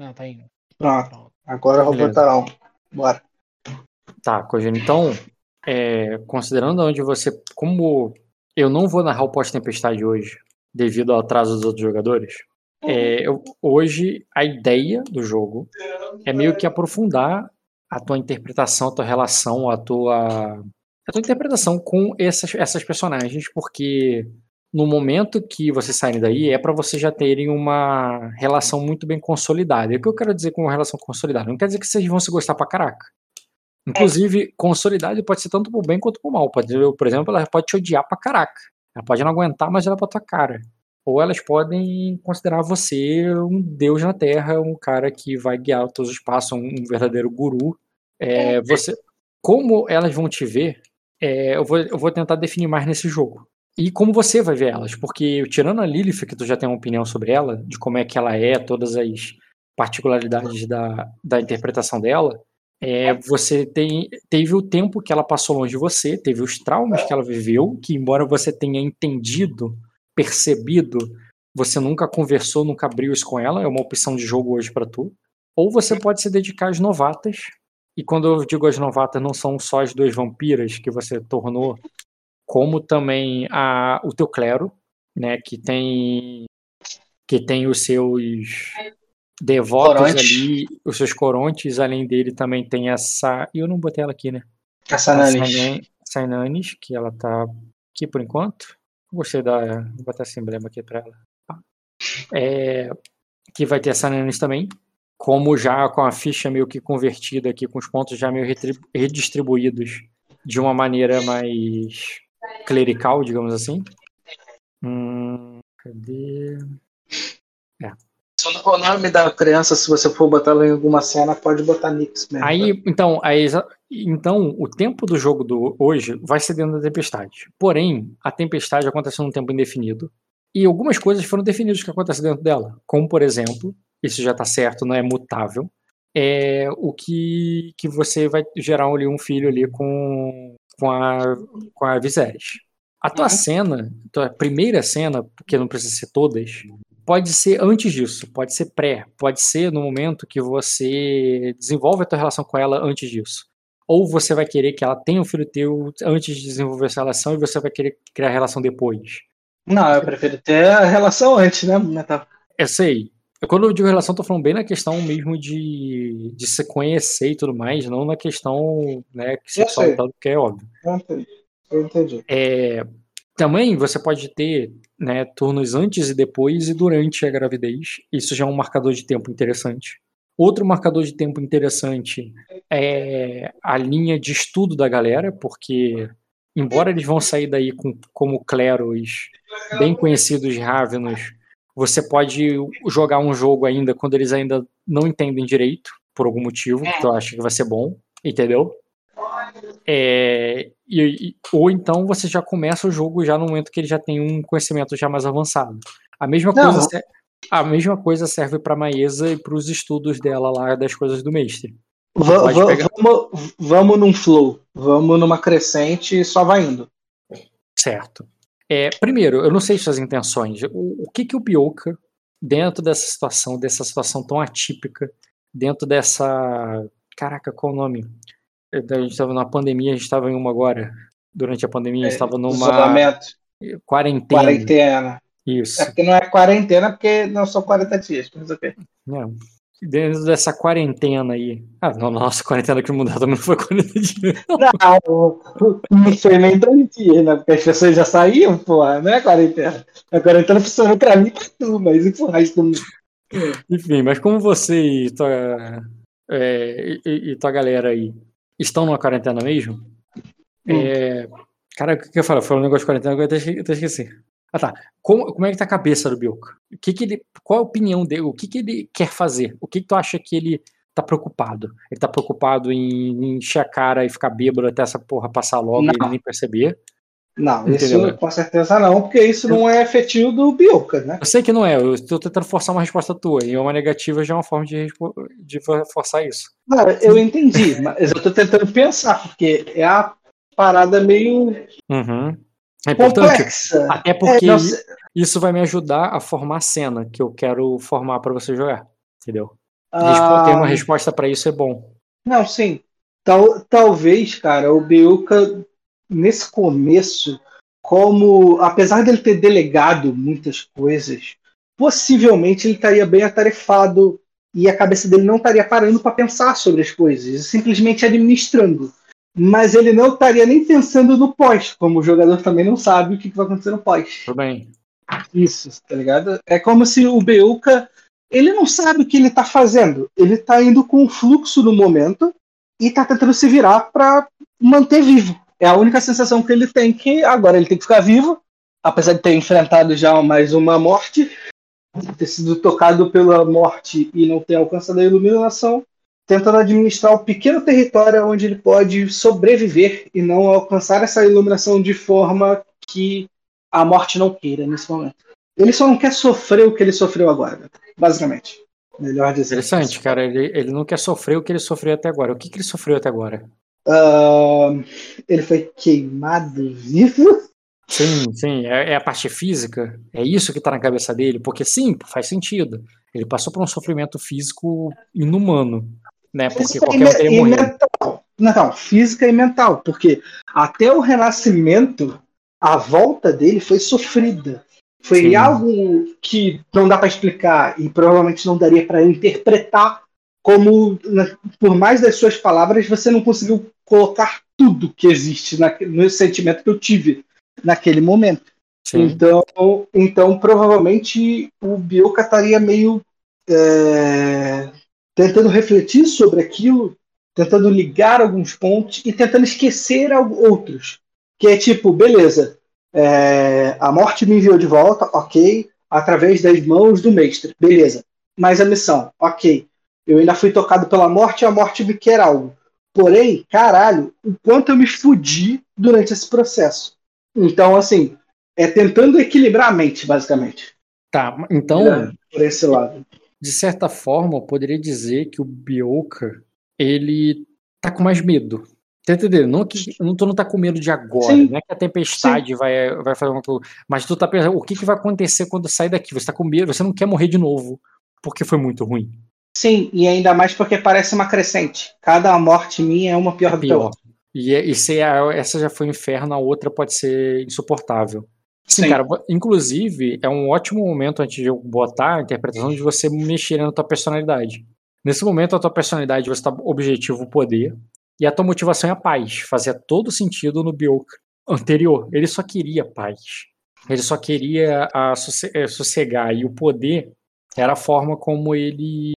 Não, tá indo. Pronto. Agora Beleza. botar um. Bora. Tá, Cogino, então, é, considerando onde você. Como eu não vou narrar o pós-tempestade hoje, devido ao atraso dos outros jogadores, é, eu- hoje a ideia do jogo é meio que aprofundar a tua interpretação, a tua relação, a tua, a tua interpretação com essas, essas personagens, porque no momento que vocês saírem daí é para vocês já terem uma relação muito bem consolidada. E o que eu quero dizer com uma relação consolidada? Não quer dizer que vocês vão se gostar pra caraca. Inclusive, consolidade pode ser tanto pro bem quanto pro mal. Pode, por exemplo, ela pode te odiar pra caraca. Ela pode não aguentar, mas ela é pra tua cara. Ou elas podem considerar você um deus na terra, um cara que vai guiar todos os passos, um verdadeiro guru. É, você, como elas vão te ver, é, eu, vou, eu vou tentar definir mais nesse jogo. E como você vai ver elas, porque tirando a Lilith, que tu já tem uma opinião sobre ela, de como é que ela é, todas as particularidades da, da interpretação dela, é, você tem, teve o tempo que ela passou longe de você, teve os traumas que ela viveu, que embora você tenha entendido, percebido, você nunca conversou, nunca abriu isso com ela, é uma opção de jogo hoje pra tu. Ou você pode se dedicar às novatas, e quando eu digo as novatas, não são só as duas vampiras que você tornou, como também a, o teu clero, né, que tem que tem os seus devotos Coronte. ali, os seus corontes, além dele também tem essa, eu não botei ela aqui, né? A Nanis. Sainan- Sainanis, que ela tá aqui por enquanto. Gostei da. Vou botar esse emblema aqui pra ela. É, que vai ter a Sainanis também. Como já com a ficha meio que convertida aqui, com os pontos já meio redistribuídos de uma maneira mais clerical, digamos assim. Hum, cadê? O nome da criança, se você for botar ela em alguma cena, pode botar Nix mesmo. Aí, então, aí, então, o tempo do jogo do hoje vai ser dentro da tempestade. Porém, a tempestade aconteceu num tempo indefinido. E algumas coisas foram definidas que acontecem dentro dela. Como, por exemplo, isso já tá certo, não é mutável. É o que, que você vai gerar ali um filho ali com, com a, com a Viserys. A tua Uhum. cena, tua primeira cena, porque não precisa ser todas, pode ser antes disso, pode ser pré, pode ser no momento que você desenvolve a tua relação com ela antes disso. Ou você vai querer que ela tenha um filho teu antes de desenvolver essa relação e você vai querer criar a relação depois. Não, eu prefiro ter a relação antes, né? Eu sei. Quando eu digo relação, tô falando bem na questão mesmo de, de se conhecer e tudo mais, não na questão né, que Eu sexual sei. e tal, que é óbvio. Eu entendi. Eu entendi. É, também você pode ter né, turnos antes e depois e durante a gravidez. Isso já é um marcador de tempo interessante. Outro marcador de tempo interessante é a linha de estudo da galera, porque embora eles vão sair daí com, como cleros bem conhecidos ravenos, você pode jogar um jogo ainda quando eles ainda não entendem direito, por algum motivo, que tu acha que vai ser bom, entendeu? É, e- ou então você já começa o jogo já no momento que ele já tem um conhecimento já mais avançado. A mesma Não. coisa, a mesma coisa serve para Maesa e para os estudos dela lá das coisas do mestre. Va- pode va- pegar- vamos, vamos num flow. Vamos numa crescente e só vai indo. Certo. É, primeiro, eu não sei suas intenções. O, o que que o Bioka, dentro dessa situação, dessa situação tão atípica, dentro dessa. Caraca, qual o nome? A gente estava numa pandemia, a gente estava em uma agora. Durante a pandemia, a gente estava numa Isolamento, quarentena. quarentena. Isso. É porque não é quarentena, porque não são 40 dias. Mas ok. Não. Dentro dessa quarentena aí. Ah, não, nossa, quarentena que mudou também não foi 40 dias. Não, não foi nem dias, né? Porque as pessoas já saíam, porra. Não é quarentena. A quarentena funcionou pra mim e pra tu, mas e pro resto do? Enfim, mas como você e tua, é, e, e tua galera aí estão numa quarentena mesmo? É, cara, o que, eu falo? Foi um negócio de quarentena, agora eu até esqueci. Ah tá. Como, como é que tá a cabeça do Bioka? O que que ele, qual a opinião dele? O que, que ele quer fazer? O que, que tu acha que ele tá preocupado? Ele tá preocupado em, encher a cara e ficar bêbado até essa porra passar logo Não. e ele nem perceber? Não, Entendeu, isso com certeza não, porque isso não é efetivo do Bioka, né? Eu sei que não é, eu tô tentando forçar uma resposta tua, e uma negativa já é uma forma de, de for- forçar isso. Cara, eu entendi, mas eu tô tentando pensar, porque é a parada meio Uhum. É importante, complexa. até porque É, não sei- isso vai me ajudar a formar a cena que eu quero formar pra você jogar, entendeu? Ah, ter uma resposta para isso é bom. Não, sim. Tal, talvez, cara, o Beuca, nesse começo, como, apesar dele ter delegado muitas coisas, possivelmente ele estaria bem atarefado e a cabeça dele não estaria parando para pensar sobre as coisas, simplesmente administrando. Mas ele não estaria nem pensando no pós, como o jogador também não sabe o que, vai acontecer no pós. Tudo bem. Isso, tá ligado? É como se o Beuca, ele não sabe o que ele está fazendo. Ele está indo com o fluxo no momento e está tentando se virar para manter vivo. É a única sensação que ele tem que agora ele tem que ficar vivo, apesar de ter enfrentado já mais uma morte, ter sido tocado pela morte e não ter alcançado a iluminação, tentando administrar o pequeno território onde ele pode sobreviver e não alcançar essa iluminação de forma que a morte não queira nesse momento. Ele só não quer sofrer o que ele sofreu agora, basicamente. Melhor dizer. Interessante, cara. Ele, ele não quer sofrer o que ele sofreu até agora. O que, que ele sofreu até agora? Uh, ele foi queimado vivo. Sim, sim, é, é, a parte física, é isso que tá na cabeça dele, porque sim, faz sentido. Ele passou por um sofrimento físico inumano, né? Porque qualquer um teria morrido. Mental. Não, física e mental, porque até o renascimento, a volta dele foi sofrida. Foi sim. algo que não dá para explicar e provavelmente não daria para interpretar como, por mais das suas palavras, você não conseguiu colocar tudo que existe na, no sentimento que eu tive naquele momento. Sim. Então, então, provavelmente o Bioka estaria meio é, tentando refletir sobre aquilo, tentando ligar alguns pontos e tentando esquecer outros. Que é tipo, beleza, é, a morte me enviou de volta, ok, através das mãos do mestre, beleza. Mas a missão, ok. Eu ainda fui tocado pela morte e a morte me quer algo. Porém, caralho, o quanto eu me fudi durante esse processo. Então, assim, é tentando equilibrar a mente, basicamente. Tá, então. É, por esse lado. De certa forma, eu poderia dizer que o Bioka, ele tá com mais medo. Tá entendendo? Não que não, tu não tá com medo de agora, Sim. não é que a tempestade vai, vai fazer uma coisa. Mas tu tá pensando, o que, que vai acontecer quando sair daqui? Você tá com medo, você não quer morrer de novo, porque foi muito ruim. Sim, e ainda mais porque parece uma crescente. Cada morte minha é uma pior, é pior. do que a outra. E, e se a, essa já foi um inferno, a outra pode ser insuportável. Sim, Sim, cara. Inclusive, é um ótimo momento antes de eu botar a interpretação de você mexer na tua personalidade. Nesse momento, a tua personalidade, você está objetivo o poder, e a tua motivação é a paz. Fazia todo sentido no Bioka anterior. Ele só queria paz. Ele só queria a é, sossegar. E o poder era a forma como ele.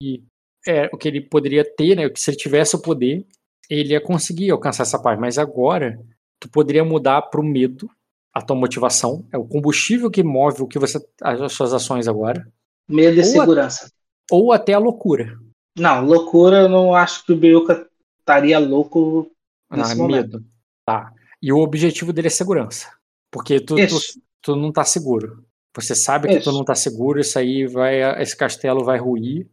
É, o que ele poderia ter, né? Se ele tivesse o poder, ele ia conseguir alcançar essa paz. Mas agora, tu poderia mudar para o medo, a tua motivação. É o combustível que move o que você. as suas ações agora. Medo e segurança. A, ou até a loucura. Não, loucura eu não acho que o Beuca estaria louco nesse ah, momento. Medo. Tá. E o objetivo dele é segurança. Porque tu, tu, tu, não tá seguro. Você sabe que isso. tu não tá seguro, isso aí vai. Esse castelo vai ruir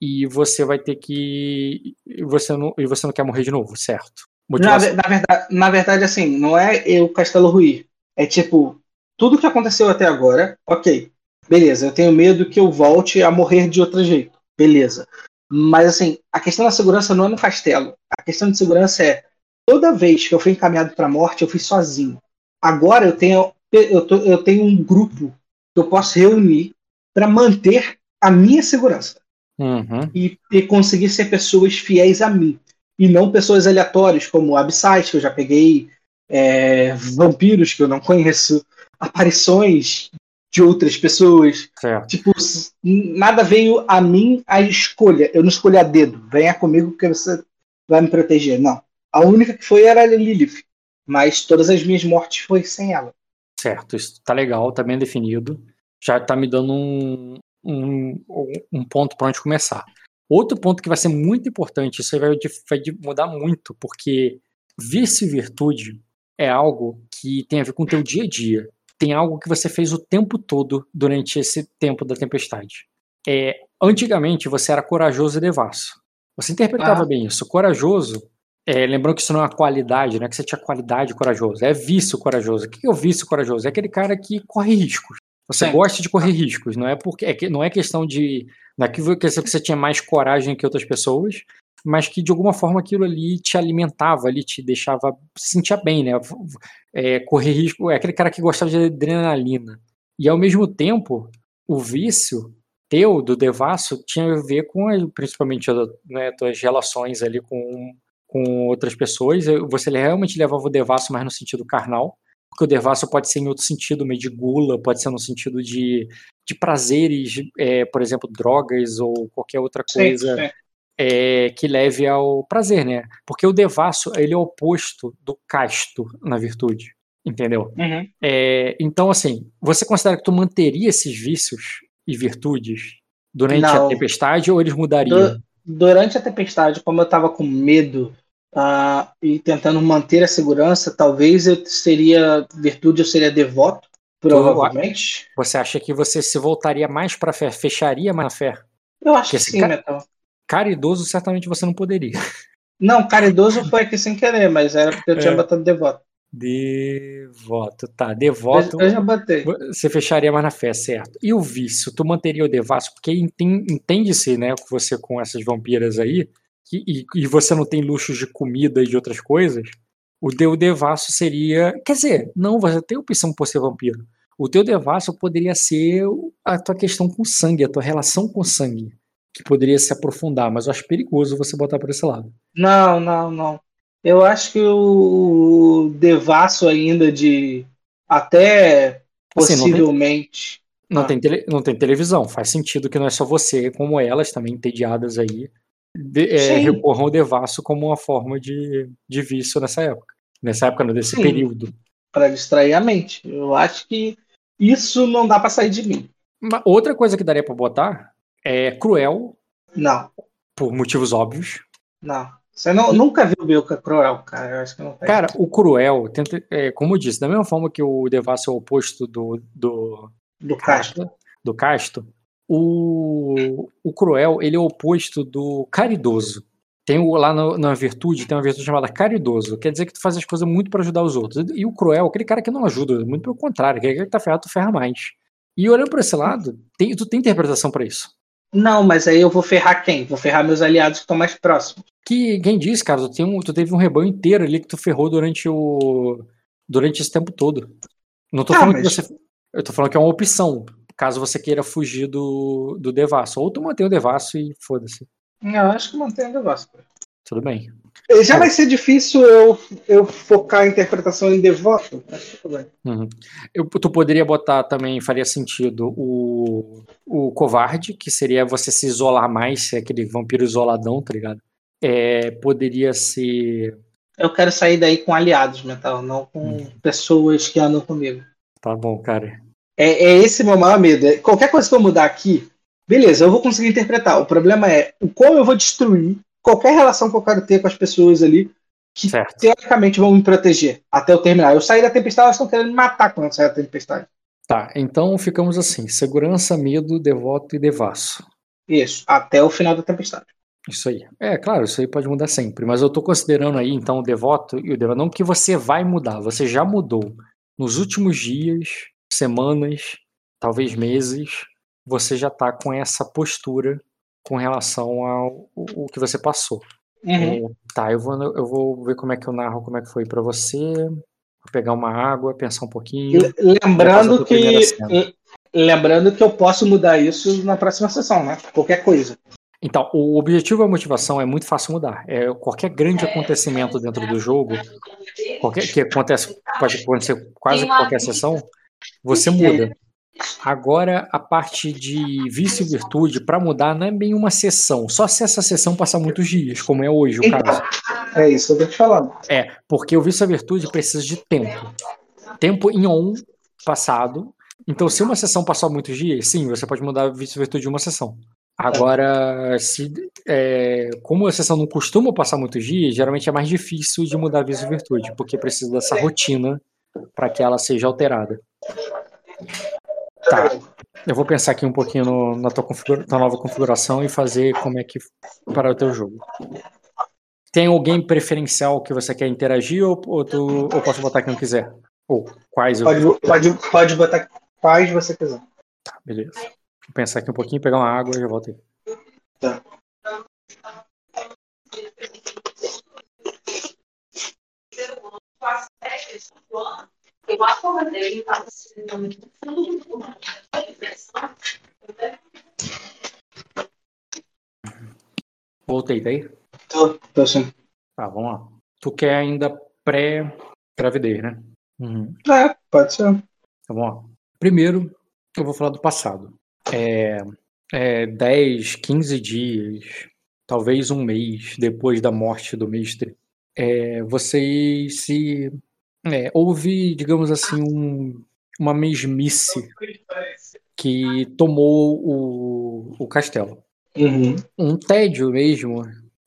e você vai ter que. Você não, e você não quer morrer de novo, certo? Na, na, verdade, na verdade, assim, não é o castelo ruir. É tipo, tudo que aconteceu até agora, ok. Beleza, eu tenho medo que eu volte a morrer de outro jeito. Beleza. Mas assim, a questão da segurança não é no castelo. A questão de segurança é toda vez que eu fui encaminhado para a morte, eu fui sozinho. Agora eu tenho eu, tô, eu tenho um grupo que eu posso reunir para manter a minha segurança uhum. e, e, conseguir ser pessoas fiéis a mim e não pessoas aleatórias como Absides que eu já peguei, é, vampiros que eu não conheço, aparições de outras pessoas. Certo. Tipo, nada veio a mim a escolha. Eu não escolhi a dedo. Venha comigo que você vai me proteger. Não. A única que foi era a Lilith. Mas todas as minhas mortes foi sem ela. Certo, isso tá legal, tá bem definido. Já tá me dando um, um, um ponto para onde começar. Outro ponto que vai ser muito importante, isso vai, vai mudar muito, porque vice-virtude é algo que tem a ver com o teu dia a dia tem algo que você fez o tempo todo durante esse tempo da tempestade. É, antigamente você era corajoso e devasso. Você interpretava ah. bem isso. Corajoso, é, lembrando que isso não é uma qualidade, não é que você tinha qualidade corajoso, é vício corajoso. O que é o vício corajoso? É aquele cara que corre riscos. Você Sim. gosta de correr riscos, não é porque é, não é questão de Naquilo que você tinha mais coragem que outras pessoas, mas que de alguma forma aquilo ali te alimentava, ali te deixava se sentir bem, né? É, correr risco, é aquele cara que gostava de adrenalina. E ao mesmo tempo, o vício teu, do Devasso, tinha a ver com principalmente né, tuas relações ali com, com outras pessoas. Você realmente levava o Devasso mais no sentido carnal, porque o Devasso pode ser em outro sentido, meio de gula, pode ser no sentido de, de prazeres, é, por exemplo, drogas ou qualquer outra coisa. Sim, sim. É, que leve ao prazer, né? Porque o devasso ele é o oposto do casto na virtude, entendeu? Uhum. É, então, assim, você considera que tu manteria esses vícios e virtudes durante Não. a tempestade ou eles mudariam? durante a tempestade, como eu estava com medo uh, e tentando manter a segurança, talvez eu seria virtude, eu seria devoto, provavelmente. Você acha que você se voltaria mais para a fé, fecharia mais na fé? Eu acho que sim, ca... Metal. Caridoso certamente você não poderia. Não, caridoso foi aqui sem querer, mas era porque eu tinha é. botado devoto. Devoto, tá. Devoto. Eu já botei. Você fecharia mais na fé, certo. E o vício? Tu manteria o devasso? Porque entende-se, né, você com essas vampiras aí, e, e, você não tem luxos de comida e de outras coisas. O teu devasso seria. Quer dizer, não, você tem opção por ser vampiro. O teu devasso poderia ser a tua questão com sangue, a tua relação com sangue, que poderia se aprofundar, mas eu acho perigoso você botar por esse lado. Não, não, não. Eu acho que o devasso ainda de até possivelmente. Assim, não, tem, não, ah. tem tele, não tem televisão. Faz sentido que não é só você, como elas também entediadas aí, de, é, recorram ao devasso como uma forma de, de vício nessa época. Nessa época, nesse Sim, período. Para distrair a mente. Eu acho que isso não dá para sair de mim. Uma outra coisa que daria para botar é cruel. Não. Por motivos óbvios. Não. Você não, nunca viu o Bilka Cruel, cara? Eu acho que não tem. Cara, o Cruel, tenta, é, como eu disse, da mesma forma que o Devasso é o oposto do. Do, do Casto. Do Casto, o, o Cruel ele é o oposto do Caridoso. Tem o, lá no, na virtude, tem uma virtude chamada caridoso. Quer dizer que tu faz as coisas muito para ajudar os outros. E o cruel, aquele cara que não ajuda, muito pelo contrário, aquele cara que tá ferrado, tu ferra mais. E olhando por esse lado, tem, tu tem interpretação para isso. Não, mas aí eu vou ferrar quem? Vou ferrar meus aliados que estão mais próximos. Que quem disse, cara, tu, um, tu, teve um rebanho inteiro ali que tu ferrou durante o. durante esse tempo todo. Não tô ah, falando mas... que você. Eu tô falando que é uma opção, caso você queira fugir do, do Devasso. Ou tu mantém o Devasso e foda-se. Eu acho que mantém o Devasso. Tudo bem. Já vai ser difícil eu, eu focar a interpretação em devoto. Uhum. Eu, tu poderia botar também, faria sentido, o, o covarde, que seria você se isolar mais, ser aquele vampiro isoladão, tá ligado? É, poderia ser. Eu quero sair daí com aliados, Metal, não com uhum. pessoas que andam comigo. Tá bom, cara. É, é esse meu maior medo. É, qualquer coisa que eu mudar aqui, beleza, eu vou conseguir interpretar. O problema é o como eu vou destruir qualquer relação que eu quero ter com as pessoas ali que certo. teoricamente vão me proteger até eu terminar. Eu saí da tempestade, elas estão querendo me matar quando eu sair da tempestade. Tá, então ficamos assim: segurança, medo, devoto e devasso. Isso, até o final da tempestade. Isso aí. É, claro, isso aí pode mudar sempre. Mas eu tô considerando aí, então, o devoto e o devoto. Não que você vai mudar, você já mudou. Nos últimos dias, semanas, talvez meses, você já tá com essa postura com relação ao o, que você passou. Uhum. É, tá, eu vou, eu vou ver como é que eu narro, como é que foi para você. Vou pegar uma água, pensar um pouquinho. Lembrando que lembrando que eu posso mudar isso na próxima sessão, né? Qualquer coisa. Então, o objetivo e a motivação é muito fácil mudar. É qualquer grande acontecimento dentro do jogo, qualquer que acontece, pode acontecer quase qualquer sessão, você muda. Agora, a parte de vício e virtude, para mudar, não é bem uma sessão. Só se essa sessão passar muitos dias, como é hoje o caso. É isso que eu tô te falando. É, porque o vício e a virtude precisa de tempo. Tempo em on passado. Então, se uma sessão passar muitos dias, sim, você pode mudar vício e virtude em uma sessão. Agora, se, é, como a sessão não costuma passar muitos dias, geralmente é mais difícil de mudar vício e virtude, porque precisa dessa rotina para que ela seja alterada. Tá. Eu vou pensar aqui um pouquinho no, na tua, tua, nova configuração e fazer como é que para o teu jogo. Tem alguém preferencial que você quer interagir ou, ou, tu, ou posso botar quem quiser? Ou quais pode, eu... pode, pode botar quais você quiser. Tá, beleza. Vou pensar aqui um pouquinho, pegar uma água e já volto aí. Tá. Voltei, tá aí? Tô, tô sim. Tá, vamos lá. Tu quer ainda pré-gravidez, né? Uhum. É, pode ser. Tá bom. Primeiro, eu vou falar do passado. É, é 10, 15 dias, talvez um mês depois da morte do mestre, é, vocês se. É, houve, digamos assim, um, uma mesmice que tomou o, o castelo. Uhum. Um tédio mesmo,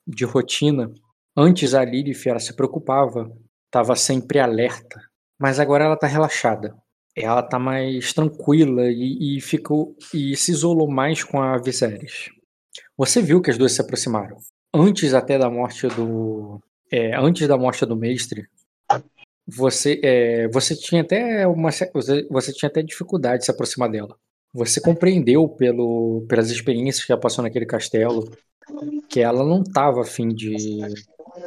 de rotina. Antes a Lilith ela se preocupava, estava sempre alerta, mas agora ela está relaxada. Ela está mais tranquila e, e ficou e se isolou mais com a Viserys. Você viu que as duas se aproximaram. Antes até da morte do é, antes da morte do mestre, você é, você tinha até uma você, tinha até dificuldade de se aproximar dela. Você compreendeu pelo, pelas experiências que ela passou naquele castelo que ela não estava afim de,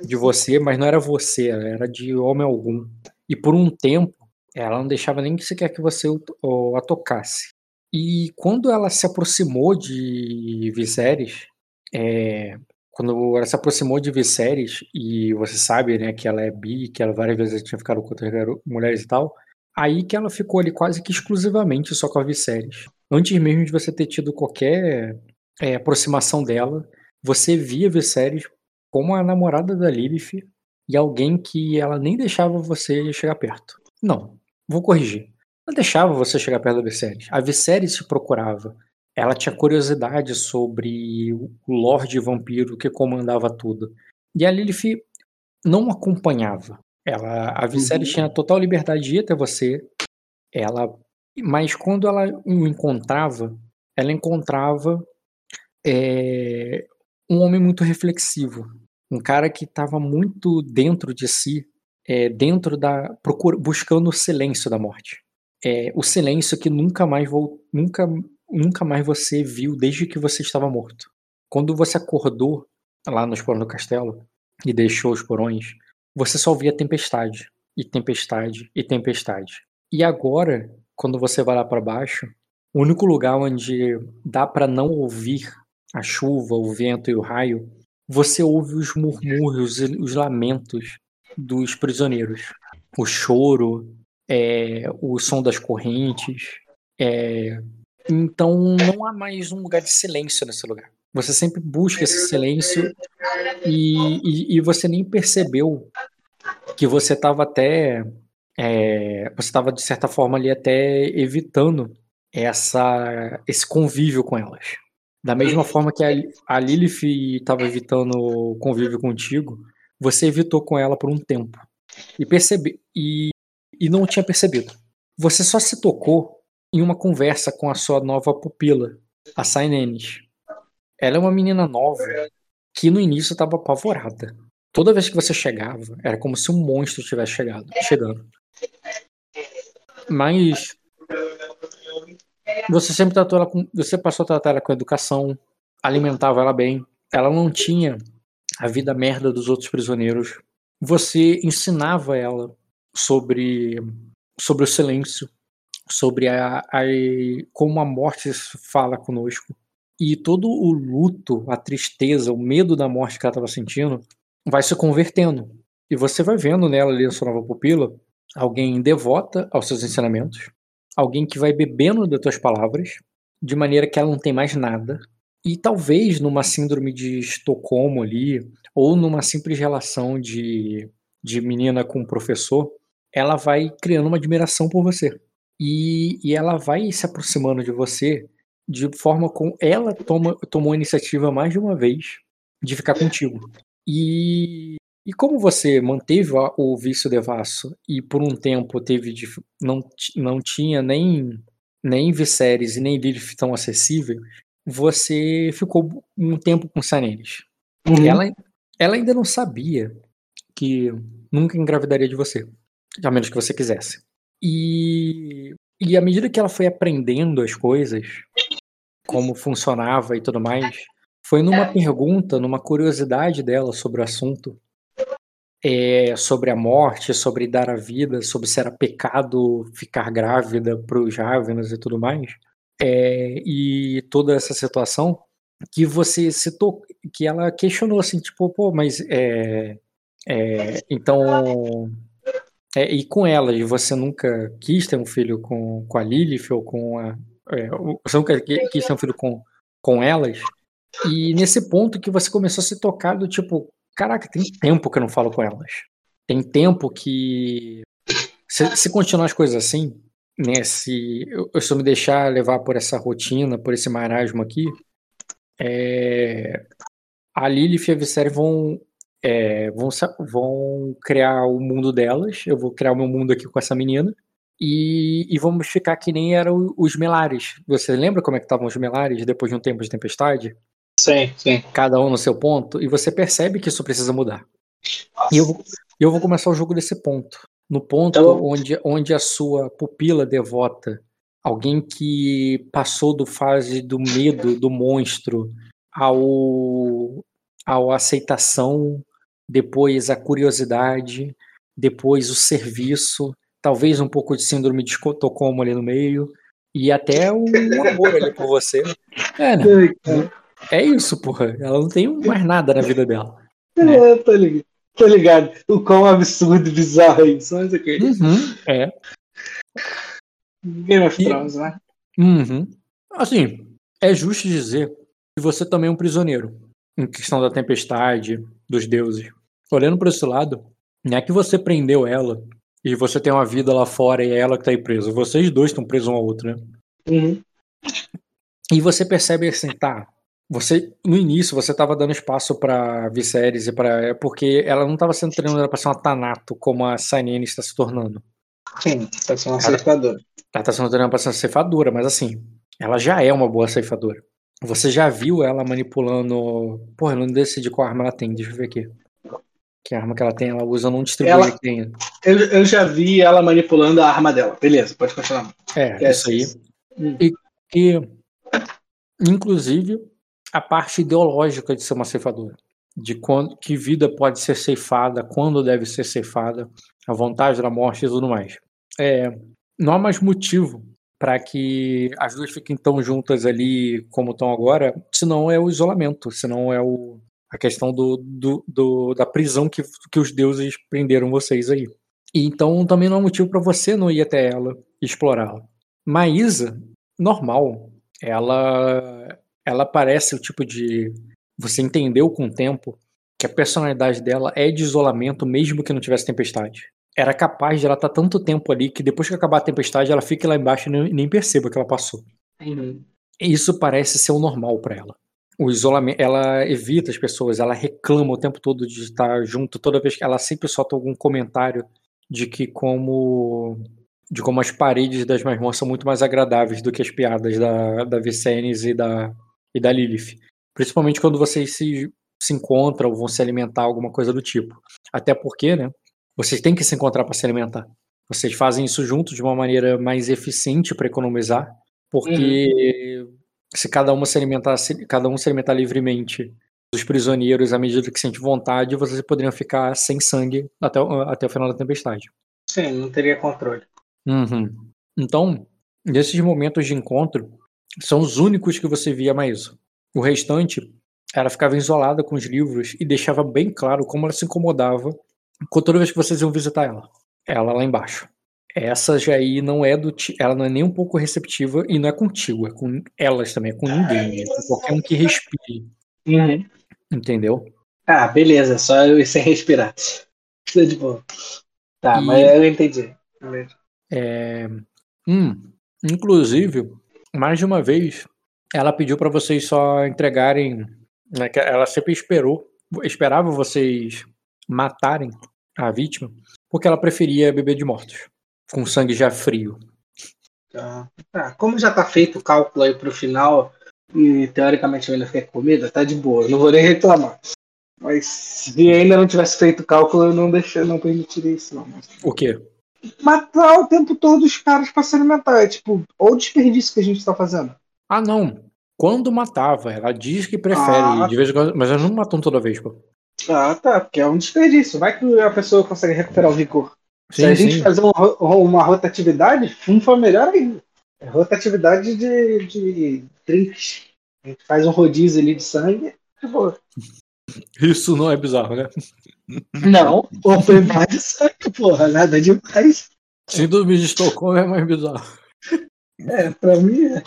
de você, mas não era você, era de homem algum. E por um tempo, ela não deixava nem sequer que você a tocasse. E quando ela se aproximou de Viserys, é, quando ela se aproximou de Viserys, e você sabe né, que ela é bi, que ela várias vezes tinha ficado com outras mulheres e tal, aí que ela ficou ali quase que exclusivamente só com a Viserys. Antes mesmo de você ter tido qualquer é, aproximação dela, você via Viserys como a namorada da Lilith e alguém que ela nem deixava você chegar perto. Não, vou corrigir. Não deixava você chegar perto da Viserys. A Viserys te procurava. Ela tinha curiosidade sobre o Lorde Vampiro que comandava tudo. E a Lilith não acompanhava. Ela, a Viserys uhum. tinha total liberdade de ir até você. Ela, mas quando ela o encontrava, ela encontrava é, um homem muito reflexivo, um cara que estava muito dentro de si, é, dentro da procura, buscando o silêncio da morte, é, o silêncio que nunca mais vou, nunca nunca mais você viu desde que você estava morto. Quando você acordou lá nos porões do castelo e deixou os porões, você só via tempestade e tempestade e tempestade. E agora, quando você vai lá para baixo, o único lugar onde dá para não ouvir a chuva, o vento e o raio, você ouve os murmúrios, os lamentos dos prisioneiros. O choro, é, o som das correntes. É... Então não há mais um lugar de silêncio nesse lugar. Você sempre busca esse silêncio e, e, e você nem percebeu que você estava até. É, você estava, de certa forma, ali até evitando essa, esse convívio com elas. Da mesma forma que a, a Lilith estava evitando o convívio contigo, você evitou com ela por um tempo. E, percebe, e, e não tinha percebido. Você só se tocou em uma conversa com a sua nova pupila, a Sainenes. Ela é uma menina nova que no início estava apavorada. Toda vez que você chegava, era como se um monstro tivesse chegado, chegando. Mas você sempre tratou ela com. Você passou a tratar ela com educação, alimentava ela bem. Ela não tinha a vida merda dos outros prisioneiros. Você ensinava ela sobre, sobre o silêncio, sobre a, a, como a morte fala conosco. E todo o luto, a tristeza, o medo da morte que ela estava sentindo vai se convertendo. E você vai vendo nela ali na sua nova pupila alguém devota aos seus ensinamentos, alguém que vai bebendo das tuas palavras, de maneira que ela não tem mais nada. E talvez numa síndrome de Estocolmo ali, ou numa simples relação de, de menina com professor, ela vai criando uma admiração por você. E, e ela vai se aproximando de você de forma com ela toma, tomou a iniciativa mais de uma vez de ficar contigo. E e como você manteve o vício devasso e por um tempo teve não, não tinha nem, nem Viserys e nem Lilith tão acessível, você ficou um tempo com Sanenes. Uhum. Ela, ela ainda não sabia que nunca engravidaria de você, a menos que você quisesse. E, e à medida que ela foi aprendendo as coisas, como funcionava e tudo mais, foi numa pergunta, numa curiosidade dela sobre o assunto, é, sobre a morte, sobre dar a vida, sobre se era pecado ficar grávida para os Ravenas e tudo mais, é, e toda essa situação, que você citou, que ela questionou assim, tipo, pô, mas é, é então. É, e com elas, você nunca quis ter um filho com, com a Lilith ou com a. É, você nunca quis ter um filho com, com elas? E nesse ponto que você começou a se tocar do tipo, caraca, tem tempo que eu não falo com elas. Tem tempo que. Se, se continuar as coisas assim, né? Se eu, se eu me deixar levar por essa rotina, por esse marasmo aqui, é, a Lilith e a Viserys vão, é, vão, vão criar o mundo delas. Eu vou criar o meu mundo aqui com essa menina. E, e vamos ficar que nem eram os Melares. Você lembra como é que estavam os Melares depois de um tempo de tempestade? Sim, sim. Cada um no seu ponto. E você percebe que isso precisa mudar. Nossa. E eu, eu vou começar o jogo desse ponto. No ponto então... onde, onde a sua pupila devota, alguém que passou do fase do medo, do monstro, ao, ao aceitação, depois a curiosidade, depois o serviço, talvez um pouco de síndrome de Estocolmo ali no meio, e até o amor ali por você. É, né? É isso, porra. Ela não tem mais nada na vida dela. Né? É, tô ligado. Tô ligado. O quão absurdo e bizarro é isso. Mas ok. Uhum, é. Game of Thrones, né? Uhum. Assim, é justo dizer que você também é um prisioneiro. Em questão da tempestade, dos deuses. Olhando por esse lado, não é que você prendeu ela e você tem uma vida lá fora e é ela que tá aí presa. Vocês dois estão presos um ao outro, né? Uhum. E você percebe assim, tá, você, no início, você estava dando espaço para Viserys e para porque ela não estava sendo treinada para ser uma Tanato como a Sainene está se tornando. Sim, está sendo uma ceifadora. Ela está sendo treinada para ser uma ceifadora, mas assim, ela já é uma boa ceifadora. Você já viu ela manipulando. Porra, eu não decidi qual arma ela tem, deixa eu ver aqui. Que arma que ela tem, ela usa num distribuidor ela... que tem. Eu, eu já vi ela manipulando a arma dela. Beleza, pode continuar. É, é isso aí. Hum. E, e, inclusive, a parte ideológica de ser uma ceifadora, de quando, que vida pode ser ceifada, quando deve ser ceifada, a vontade da morte e tudo mais. É, não há mais motivo para que as duas fiquem tão juntas ali como estão agora, senão é o isolamento, senão é o, a questão do, do, do, da prisão que, que os deuses prenderam vocês aí. E então também não há motivo para você não ir até ela e explorá-la. Maísa, normal, ela ela parece o tipo de. Você entendeu com o tempo que a personalidade dela é de isolamento, mesmo que não tivesse tempestade. Era capaz de ela estar tanto tempo ali que depois que acabar a tempestade, ela fique lá embaixo e nem, nem perceba que ela passou. Uhum. Isso parece ser o normal para ela. O isolamento, ela evita as pessoas, ela reclama o tempo todo de estar junto, toda vez que ela sempre solta algum comentário de que como de como as paredes das masmorras são muito mais agradáveis do que as piadas da, da Vicennes e da, e da Lilith. Principalmente quando vocês se, se encontram ou vão se alimentar, alguma coisa do tipo. Até porque, né? Vocês têm que se encontrar para se alimentar. Vocês fazem isso juntos de uma maneira mais eficiente para economizar, porque uhum. Se cada um se alimentar, se cada um se alimentar livremente dos prisioneiros à medida que sente vontade, vocês poderiam ficar sem sangue até, até o final da tempestade. Sim, não teria controle. Uhum. Então, nesses momentos de encontro, são os únicos que você via mais. O restante, ela ficava isolada com os livros e deixava bem claro como ela se incomodava toda vez que vocês iam visitar ela. Ela lá embaixo. Essa já aí não é do. Ela não é nem um pouco receptiva e não é contigo, é com elas também, é com ninguém. É com qualquer um que respire. Uhum. Entendeu? Ah, beleza, só eu sem respirar. Tudo de boa. Tá, e... mas eu entendi. É... Hum, inclusive, mais de uma vez, ela pediu para vocês só entregarem. Né, ela sempre esperou, esperava vocês matarem a vítima, porque ela preferia beber de mortos, com sangue já frio. Tá. Ah, como já tá feito o cálculo aí pro final, e teoricamente eu ainda fiquei com comida, tá de boa, não vou nem reclamar. Mas se ainda não tivesse feito o cálculo, eu não deixei, não permitiria isso, não. O quê? matar o tempo todo os caras pra se alimentar. É tipo, ou o desperdício que a gente tá fazendo. Ah, não. quando matava. Ela diz que prefere, Ah. de vez em quando, mas elas não matam toda vez, pô. Ah, tá, porque é um desperdício. Vai que a pessoa consegue recuperar o vigor. Se a gente sim. fazer um uma rotatividade, foi melhor ainda. É rotatividade de, de drinks. A gente faz um rodízio ali de sangue. de boa. Isso não é bizarro, né? Não, open bar de sangue, porra, nada demais. Síndrome de Estocolmo é mais bizarro. É, pra mim é.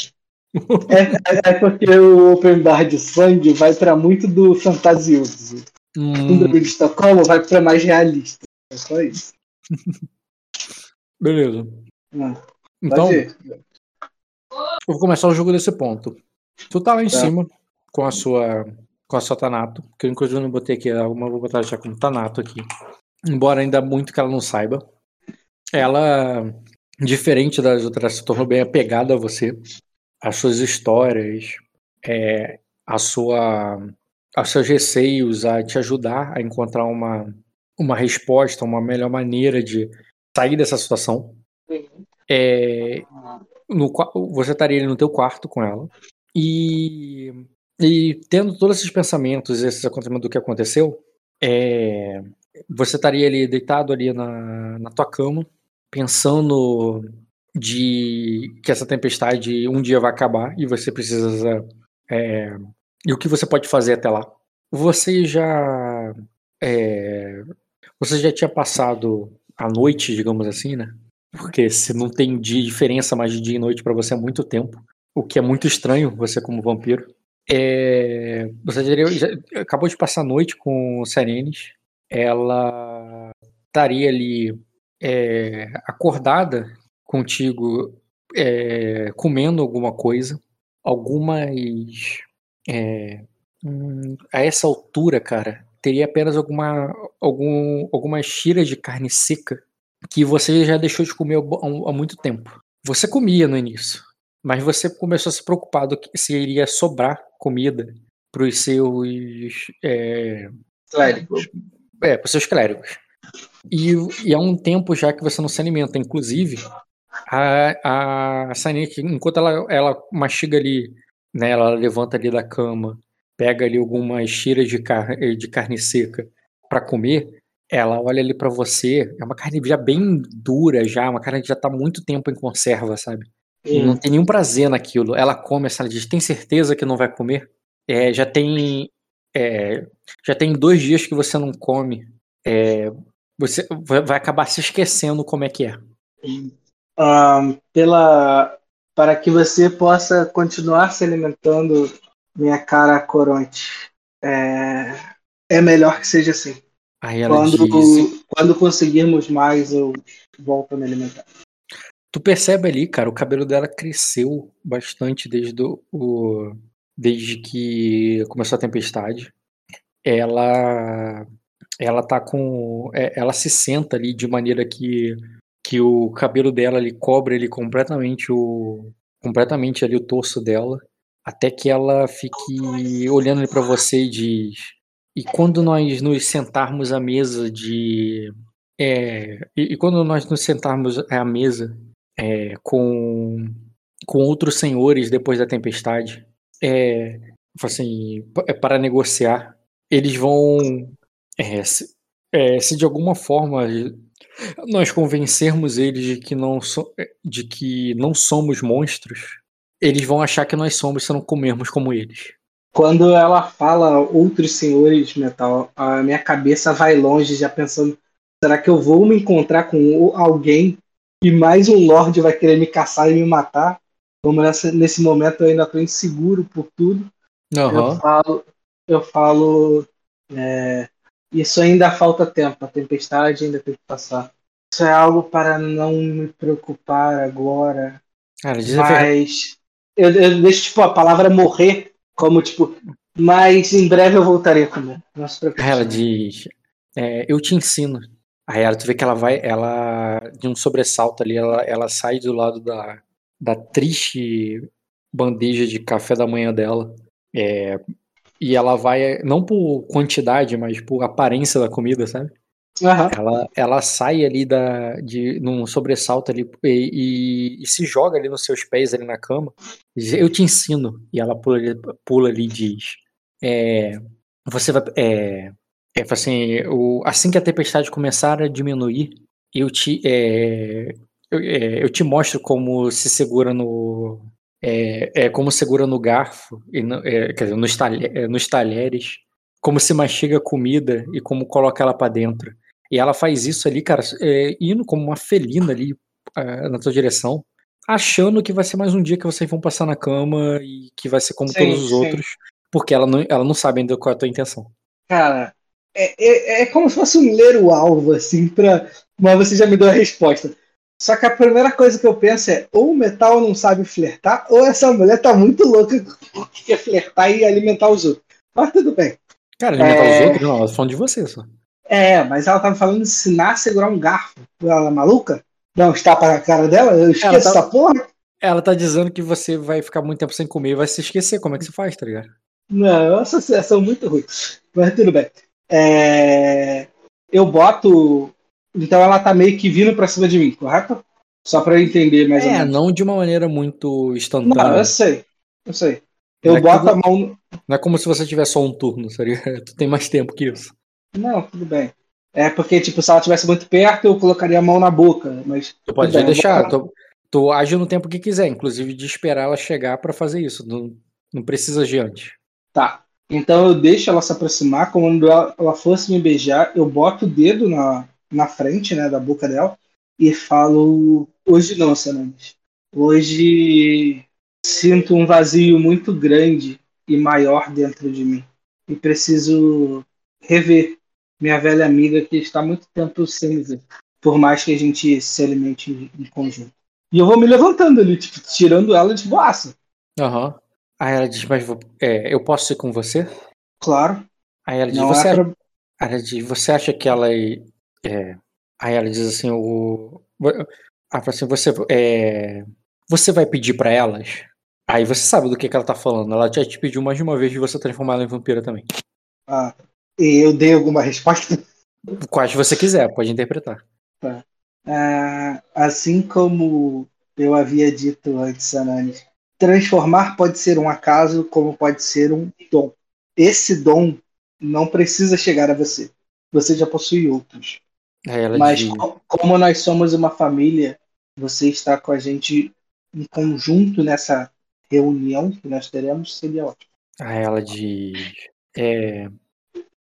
É, é porque o open bar de sangue vai pra muito do fantasioso. O Hum, síndrome de Estocolmo vai pra mais realista. É só isso. beleza. Não, Então, eu vou começar o jogo desse ponto. Tu tá lá em Tá. cima com a sua com a sua Tanato, que eu inclusive não botei aqui, alguma vou botar já como Tanato aqui. Embora ainda muito que ela não saiba. Ela, diferente das outras, se tornou bem apegada a você. As suas histórias, é, a sua, os seus receios a te ajudar a encontrar uma, uma resposta, uma melhor maneira de sair dessa situação. É, no, você estaria no teu quarto com ela e, e tendo todos esses pensamentos, esses acontecimentos do que aconteceu, é, você estaria ali deitado ali na, na tua cama, pensando de que essa tempestade um dia vai acabar e você precisa é, e o que você pode fazer até lá. Você já é, você já tinha passado a noite, digamos assim, né? Porque você não tem dia, diferença mais de dia e noite pra você há muito tempo. O que é muito estranho, você como vampiro. É, você já, já acabou de passar a noite com Serenes. Ela estaria ali é, acordada contigo, é, comendo alguma coisa. Algumas. é, hum, a essa altura, cara, teria apenas alguma, algum, algumas tiras de carne seca que você já deixou de comer há muito tempo. Você comia no início, mas você começou a se preocupar do que se iria sobrar comida para os seus é, Clérigos. é, para os seus clérigos. E, e há um tempo já que você não se alimenta. Inclusive, a, a Sanik, enquanto ela, ela mastiga ali, né, ela levanta ali da cama, pega ali algumas tiras de, car de carne seca para comer, ela olha ali para você, é uma carne já bem dura já, uma carne que já tá muito tempo em conserva, sabe? Não tem nenhum prazer naquilo. Ela come, ela diz, tem certeza que não vai comer? É, já tem é, já tem dois dias que você não come. É, você vai acabar se esquecendo como é que é. Ahn, pela para que você possa continuar se alimentando, minha cara coronte. É, é melhor que seja assim. Quando, diz. quando conseguirmos mais, eu volto a me alimentar. Tu percebe ali, cara, o cabelo dela cresceu bastante desde o, o- desde que começou a tempestade. Ela ela tá com é, ela se senta ali de maneira que que o cabelo dela ali cobre ele completamente o completamente ali o torso dela, até que ela fique olhando para você e diz: "E quando nós nos sentarmos à mesa de é, e, e quando nós nos sentarmos à mesa é, com, com outros senhores depois da tempestade, é, assim, é para negociar, eles vão, é, se, é, se de alguma forma nós convencermos eles de que não, so, de que não somos monstros, eles vão achar que nós somos se não comermos como eles. Quando ela fala outros senhores de metal, a minha cabeça vai longe já pensando: será que eu vou me encontrar com alguém e mais um Lorde vai querer me caçar e me matar? Como nessa, nesse momento eu ainda estou inseguro por tudo. Eu Aham. falo, eu falo é, isso ainda falta tempo, a tempestade ainda tem que passar. Isso é algo para não me preocupar agora. Cara, diz verdade. Mas eu, eu deixo tipo, a palavra morrer como tipo, mas em breve eu voltarei. Aí ela diz: é, Eu te ensino. Aí ela, tu vê que ela vai, ela, de um sobressalto ali, ela, ela sai do lado da, da triste bandeja de café da manhã dela. é, e ela vai, não por quantidade, mas por aparência da comida, sabe? Uhum. Ela, ela sai ali da, de, num sobressalto ali e, e, e, se joga ali nos seus pés ali na cama. Eu te ensino. E ela pula, pula ali e diz: é, Você vai. É, é assim, o, assim que a tempestade começar a diminuir, eu te, é, eu, é, eu, te mostro como se segura no. É, é como segura no garfo, e no, é, quer dizer, nos, nos talheres, como se mastiga comida e como coloca ela para dentro. E ela faz isso ali, cara, é, indo como uma felina ali é, na tua direção, achando que vai ser mais um dia que vocês vão passar na cama e que vai ser como sim, todos os sim. outros, porque ela não, ela não sabe ainda qual é a tua intenção. Cara, é, é, é como se fosse um ler o alvo, assim, pra. Mas você já me deu a resposta. Só que a primeira coisa que eu penso é: ou o metal não sabe flertar, ou essa mulher tá muito louca que quer flertar e alimentar os outros. Mas tudo bem. Cara, alimentar é... os outros, não, ela tá falando de você só. É, mas ela tava falando de ensinar a segurar um garfo. Ela é maluca? Não, está para a cara dela? Eu esqueço tá... essa porra? Ela tá dizendo que você vai ficar muito tempo sem comer e vai se esquecer. Como é que você faz, tá ligado? Não, é uma associação muito ruim. Mas tudo bem. É... Eu boto. Então ela tá meio que vindo pra cima de mim, correto? Só pra eu entender mais é, ou menos. É, não de uma maneira muito instantânea. Não, eu sei. Eu sei. Eu não boto é a mão. Não é como se você tivesse só um turno, seria? Tu tem mais tempo que isso. Não, tudo bem. É porque, tipo, se ela estivesse muito perto, eu colocaria a mão na boca. Mas. Tu pode bem, deixar. Tu, tu age no tempo que quiser, inclusive de esperar ela chegar para fazer isso. Não, não precisa de antes. Tá. Então eu deixo ela se aproximar, quando ela, ela fosse me beijar, eu boto o dedo na, na frente, né, da boca dela e falo: Hoje não, Sanandes. Hoje sinto um vazio muito grande e maior dentro de mim. E preciso rever minha velha amiga que está muito tempo sem ver. Por mais que a gente se alimente em conjunto. E eu vou me levantando ali, tipo, tirando ela de boaça. Aham. Uhum. Aí ela diz, mas é, eu posso ir com você? Claro. Aí ela diz, você, é pra... ela diz, você acha que ela é... Aí ela diz assim, o... Ah, assim, você, é... você vai pedir para elas? Aí você sabe do que, que ela tá falando. Ela já te pediu mais de uma vez de você transformar ela em vampira também. Ah, e eu dei alguma resposta? Quais você quiser, pode interpretar. Tá. Ah, assim como eu havia dito antes, Anani, transformar pode ser um acaso, como pode ser um dom. Esse dom não precisa chegar a você. Você já possui outros. Mas diz... como nós somos uma família, você está com a gente em conjunto nessa reunião que nós teremos, seria ótimo. Aí ela diz. É,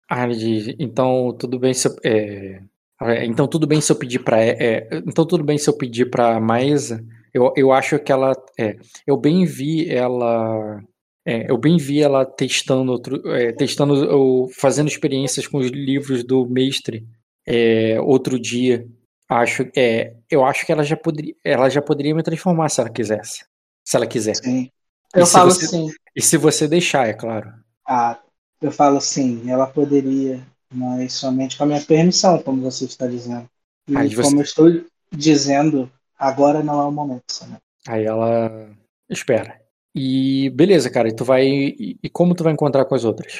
ah, ele diz, então tudo bem se eu, é, é então tudo bem se eu pedir para é, é, então tudo bem se eu pedir para Maisa. Eu, eu acho que ela é, eu bem vi ela é, eu bem vi ela testando outro, é, testando ou fazendo experiências com os livros do mestre é, outro dia. Acho é, eu acho que ela já poderia ela já poderia me transformar se ela quisesse. Se ela quiser. Sim. Eu falo você, sim. E se você deixar, é claro. Ah, eu falo assim, ela poderia, mas somente com a minha permissão, como você está dizendo. E Aí como você... eu estou dizendo, agora não é o momento, né? Aí ela espera. E beleza, cara, e tu vai. E como tu vai encontrar com as outras?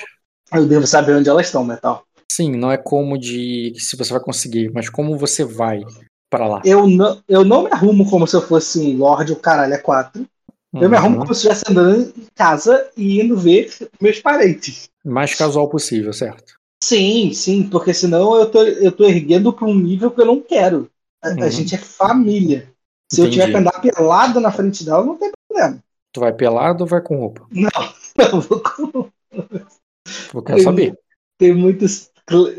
Eu devo saber onde elas estão, Metal. Sim, não é como de se você vai conseguir, mas como você vai para lá. Eu não, eu não me arrumo como se eu fosse Lorde, o caralho é quatro. Eu me arrumo uhum. como se estivesse andando em casa e indo ver meus parentes. Mais casual possível, certo? Sim, sim, porque senão eu tô, eu tô erguendo para um nível que eu não quero. A, uhum. a gente é família. Se Entendi. eu tiver que andar pelado na frente dela, não tem problema. Tu vai pelado ou vai com roupa? Não, eu vou com roupa. Eu quero saber. Tem muitos.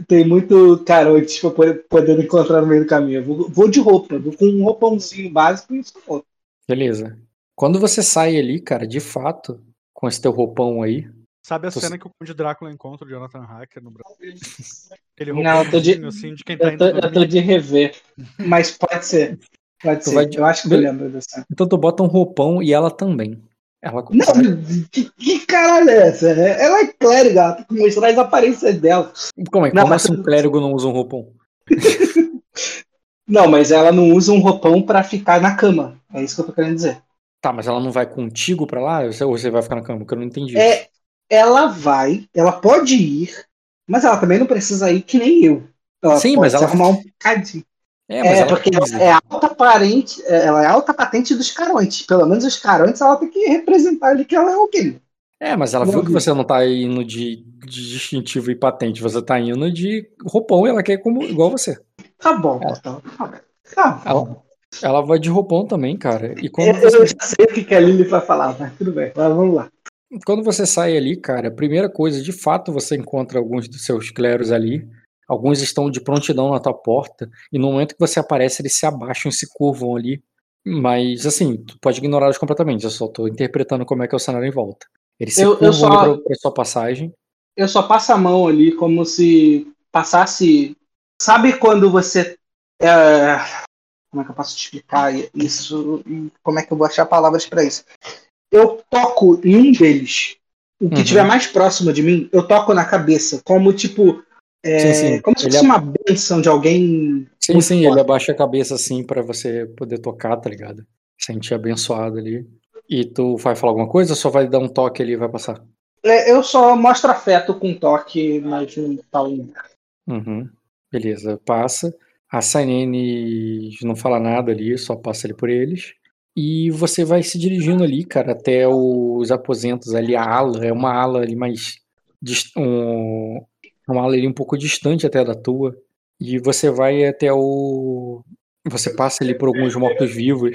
Tem muito carote pra poder, poder encontrar no meio do caminho. Vou, vou de roupa, vou com um roupãozinho básico e isso. Beleza. Quando você sai ali, cara, de fato, com esse teu roupão aí. Sabe a cena você... que o Conde Drácula encontra o Jonathan Hacker no Brasil? Aquele Não, eu tô de, assim, de quem tá eu, tô, eu tô de rever. Mas pode ser. Pode tu ser. De... Eu acho que eu lembro dessa. Então tu bota um roupão e ela também. Ela Não, que, que caralho é essa? Ela é clériga, tem que mostrar as aparências dela. Como é? Não, Como mas... um clérigo não usa um roupão? não, mas ela não usa um roupão para ficar na cama. É isso que eu tô querendo dizer. Tá, mas ela não vai contigo para lá? Ou você vai ficar na cama? Porque eu não entendi. É, ela vai, ela pode ir, mas ela também não precisa ir que nem eu. Ela Sim, mas ela- arrumar um pecadinho. É, mas É, ela porque ela é alta parente, ela é alta patente dos carontes. Pelo menos os carontes ela tem que representar ali que ela é alguém. É, mas ela Não viu que você não tá indo de, de distintivo e patente, você tá indo de roupão e ela quer como igual você. Tá bom, É. então. Tá bom. Ela, vai de roupão também, cara. E Eu, quando eu você, já sei o que a Lily vai falar, mas tudo bem. Mas vamos lá. quando você sai ali, cara, a primeira coisa, de fato, você encontra alguns dos seus cleros ali. Alguns estão de prontidão na tua porta. E no momento que você aparece, eles se abaixam e se curvam ali. Mas, assim, tu pode ignorá-los completamente. Eu só tô interpretando como é que é o cenário em volta. Eles se Eu- eu curvam só- ali pra, pra sua passagem. Eu só passo a mão ali como se passasse. Sabe quando você. é, Como é que eu posso te explicar isso? E Como é que eu vou achar palavras pra isso? Eu toco em um deles. O que Uhum. estiver mais próximo de mim, eu toco na cabeça. Como tipo. é, Sim, sim. Como se Ele fosse é- uma benção de alguém. Sim, sim, foda. ele abaixa a cabeça assim pra você poder tocar, tá ligado? Sentir abençoado ali. E tu vai falar alguma coisa ou só vai dar um toque ali e vai passar? É, eu só mostro afeto com toque, mas não nada. Uhum. Beleza, passa. A Sainene não fala nada ali, só passa ali por eles. E você vai se dirigindo ali, cara, até os aposentos ali, a ala, é uma ala ali mais. Um, uma ala ali um pouco distante até da tua. E você vai até o. Você passa ali por alguns mortos-vivos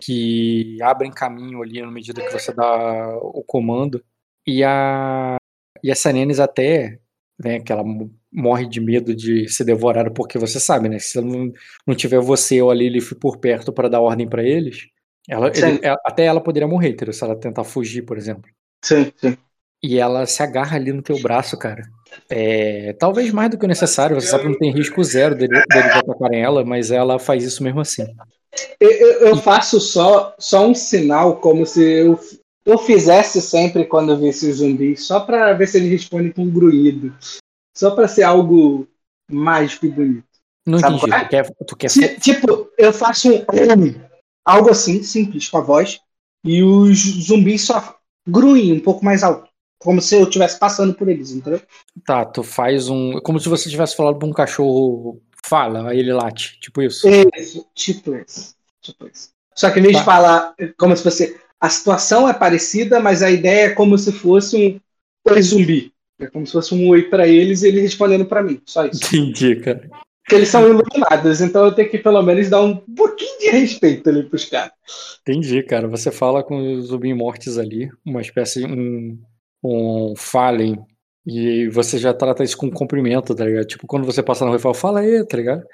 que abrem caminho ali na medida que você dá o comando. E a. E a Sanenes até, né, que ela mo- morre de medo de ser devorada, porque você sabe, né? Se não, não tiver você ou a Lilith por perto para dar ordem para eles, ela, ele- ela- até ela poderia morrer, entendeu? Se ela tentar fugir, por exemplo. Sim, sim. E ela se agarra ali no teu braço, cara. É, talvez mais do que o necessário, você sabe que não tem risco zero dele, deles atacarem ela, mas ela faz isso mesmo assim. Eu, eu- eu faço só, só um sinal, como se eu, eu fizesse sempre quando eu visse os zumbis, só pra ver se eles respondem com um grunhido. Só pra ser algo mágico e bonito. Não Sabe entendi. é? Tu quer, tu quer Ti- Tipo, eu faço um algo assim, simples, com a voz, e os zumbis só grunhem um pouco mais alto. Como se eu estivesse passando por eles, entendeu? Tá, tu faz um. Como se você tivesse falado pra um cachorro fala, aí ele late. Tipo isso. Isso, tipo isso. Tipo isso. Só que em vez Tá. de falar como se fosse. A situação é parecida, mas a ideia é como se fosse um oi zumbi. É como se fosse um oi pra eles e eles respondendo pra mim. Só isso. Entendi, cara. Porque eles são iluminados, então eu tenho que pelo menos dar um pouquinho de respeito ali pros caras. Entendi, cara. Você fala com os zumbi mortes ali, uma espécie de um, um fallen, e você já trata isso com cumprimento, tá ligado? Tipo, quando você passa na rua e fala, fala aí, tá ligado?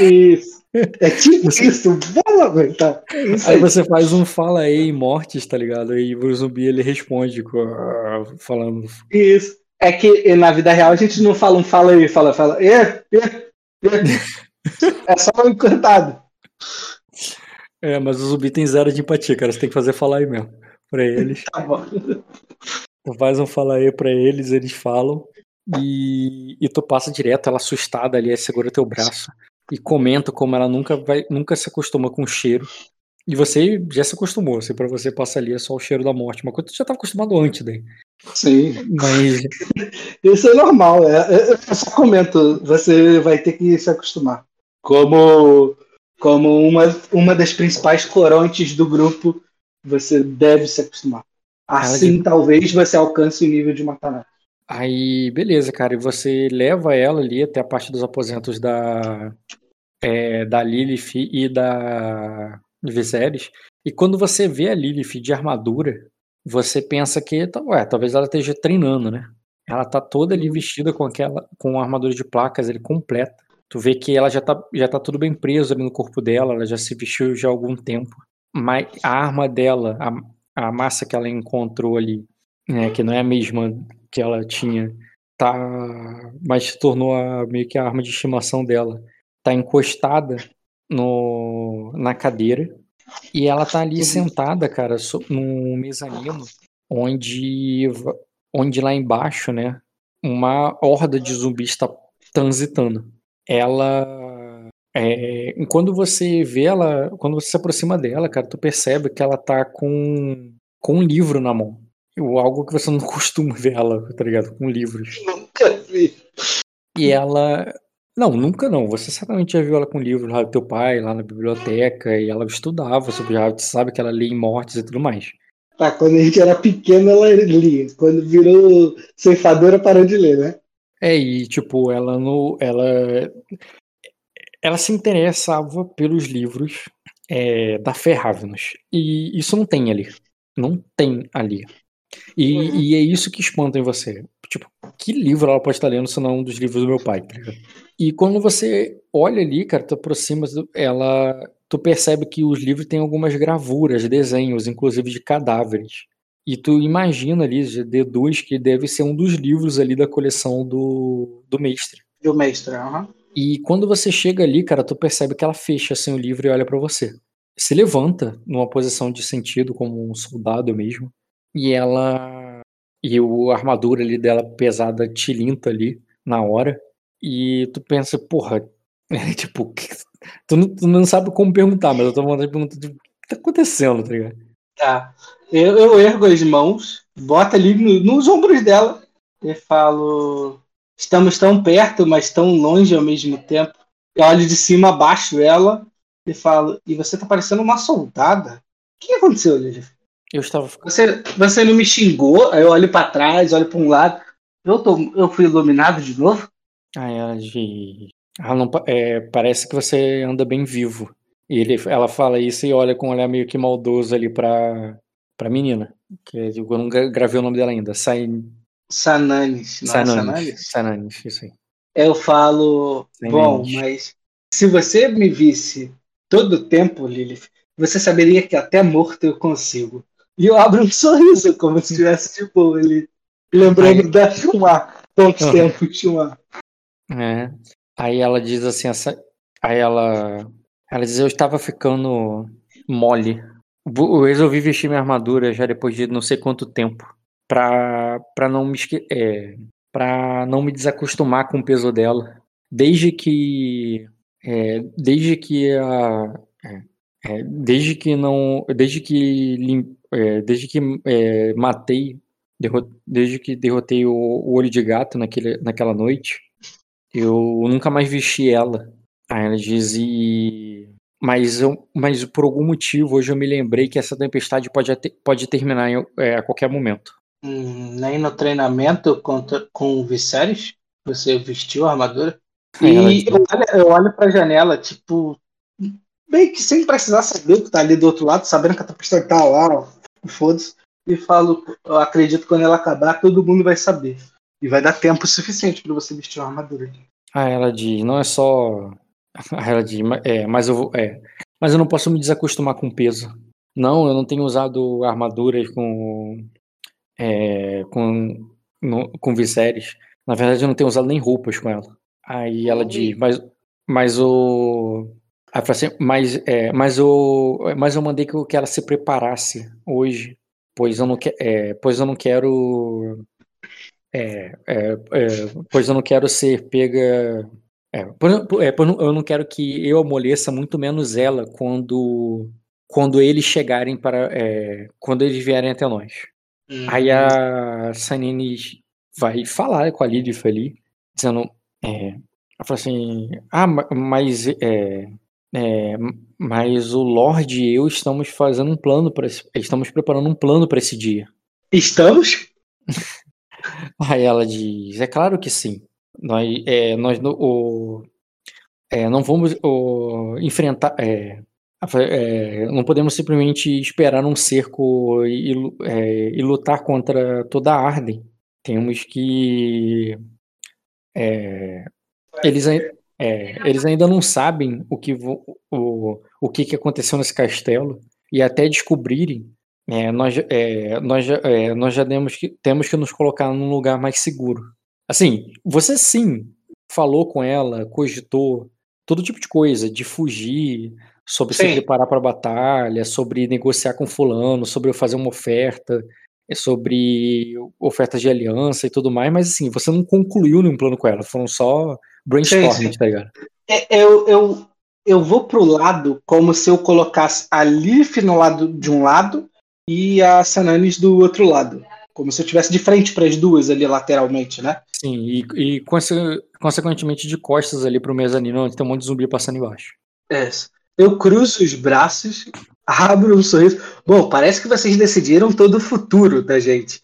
Isso. É tipo isso. Boa, velho. Tá. Isso Aí aí. você faz um fala aí em mortes, tá ligado? Aí o zumbi ele responde falando. Isso. É que na vida real a gente não fala um fala aí, fala, fala. É, é, é. É só um encantado. É, mas o zumbi tem zero de empatia, cara. Você tem que fazer falar aí mesmo. Pra eles. Tá bom. Tu faz um fala aí pra eles, eles falam. E, e tu passa direto, ela assustada ali, aí segura teu braço. E comenta como ela nunca vai, nunca se acostuma com o cheiro. E você já se acostumou, assim, pra você passar ali é só o cheiro da morte. Uma coisa que tu já tava acostumado antes daí. Sim. Mas Isso é normal. é- é- eu só comento, você vai ter que se acostumar. Como, como uma, uma das principais corontes do grupo, você deve se acostumar. Assim, talvez você alcance o nível de Mataná. Aí, beleza, cara. E você leva ela ali até a parte dos aposentos da, é, da Lilith e da Viserys. E quando você vê a Lilith de armadura, você pensa que, tá, ué, talvez ela esteja treinando, né? Ela tá toda ali vestida com aquela, com a armadura de placas ali completa. Tu vê que ela já tá, já tá tudo bem preso ali no corpo dela, ela já se vestiu já há algum tempo. Mas a arma dela, a, a massa que ela encontrou ali, né, que não é a mesma que ela tinha, tá, mas se tornou a, meio que a arma de estimação dela, tá encostada no, na cadeira e ela tá ali sentada, cara, so- num mezanino onde, onde lá embaixo, né, uma horda de zumbis está transitando. Ela é, quando você vê ela, quando você se aproxima dela, cara, tu percebe que ela tá com, com um livro na mão. O- Algo que você não costuma ver ela, tá ligado? Com livros. Nunca vi. E ela, Não, nunca não. Você certamente já viu ela com livro lá do teu pai, lá na biblioteca, e ela estudava sobre Hobbit, sabe que ela lia em mortes e tudo mais. Tá, quando a gente era pequeno ela lia. Quando virou ceifadora parou de ler, né? É, e tipo, ela no. Ela. Ela se interessava pelos livros é, da Ferravenus. E isso não tem ali. Não tem ali. E, Uhum. e é isso que espanta em você. Tipo, que livro ela pode estar lendo se não um dos livros do meu pai, tá? E quando você olha ali, cara, tu aproxima, ela. Tu percebe que os livros têm algumas gravuras, desenhos, inclusive de cadáveres. E tu imagina ali, deduz que deve ser um dos livros ali da coleção do, do mestre. Do mestre, aham. E quando você chega ali, cara, tu percebe que ela fecha assim o livro e olha pra você. Se levanta numa posição de sentido como um soldado mesmo, e ela e o a armadura ali dela pesada tilinta ali na hora, e tu pensa, porra, tipo, que- tu, não, tu não sabe como perguntar, mas eu tô mandando perguntar, tipo, o que tá acontecendo, tá ligado? Tá. Eu, eu ergo as mãos, boto ali no- nos ombros dela e falo: Estamos tão perto, mas tão longe ao mesmo tempo. Eu olho de cima abaixo ela e falo: E você tá parecendo uma soldada? O que aconteceu, Lili? Eu estava Você, você não me xingou? Aí eu olho pra trás, olho pra um lado. Eu, tô, eu fui iluminado de novo? Ah, ela de. Ela não, é, parece que você anda bem vivo. E ele, ela fala isso e olha com um olhar meio que maldoso ali pra, pra menina. Que é, eu não gra- gravei o nome dela ainda. Sain, Sananes. Não é Sananis. Sananes? Sananis, isso aí. Eu falo, Sem bom, mas se você me visse todo o tempo, Lilith, você saberia que até morto eu consigo. E eu abro um sorriso, como se estivesse de boa ali. Lembrando da Chumar. Poucos Ah. tempos, Chumar. É. Aí ela diz assim, essa, aí ela, ela diz, eu estava ficando mole. Eu resolvi vestir minha armadura já depois de não sei quanto tempo, pra, pra não me esque- é, para não me desacostumar com o peso dela. Desde que, é, desde que a, é, é, desde que não, desde que lim- é, desde que é, matei, derro- desde que derrotei o, o olho de gato naquele, naquela noite. Eu nunca mais vesti ela. Aí ela diz, e... Mas, eu, mas por algum motivo, hoje eu me lembrei que essa tempestade pode, pode terminar em- é, a qualquer momento. Hum, nem no treinamento contra, com o Viserys, você vestiu a armadura. Ela E diz, eu olho, eu olho pra janela, tipo, bem que sem precisar saber o que tá ali do outro lado, sabendo que a tempestade tá lá, foda-se, e falo, eu acredito que quando ela acabar, todo mundo vai saber. E vai dar tempo suficiente pra você vestir uma armadura. Aí ela diz, não é só... Aí ela diz, "Ma- é, mas eu vou... É, mas eu não posso me desacostumar com peso. Não, eu não tenho usado armaduras com... É, com, no, com Viserys. Na verdade, eu não tenho usado nem roupas com ela. Aí ela diz, mas, mas o. Aí fala assim, mas, é, mas, o, mas eu mandei que, eu- que ela se preparasse hoje, pois eu não, que, é, pois eu não quero. É, é, é, pois eu não quero ser pega. É, pois eu não quero que eu amoleça, muito menos ela, quando, quando eles chegarem para. quando eles vierem até nós. Aí a Sanine vai falar com a Lilith ali, dizendo, ela fala assim, ah, ma- mas, é, é, mas o Lorde e eu estamos fazendo um plano para estamos preparando um plano para esse dia. Estamos? Aí ela diz, é claro que sim. Nós, é, nós o, é, não vamos o, enfrentar, é, é, não podemos simplesmente esperar um cerco e, lu- é, e lutar contra toda a Arden. Temos que eles, é, eles ainda não sabem o que, o, o que, que aconteceu nesse castelo e até descobrirem, é, nós, já- é, nós, é, nós já temos que, temos que nos colocar num lugar mais seguro. Assim, você sim falou com ela, cogitou todo tipo de coisa, de fugir, sobre se Sim. preparar para a batalha, sobre negociar com fulano, sobre eu fazer uma oferta, é sobre ofertas de aliança e tudo mais, mas assim, você não concluiu nenhum plano com ela, foram só brainstorming, sim. tá ligado? É, Eu, eu, eu vou pro lado como se eu colocasse a Lilith no lado de um lado e a Sananis do outro lado. Como se eu estivesse de frente para as duas ali lateralmente, né? Sim, e, e conse- consequentemente de costas ali pro mezanino, onde tem um monte de zumbi passando embaixo. É. Eu cruzo os braços, abro um sorriso. Bom, parece que vocês decidiram todo o futuro da gente.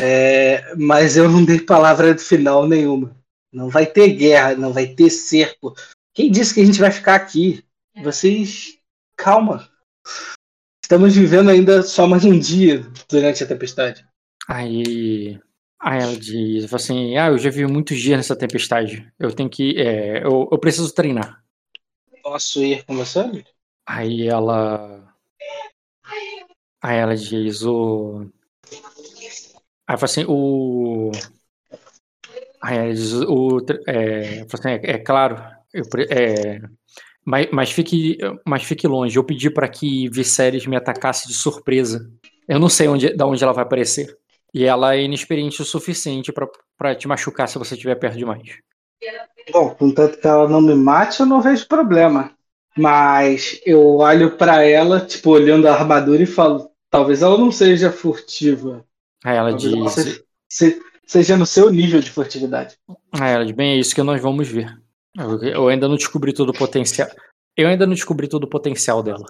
É, mas eu não dei palavra final nenhuma. Não vai ter guerra, não vai ter cerco. Quem disse que a gente vai ficar aqui? Vocês. Calma. Estamos vivendo ainda só mais um dia durante a tempestade. Aí, aí ela diz assim, ah, eu já vi muitos dias nessa tempestade. Eu tenho que, é, eu, eu preciso treinar. Posso ir com você, amigo? Aí ela, aí ela diz o, aí fala assim, o, o, é, assim, é, é claro, é, mas, mas fique, mas fique longe. Eu pedi para que Viserys me atacasse de surpresa. Eu não sei onde, da onde ela vai aparecer. E ela é inexperiente o suficiente pra te machucar se você estiver perto demais. Bom, contanto que ela não me mate, eu não vejo problema. Mas eu olho pra ela, tipo, olhando a armadura e falo: talvez ela não seja furtiva. Aí ela Talvez diz. se- se- seja no seu nível de ela diz, bem, é isso que nós vamos ver. Eu, ainda não descobri todo o potencial. Eu ainda não descobri todo o potencial dela.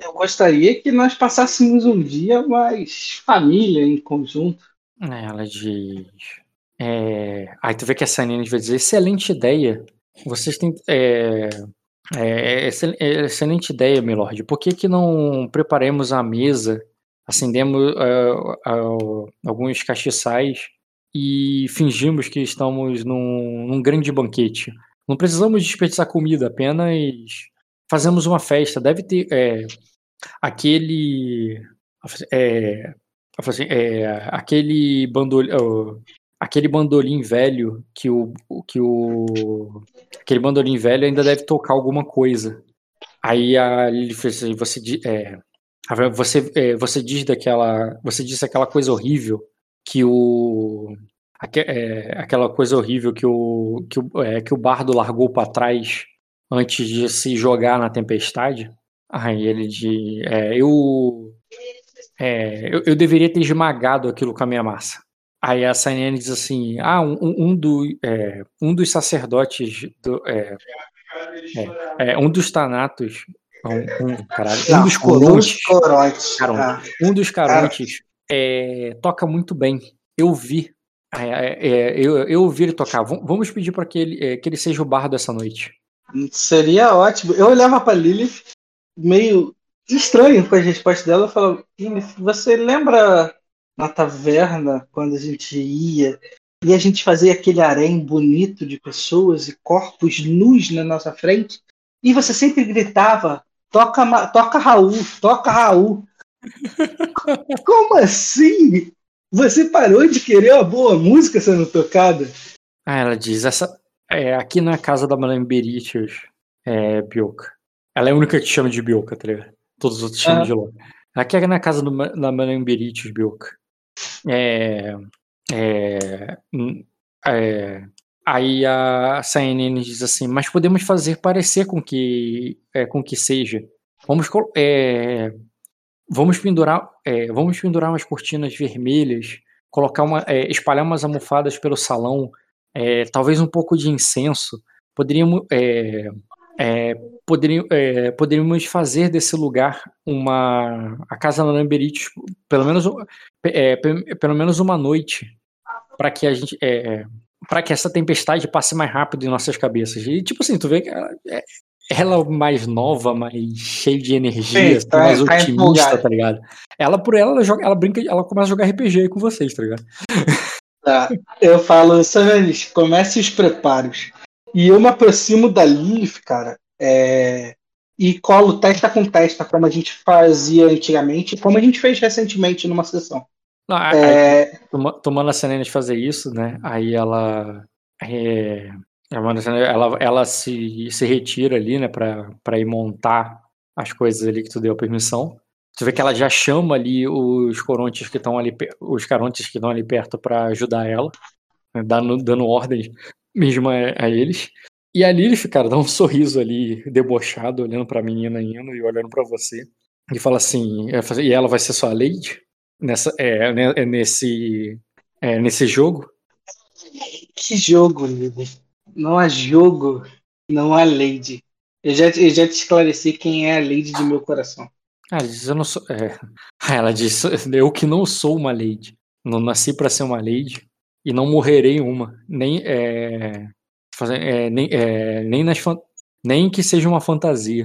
Eu gostaria que nós passássemos um dia mais família em conjunto. Aí ela diz. É... Aí tu vê que a Sanine vai dizer, excelente ideia. Vocês têm. É... É, é excelente ideia, Milord. Por que, que não preparemos a mesa, acendemos ah, ah, alguns castiçais e fingimos que estamos num, num grande banquete? Não precisamos desperdiçar comida, apenas fazemos uma festa. Deve ter é, aquele. É, assim, é, aquele bandolim. Aquele bandolim velho que o, que o aquele bandolim velho ainda deve tocar alguma coisa. Aí a fez assim, você é, você é, você diz daquela você disse aquela coisa horrível que o aque- é, aquela coisa horrível que o que o, é, que o bardo largou para trás antes de se jogar na tempestade. Aí ele diz, é, eu, é, eu eu deveria ter esmagado aquilo com a minha massa. Aí a Sainiane diz assim: ah, um, um- um do, é, um dos sacerdotes, do, é, um dos Thanatos, um, um, caralho, um dos corontes, corontes. Caramba. Ah, um dos carontes é, toca muito bem. Eu vi. É, é, é, eu, eu ouvi ele tocar. Vam- Vamos pedir para que ele, é, que ele seja o bardo essa noite. seria ótimo. Eu olhava pra Lilith meio estranho com a resposta dela. Eu falava: Lilith, você lembra na taverna quando a gente ia e a gente fazia aquele harém bonito de pessoas e corpos nus na nossa frente? E você sempre gritava: toca, toca Raul, toca Raul. Como assim? Você parou de querer uma boa música sendo tocada? Ah, ela diz: essa, é, aqui na casa da Madame Beritius, é Bioca. Ela é a única que chama de Bioca, tá ligado? Todos os outros chamam Ah. de Lô. Aqui é na casa do, da Madame Beritius, Bioca. É, é, é, aí a Sainene diz assim: mas podemos fazer parecer com que, é, com que seja. Vamos, é, vamos pendurar, é, vamos pendurar umas cortinas vermelhas, colocar uma, é, espalhar umas almofadas pelo salão, é, talvez um pouco de incenso. Poderíamos, é, é, poderia- é, poderíamos fazer desse lugar uma a casa da Lamberite, pelo menos pe- pelo menos uma noite, para que a gente para que essa tempestade passe mais rápido em nossas cabeças. E tipo assim, tu vê que é- ela mais nova, mais cheia de energia, Sim, tá- mais tá otimista, empolgada. tá ligado? Ela por ela, ela joga, ela brinca, ela começa a jogar RPG aí com vocês, tá ligado? Tá. Eu falo, Sanis, comece os preparos. E eu me aproximo da Lilith, cara, é, e colo testa com testa, como a gente fazia antigamente, como a gente fez recentemente numa sessão. Não, aí, É, toma- tomando a de fazer isso, né? Aí ela. É, ela, ela, se, se retira ali, né, pra, pra ir montar as coisas ali que tu deu permissão. Tu vê que ela já chama ali os corontes que estão ali, os carontes que estão ali perto pra ajudar ela, né, dando, dando ordens mesmo a, a eles. E a Lilith, cara, dá um sorriso ali, debochado, olhando pra menina indo e olhando pra você. E fala assim, assim, e ela vai ser sua lady? nessa, é, né, é nesse, é, nesse jogo. Que jogo, Lili? Não há jogo, não há Lady. Eu já, eu já te esclareci quem é a Lady de meu coração. Ela diz, eu não sou. É, ela diz, eu que não sou uma Lady. Não nasci para ser uma Lady e não morrerei uma. Nem, é, é, nem, é, nem, nas, nem que seja uma fantasia.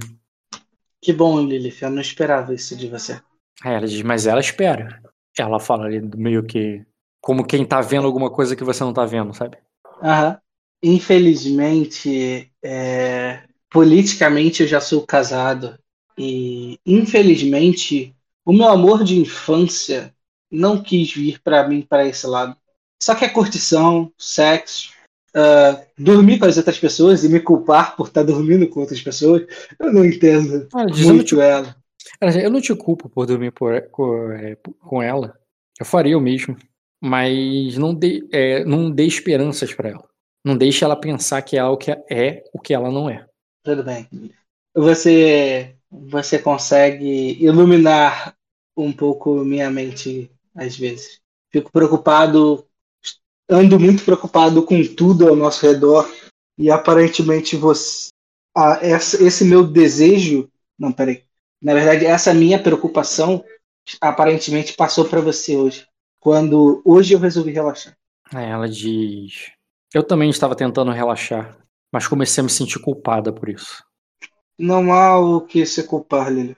Que bom, Lilith. Eu não esperava isso de você. É, ela diz, mas ela espera. Ela fala ali meio que. Como quem tá vendo alguma coisa que você não tá vendo, sabe? Aham. Infelizmente, é, politicamente eu já sou casado. E infelizmente, o meu amor de infância não quis vir para mim para esse lado. Só que é curtição, sexo, uh, dormir com as outras pessoas e me culpar por estar dormindo com outras pessoas, eu não entendo ah, muito te... ela. Eu não te culpo por dormir por, por, é, com ela. Eu faria o mesmo. Mas não dê, é, não dê esperanças para ela. Não deixe ela pensar que ela é o que é o que ela não é. Tudo bem. Você, você consegue iluminar um pouco minha mente às vezes. Fico preocupado, ando muito preocupado com tudo ao nosso redor e aparentemente você, ah, essa, esse meu desejo, não, peraí. Na verdade, essa minha preocupação aparentemente passou para você hoje, quando hoje eu resolvi relaxar. É, ela diz: Eu também estava tentando relaxar, mas comecei a me sentir culpada por isso. Não há o que se culpar, Lili.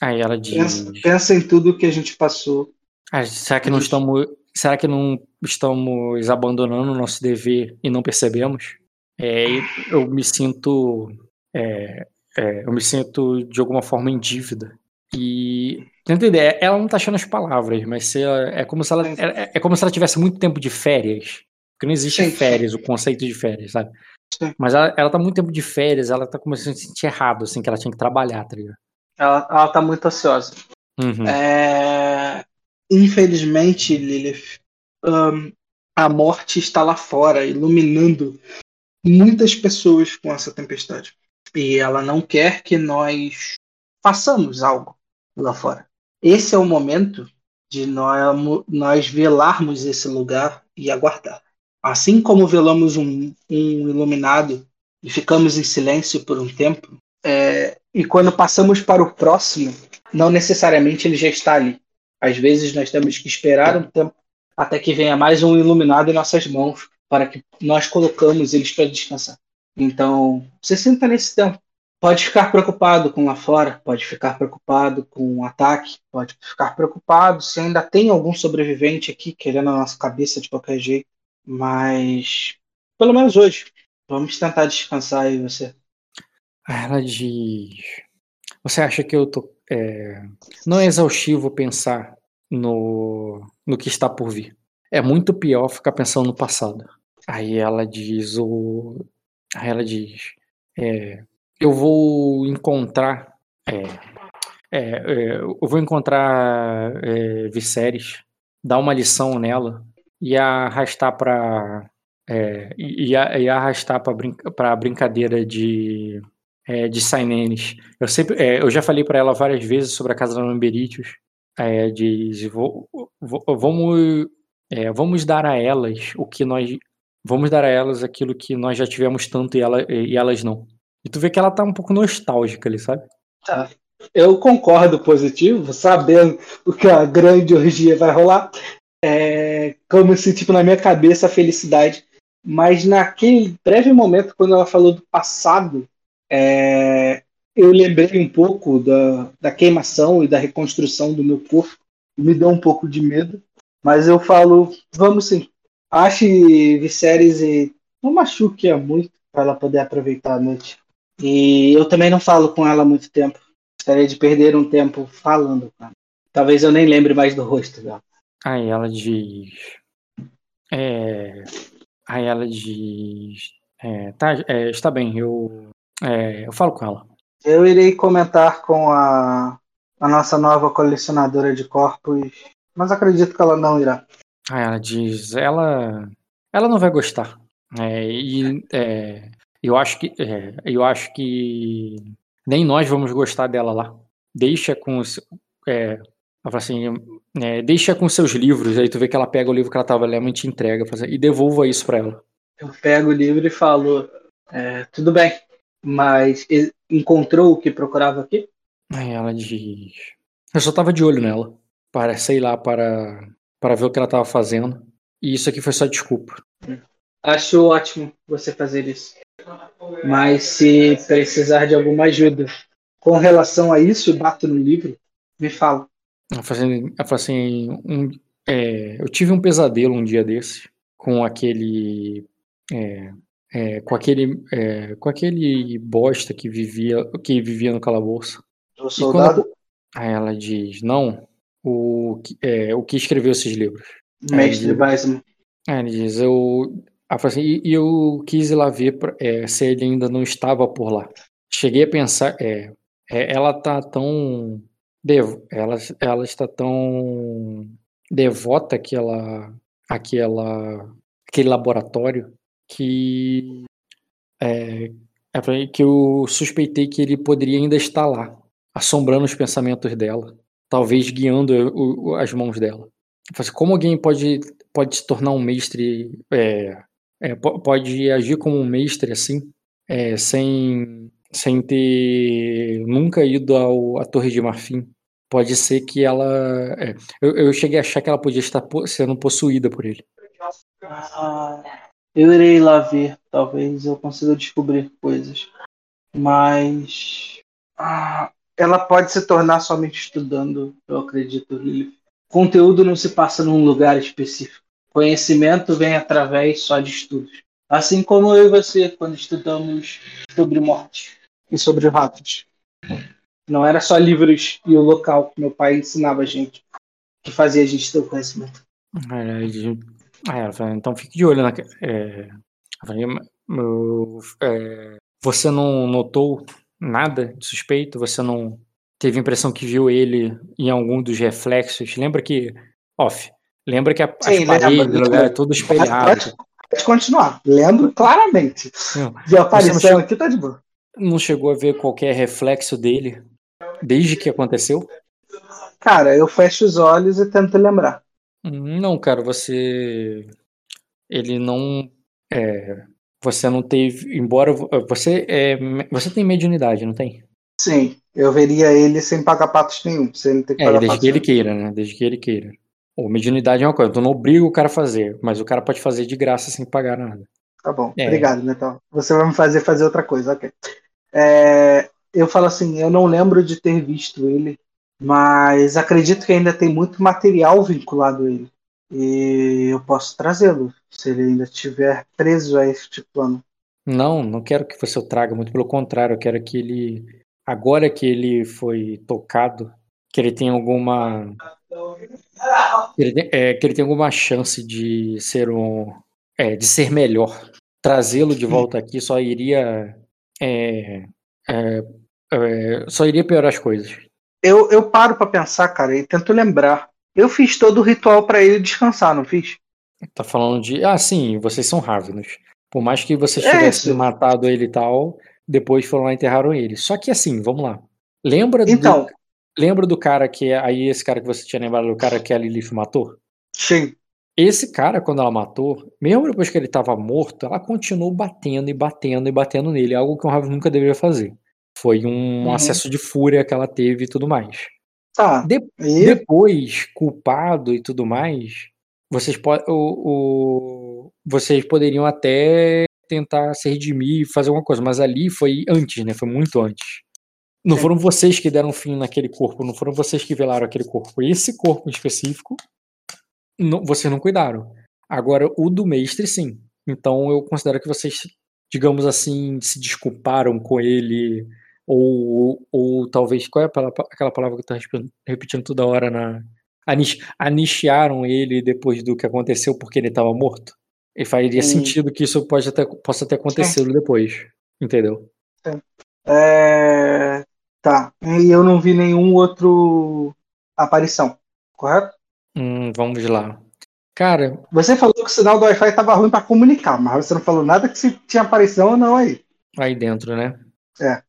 Aí ela diz: pensa, pensa em tudo que a gente passou. Ah, será que não estamos, será que não estamos abandonando o nosso dever e não percebemos? É, eu me sinto, é, é, eu me sinto de alguma forma em dívida. E tenta ideia, ela não está achando as palavras, mas ela, é como se ela é, é, como se ela tivesse muito tempo de férias. Porque não existe Sim. férias, o conceito de férias, sabe? Sim. Mas ela, ela tá muito tempo de férias, ela tá começando a se sentir errado, assim, que ela tinha que trabalhar, tá ligado? Ela, ela tá muito ansiosa. Uhum. É, infelizmente, Lilith, um, a morte está lá fora, iluminando muitas pessoas com essa tempestade. E ela não quer que nós façamos algo lá fora. Esse é o momento de nós, nós velarmos esse lugar e aguardar. Assim como velamos um, um iluminado e ficamos em silêncio por um tempo, é, e quando passamos para o próximo, não necessariamente ele já está ali. Às vezes nós temos que esperar um tempo até que venha mais um iluminado em nossas mãos para que nós colocamos eles para descansar. Então, você senta nesse tempo. Pode ficar preocupado com lá fora, pode ficar preocupado com o ataque, pode ficar preocupado se ainda tem algum sobrevivente aqui querendo a nossa cabeça de qualquer jeito. Mas, pelo menos hoje, vamos tentar descansar aí você. Ela diz. Você acha que eu tô é, não é exaustivo pensar no, no que está por vir. É muito pior ficar pensando no passado. Aí ela diz o, aí ela diz, é, eu vou encontrar, é, é, é eu vou encontrar é, Viserys, dar uma lição nela e arrastar para é, e, e, arrastar para brin a brincadeira de é, de Sainenes. Eu sempre, é, eu já falei para ela várias vezes sobre a casa da Lamberitius, é, de vou, vou, vamos, é, vamos dar a elas o que nós, vamos dar a elas aquilo que nós já tivemos tanto e, ela, e elas não. E tu vê que ela tá um pouco nostálgica ali, sabe? Tá. Eu concordo positivo, sabendo o que a grande orgia vai rolar. É, como se, tipo, na minha cabeça a felicidade. Mas naquele breve momento, quando ela falou do passado, é, eu lembrei um pouco da, da queimação e da reconstrução do meu corpo. Me deu um pouco de medo, mas eu falo, vamos sim. Ache Viserys e não machuque muito para ela poder aproveitar a noite. E eu também não falo com ela há muito tempo. Gostaria de perder um tempo falando com ela. Talvez eu nem lembre mais do rosto dela. Aí ela diz. É, aí ela diz. É, tá, é, está bem, eu é, eu falo com ela. Eu irei comentar com a, a nossa nova colecionadora de corpos, mas acredito que ela não irá. Ah, ela diz, ela, ela não vai gostar. É, e é, eu acho que, eu acho que nem nós vamos gostar dela lá. Deixa com os, é, Ela fala assim, é, deixa com seus livros, aí tu vê que ela pega o livro que ela tava lendo e te entrega, assim, e devolva isso pra ela. Eu pego o livro e falo, é, tudo bem, mas encontrou o que procurava aqui? Aí ela diz, eu só tava de olho nela, para, sei lá, para, para ver o que ela tava fazendo, e isso aqui foi só desculpa. Acho ótimo você fazer isso. Mas se precisar de alguma ajuda com relação a isso, bato no livro, me fala. Ela fala assim, ela assim um, é, eu tive um pesadelo um dia desse com aquele é, é, com aquele é, com aquele bosta que vivia que vivia no calabouço. O soldado? Quando, aí ela diz não o é, o que escreveu esses livros. Mestre Weisman. Aí ele diz eu assim, e eu quis ir lá ver é, se ele ainda não estava por lá. Cheguei a pensar, é, é ela tá tão devo, ela, ela está tão devota àquela, àquela, aquele laboratório que é, é que eu suspeitei que ele poderia ainda estar lá, assombrando os pensamentos dela, talvez guiando o, o, as mãos dela. Assim, como alguém pode, pode se tornar um mestre, é, é, pode agir como um mestre assim, sem, sem ter nunca ido à Torre de Marfim? Pode ser que ela. É, eu, eu cheguei a achar que ela podia estar sendo possuída por ele. Ah, eu irei lá ver. Talvez eu consiga descobrir coisas. Mas. Ah, ela pode se tornar somente estudando, eu acredito, Lilith. Conteúdo não se passa num lugar específico. Conhecimento vem através só de estudos. Assim como eu e você, quando estudamos sobre morte e sobre ratos. Não era só livros e o local que meu pai ensinava a gente, que fazia a gente ter o conhecimento. É, então fique de olho na. É, é, você não notou nada de suspeito? Você não teve a impressão que viu ele em algum dos reflexos? Lembra que. Off. Lembra que a, Sim, as paredes do lugar é tudo espelhado. Pode, pode continuar. Lembro claramente. Não, de aparição chegou, aqui tá de boa. Não chegou a ver qualquer reflexo dele Desde que aconteceu? Cara, eu fecho os olhos e tento lembrar. Não, cara, você. Ele não. É... Você não teve. Embora. Você é. Você tem mediunidade, não tem? Sim, eu veria ele sem pagar patos nenhum. Sem ter que é, pagar desde que ele queira, né? Desde que ele queira. Ou mediunidade é uma coisa, tu não obriga o cara a fazer, mas o cara pode fazer de graça sem pagar nada. Tá bom, é. obrigado, Metal. Você vai me fazer fazer outra coisa, ok. É, eu falo assim, eu não lembro de ter visto ele, mas acredito que ainda tem muito material vinculado a ele. E eu posso trazê-lo, se ele ainda estiver preso a este plano. Não, não quero que você o traga, muito pelo contrário, eu quero que ele, agora que ele foi tocado, que ele tenha alguma. Que ele, é, que ele tenha alguma chance de ser um. É, de ser melhor. Trazê-lo de volta aqui só iria é, é, é, só iria piorar as coisas. Eu, eu paro para pensar, cara, e tento lembrar. Eu fiz todo o ritual para ele descansar, não fiz? Tá falando de. Ah, sim, vocês são Ravenos. Por mais que vocês é tivessem matado ele e tal, depois foram lá e enterraram ele. Só que assim, vamos lá. Lembra então, do. Lembra do cara que. Aí, esse cara que você tinha lembrado, o cara que a Lilith matou? Sim. Esse cara, quando ela matou, mesmo depois que ele estava morto, ela continuou batendo e batendo e batendo nele, algo que um Raven nunca deveria fazer. Foi um uhum. acesso de fúria que ela teve e tudo mais. Tá. De e... Depois, culpado e tudo mais, vocês, po o, o, vocês poderiam até tentar se redimir e fazer alguma coisa, mas ali foi antes, né? Foi muito antes. Não é. foram vocês que deram fim naquele corpo, não foram vocês que velaram aquele corpo. Esse corpo em específico não, vocês não cuidaram. Agora, o do mestre, sim. Então, eu considero que vocês, digamos assim, se desculparam com ele, ou, ou talvez, qual é aquela palavra que eu estou repetindo toda hora na. Anish, anichearam ele depois do que aconteceu porque ele estava morto? E faria sentido que isso pode até, possa ter acontecido depois. Entendeu? É, tá. E eu não vi nenhum outro aparição, correto? Hum, vamos lá. Cara. Você falou que o sinal do Wi-Fi estava ruim para comunicar, mas você não falou nada que se tinha aparição ou não aí. Aí dentro, né? É.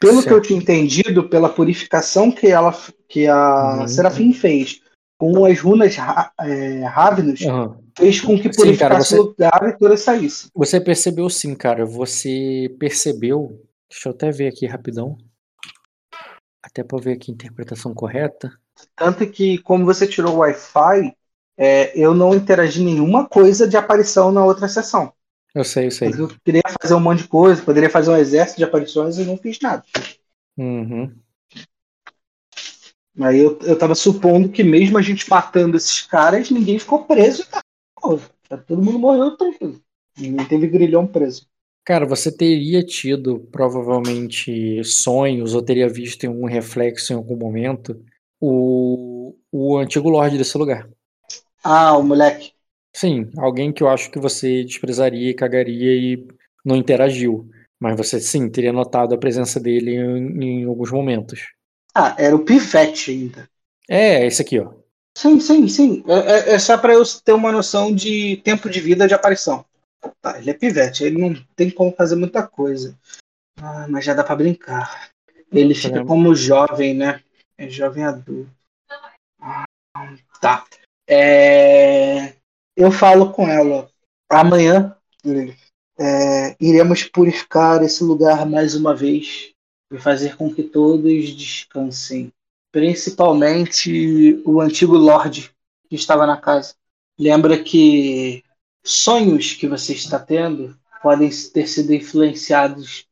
Pelo Certo. que eu tinha entendido, pela purificação que ela que a Uhum. Serafim fez com as runas é, Ravenous, Aham. fez com que Sim, purificasse cara, você- o lugar e todas saíssem. Você percebeu sim, cara. Você percebeu. Deixa eu até ver aqui rapidão. Até eu ver aqui a interpretação correta. Tanto que, como você tirou o Wi-Fi, é, eu não interagi nenhuma coisa de aparição na outra sessão. Eu sei, eu sei. Eu queria fazer um monte de coisa, poderia fazer um exército de aparições e não fiz nada. Uhum. Aí eu, eu tava supondo que mesmo a gente matando esses caras, ninguém ficou preso. Tá? Pô, todo mundo morreu tranquilo. Ninguém teve grilhão preso. Cara, você teria tido provavelmente sonhos ou teria visto em um reflexo em algum momento o, o antigo Lorde desse lugar. Ah, o moleque. Sim, alguém que eu acho que você desprezaria e cagaria e não interagiu. Mas você sim teria notado a presença dele em, em alguns momentos. Ah, era o Pivete ainda. É, esse aqui, ó. Sim, sim, sim. É, é- é só pra eu ter uma noção de tempo de vida de aparição. Tá, ele é pivete, ele não tem como fazer muita coisa. Ah, mas já dá pra brincar. Ele fica Caramba. como jovem, né? É jovem adulto. Tá. É, Eu falo com ela. Amanhã é, iremos purificar esse lugar mais uma vez e fazer com que todos descansem principalmente o antigo Lorde que estava na casa. Lembra que sonhos que você está tendo podem ter sido influenciados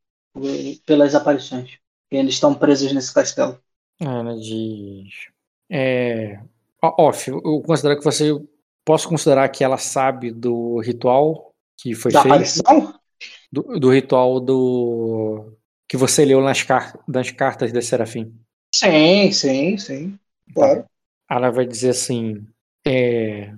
pelas aparições. E eles estão presos nesse castelo. Ela diz. É. Off, eu considero que você. Posso considerar que ela sabe do ritual que foi Da feito? aparição? Do, do ritual do. que você leu nas, car nas cartas da Serafim. Sim, sim, sim. Claro. Ela vai dizer assim: é,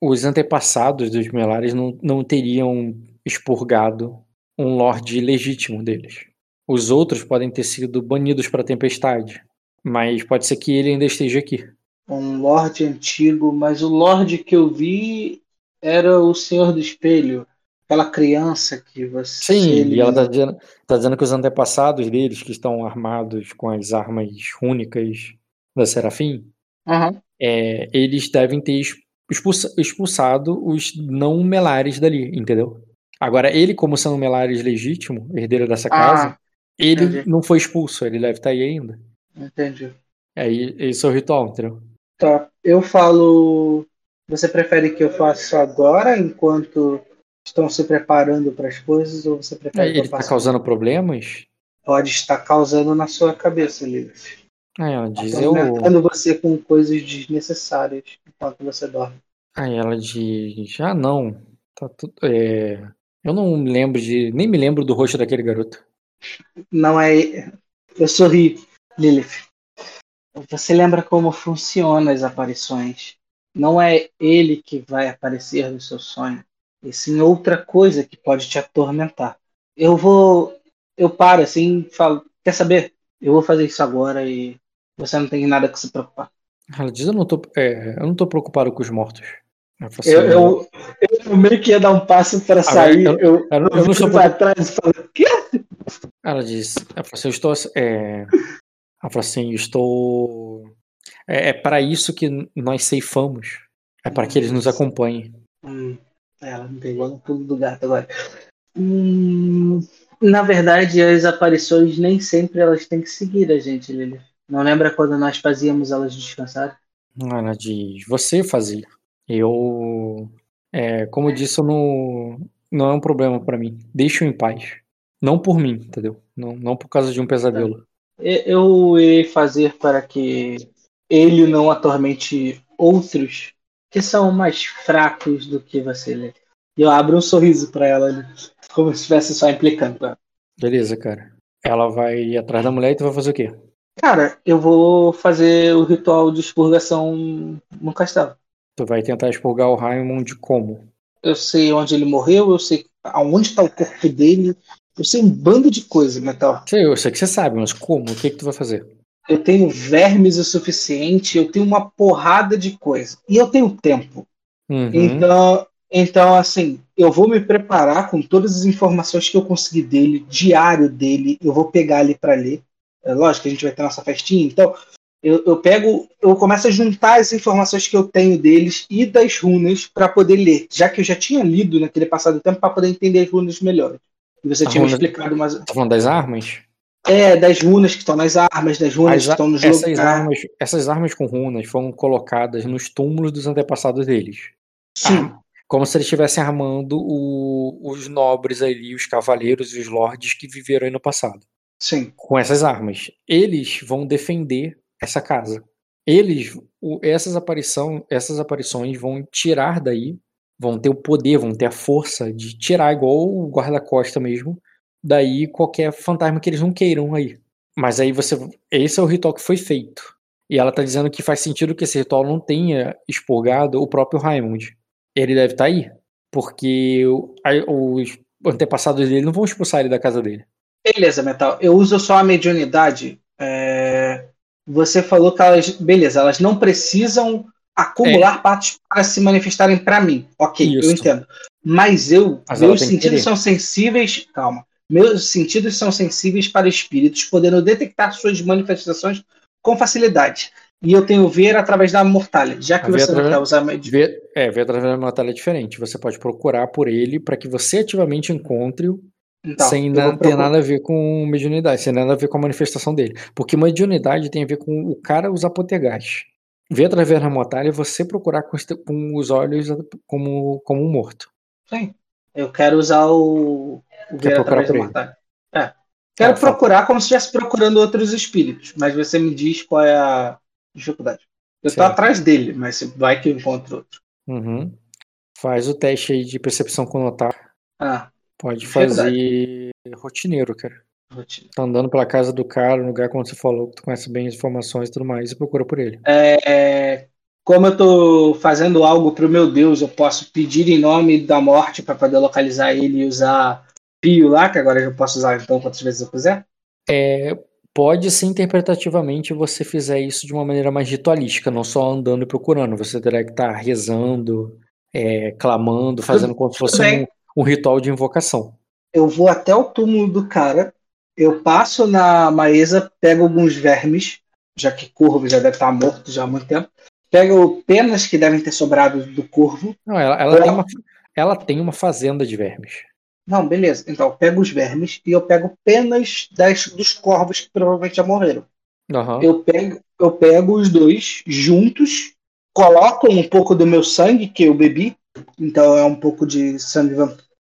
os antepassados dos Melares não, não teriam expurgado um lorde legítimo deles. Os outros podem ter sido banidos para a tempestade, mas pode ser que ele ainda esteja aqui. Um Lorde antigo, mas o Lorde que eu vi era o Senhor do Espelho. Aquela criança que você. Sim, ele- e ela tá dizendo, tá dizendo que os antepassados deles, que estão armados com as armas rúnicas da Serafim, Aham. é, eles devem ter ex- expulsa- expulsado os não Melares dali, entendeu? Agora, ele, como sendo um Melares legítimo, herdeiro dessa casa, Ah, ele entendi. não foi expulso, ele deve estar aí ainda. Entendi. Aí, esse é o ritual, entendeu? Tá. Eu falo. Você prefere que eu faça agora, enquanto estão se preparando para as coisas, ou você prefere Aí que eu ele tá faça? causando problemas? Pode estar causando na sua cabeça, Lilith. Aí ela diz, eu... Você com coisas desnecessárias enquanto você dorme. Aí ela diz, ah não, tá tudo... é, Eu não me lembro de... Nem me lembro do rosto daquele garoto. Não é. Eu sorri, Lilith. Você lembra como funcionam as aparições? Não é ele que vai aparecer no seu sonho, e sim outra coisa que pode te atormentar. Eu vou. Eu paro assim falo: Quer saber? Eu vou fazer isso agora e você não tem nada que se preocupar. Ela diz, eu não tô, é, eu não tô preocupado com os mortos. Fala assim, Eu, eu, eu meio que ia dar um passo para sair. eu- Eu, eu não- eu não eu fui para trás e falei: Quê? Ela diz, fala assim, eu estou, é, ela fala assim, estou, é, é para isso que nós ceifamos, é para que eles nos acompanhem. Hum, ela me pegou no pulo do gato agora. Hum, na verdade, as aparições nem sempre elas têm que seguir a gente, Lili. Não lembra quando nós fazíamos elas descansar? Ela diz, você fazia. Eu, é, como eu disse, eu não, não é um problema para mim. Deixa em paz. Não por mim, entendeu? Não, não por causa de um pesadelo. Eu irei fazer para que ele não atormente outros que são mais fracos do que você. E eu abro um sorriso para ela, como se estivesse só implicando. Beleza, cara. Ela vai atrás da mulher e tu vai fazer o quê? Cara, eu vou fazer o ritual de expurgação no castelo. Tu vai tentar expurgar o Raimund como? Eu sei onde ele morreu, eu sei aonde está o corpo dele, eu sei um bando de coisa, Metal. Sei, eu sei que você sabe, mas como? O que que tu vai fazer? Eu tenho vermes o suficiente, eu tenho uma porrada de coisa. E eu tenho tempo. Uhum. Então, Então, assim, eu vou me preparar com todas as informações que eu consegui dele, diário dele, eu vou pegar ali para ler. É lógico que a gente vai ter nossa festinha, então eu, eu, pego, eu começo a juntar as informações que eu tenho deles e das runas para poder ler, já que eu já tinha lido naquele passado tempo para poder entender as runas melhor. E você a tinha runa, explicado mais. Tá falando das armas? É, das runas que estão nas armas, das runas as, que estão nos essas armas, essas armas com runas foram colocadas nos túmulos dos antepassados deles. Sim. Ah, como se eles estivessem armando o, os nobres ali, os cavaleiros e os lords que viveram aí no passado. Sim. Com essas armas. Eles vão defender essa casa. Eles, essas, aparição, essas aparições vão tirar daí, vão ter o poder, vão ter a força de tirar, igual o guarda-costa mesmo, daí qualquer fantasma que eles não queiram aí. Mas aí você. Esse é o ritual que foi feito. E ela tá dizendo que faz sentido que esse ritual não tenha expurgado o próprio Raimund. Ele deve estar tá aí. Porque os antepassados dele não vão expulsar ele da casa dele. Beleza, Metal. Eu uso só a mediunidade é, você falou que elas, beleza, elas não precisam acumular é. patos para se manifestarem para mim. Ok, Isso. eu entendo. Mas eu, Mas meus sentidos são sensíveis. Calma. Meus sentidos são sensíveis para espíritos, podendo detectar suas manifestações com facilidade. E eu tenho ver através da mortalha, já que você não quer usar. Ver, é, ver através da mortalha é diferente. Você pode procurar por ele para que você ativamente encontre-o então, sem ter nada a ver com mediunidade, sem nada a ver com a manifestação dele. Porque mediunidade tem a ver com o cara usar potegás. Ver através da mortalha é você procurar com, com, os olhos como, como um morto. Sim. Eu quero usar o, o ver através da mortalha. É. Quero ah, procurar como se estivesse procurando outros espíritos, mas você me diz qual é a dificuldade. Eu estou atrás dele, mas vai que eu encontro outro. Uhum. Faz o teste aí de percepção com notar. Ah, Pode fazer rotineiro, cara. Rotineiro. Tá andando pela casa do cara, no lugar como você falou, que tu conhece bem as informações e tudo mais, e procura por ele. É, como eu tô fazendo algo pro meu Deus, eu posso pedir em nome da morte para poder localizar ele e usar Pio lá, que agora eu posso usar então quantas vezes eu quiser? É, pode ser interpretativamente você fizer isso de uma maneira mais ritualística, não só andando e procurando. Você terá que estar tá rezando, é, clamando, fazendo como se fosse um, um ritual de invocação. Eu vou até o túmulo do cara, eu passo na maesa, pego alguns vermes, já que Corvo já deve estar morto já há muito tempo. Pego penas que devem ter sobrado do Corvo. Não, ela, ela tem, uma, ela tem uma fazenda de vermes. Não, beleza. Então, eu pego os vermes e eu pego penas das, dos corvos que provavelmente já morreram. Uhum. Eu, pego, eu pego os dois juntos, coloco um pouco do meu sangue que eu bebi, então é um pouco de sangue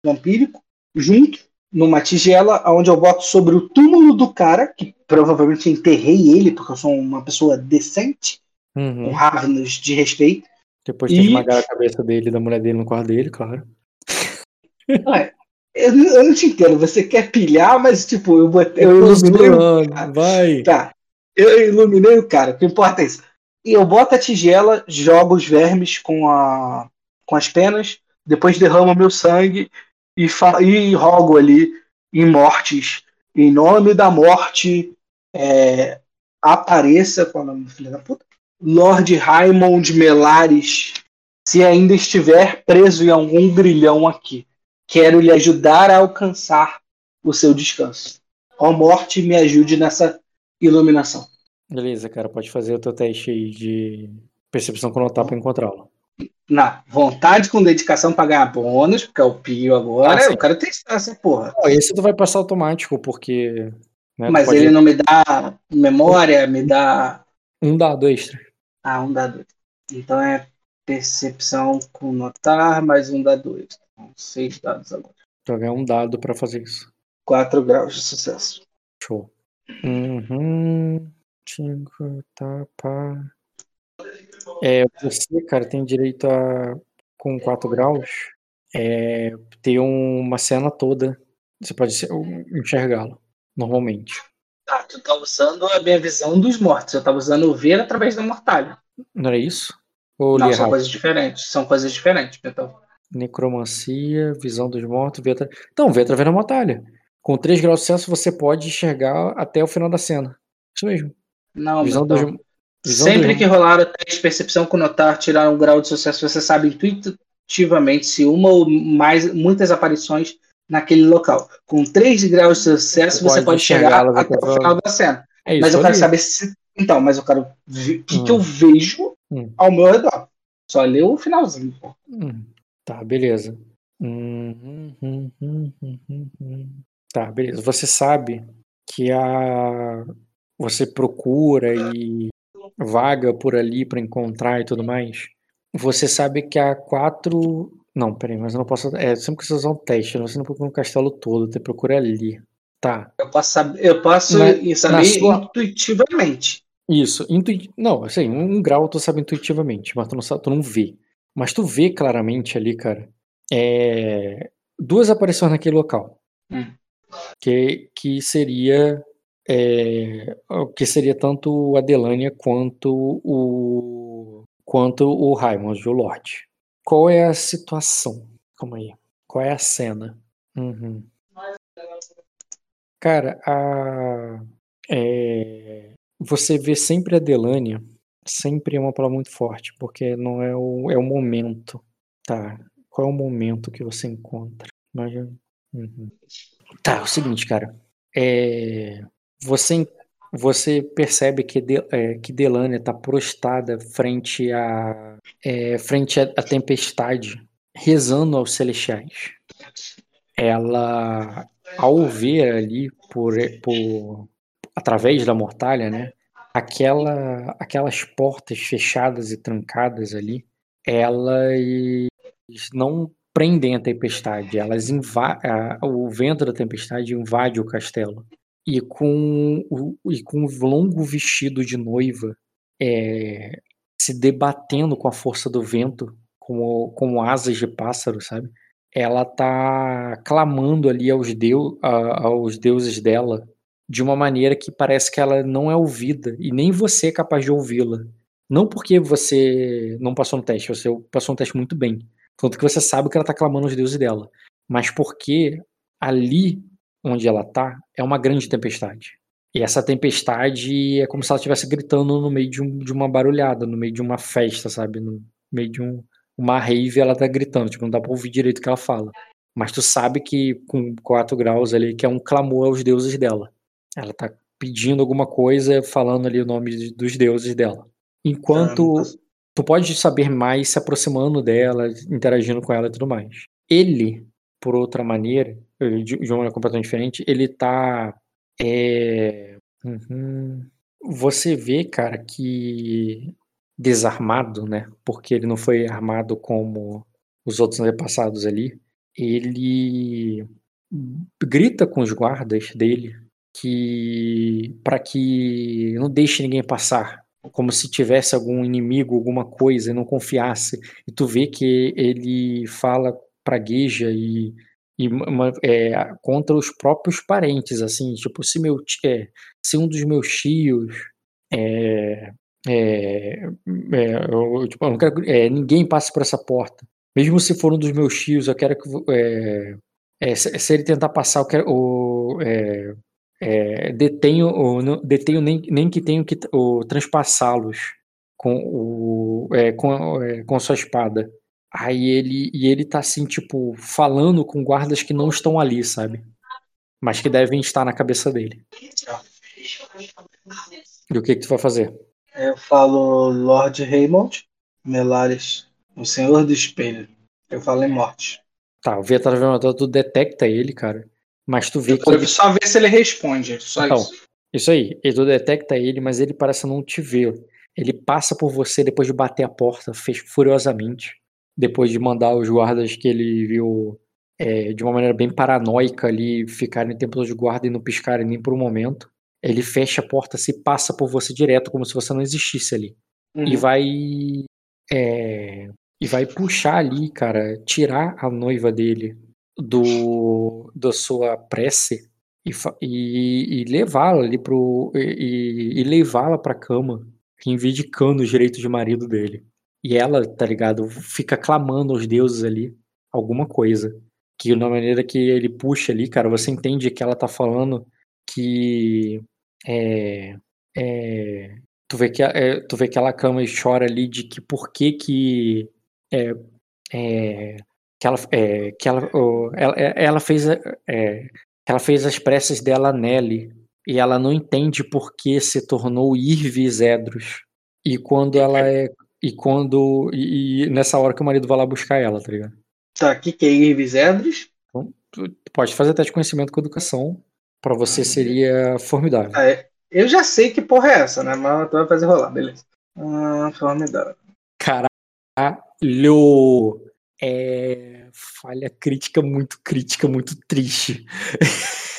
vampírico, junto numa tigela, onde eu boto sobre o túmulo do cara, que provavelmente enterrei ele, porque eu sou uma pessoa decente, uhum. com ravens de respeito. Depois tem e... esmagar a cabeça dele e da mulher dele no quarto dele, claro. É, eu, eu, não te entendo, você quer pilhar, mas tipo, eu, botei, eu, eu iluminei o cara. Vai. Tá, eu iluminei o cara, o que importa é isso. E eu boto a tigela, jogo os vermes com, a, com as penas, depois derramo meu sangue e, e rogo ali em mortes, em nome da morte, é, apareça, qual é o nome do filho da puta? Lord Raymond Melares, se ainda estiver preso em algum grilhão aqui. Quero lhe ajudar a alcançar o seu descanso. Ó morte, me ajude nessa iluminação. Beleza, cara, pode fazer o teu teste aí de percepção quando tá para encontrá-lo na vontade com dedicação para ganhar bônus, porque é o Pio agora, ah, o cara tem essa porra. esse tu vai passar automático, porque. Né, Mas pode... ele não me dá memória, me dá. Um dado extra. Ah, um dado extra. Então é percepção com notar, mais um dado extra. Então, seis dados agora. Vai ganhar um dado para fazer isso. Quatro graus de sucesso. Show. Uhum. Cinco, tá, pá. É, você, cara, tem direito a, com 4 graus, é, ter uma cena toda. Você pode enxergá-la, normalmente. Tá, tu tá usando a minha visão dos mortos. Eu tava usando o ver através da mortalha. Não era isso? Ou Não, são errado? coisas diferentes. São coisas diferentes, então. Necromancia, visão dos mortos, ver atra... Então, ver através da mortalha. Com 3 graus de sucesso, você pode enxergar até o final da cena. Isso mesmo. Não, visão dos, Sempre que rolaram teste de percepção com notar, tirar um grau de sucesso, você sabe intuitivamente uma ou mais, muitas aparições naquele local. Com 3 graus de sucesso, você, pode chegar até o final da cena. É mas eu quero saber se. Então, mas eu quero ver o que, hum. que eu vejo hum. ao meu redor. Só leu o finalzinho. Hum. Tá, beleza. Hum, hum, hum, tá, beleza. Você sabe que a. Você procura e vaga por ali para encontrar e tudo mais. Você sabe que há quatro. Não, peraí, mas eu não posso. É, sempre que você usar um teste, você não procura um castelo todo, você procura ali. Tá. Eu posso saber, eu posso na, saber sua... intuitivamente. Isso, intuit... não, assim, um grau tu sabe intuitivamente, mas tu não, sabe, tu não vê. Mas tu vê claramente ali, cara, é... duas aparições naquele local. Hum. Que, que seria é... que seria tanto a Delania quanto o quanto o Raimond, o Lorde. Qual é a situação? Calma aí. Qual é a cena? Uhum. Cara, a. É, você vê sempre a Delânia, sempre é uma palavra muito forte, porque não é o, é o momento, tá? Qual é o momento que você encontra? Imagina. Uhum. Tá, é o seguinte, cara. É, você, você percebe que, de, é, que Delânia está prostada frente a é, frente à tempestade, rezando aos celestiais. Ela ao ver ali por, por através da mortalha, né, aquela, aquelas portas fechadas e trancadas ali, elas não prendem a tempestade, elas invadem, o vento da tempestade invade o castelo. E com o, e com o longo vestido de noiva é, se debatendo com a força do vento, como, como asas de pássaro, sabe? ela tá clamando ali aos, deu, a, aos deuses dela de uma maneira que parece que ela não é ouvida e nem você é capaz de ouvi-la. Não porque você não passou no teste, você passou um teste muito bem. Tanto que você sabe que ela tá clamando aos deuses dela. Mas porque ali onde ela tá é uma grande tempestade. E essa tempestade é como se ela estivesse gritando no meio de, um, de uma barulhada, no meio de uma festa, sabe? No meio de um, uma rave ela tá gritando, tipo, não dá pra ouvir direito o que ela fala. Mas tu sabe que com 4 graus ali, que é um clamor aos deuses dela. Ela tá pedindo alguma coisa, falando ali o nome dos deuses dela. Enquanto tu pode saber mais se aproximando dela, interagindo com ela e tudo mais. Ele, por outra maneira, de uma maneira completamente diferente, ele tá. É... Uhum. Você vê, cara, que desarmado, né? Porque ele não foi armado como os outros antepassados ali. Ele grita com os guardas dele que para que não deixe ninguém passar, como se tivesse algum inimigo, alguma coisa, e não confiasse. E tu vê que ele fala pragueja e, e é, contra os próprios parentes, assim, tipo, se meu é, se um dos meus tios é, é, é, eu, tipo, eu não quero é, ninguém passe por essa porta. Mesmo se for um dos meus tios, eu quero que. É, se, se, ele tentar passar, eu quero. Detenho, ou não, detenho nem, nem que tenho que transpassá-los com, com, com sua espada. Aí ele. E ele tá assim, tipo, falando com guardas que não estão ali, sabe? Mas que devem estar na cabeça dele. E o que, que tu vai fazer? Eu falo Lord Raymond, Melares, o Senhor do Espelho. Eu falo em morte. Tá, o Vietnamita tu detecta ele, cara. Mas tu vê eu que. Ele... Só ver se ele responde. Só então, isso. Isso aí. E tu detecta ele, mas ele parece não te ver. Ele passa por você depois de bater a porta, fez furiosamente. Depois de mandar os guardas que ele viu é, de uma maneira bem paranoica ali ficarem em templo de guarda e não piscarem nem por um momento ele fecha a porta, se passa por você direto, como se você não existisse ali. Uhum. E vai. É, e vai puxar ali, cara, tirar a noiva dele do da sua prece e, e, e levá-la ali pro. e, e levá-la pra cama, reivindicando os direitos de marido dele. E ela, tá ligado, fica clamando aos deuses ali alguma coisa. Que na maneira que ele puxa ali, cara, você entende que ela tá falando que é, é, tu, vê que, é, tu vê que ela cama e chora ali de que por que que é, é, que ela, é, que ela, oh, ela, é, ela fez é, ela fez as preces dela nele e ela não entende por que se tornou Irvis Edros. E quando ela é e quando e, e, nessa hora que o marido vai lá buscar ela, tá ligado? Tá, o que, é Irvis Edros? Então, tu pode fazer teste de conhecimento com educação, para você seria formidável. Ah, é. Eu já sei que porra é essa, né? Mas tu vai fazer rolar, beleza. Ah, formidável. Caralho! É. Falha crítica muito crítica, muito triste.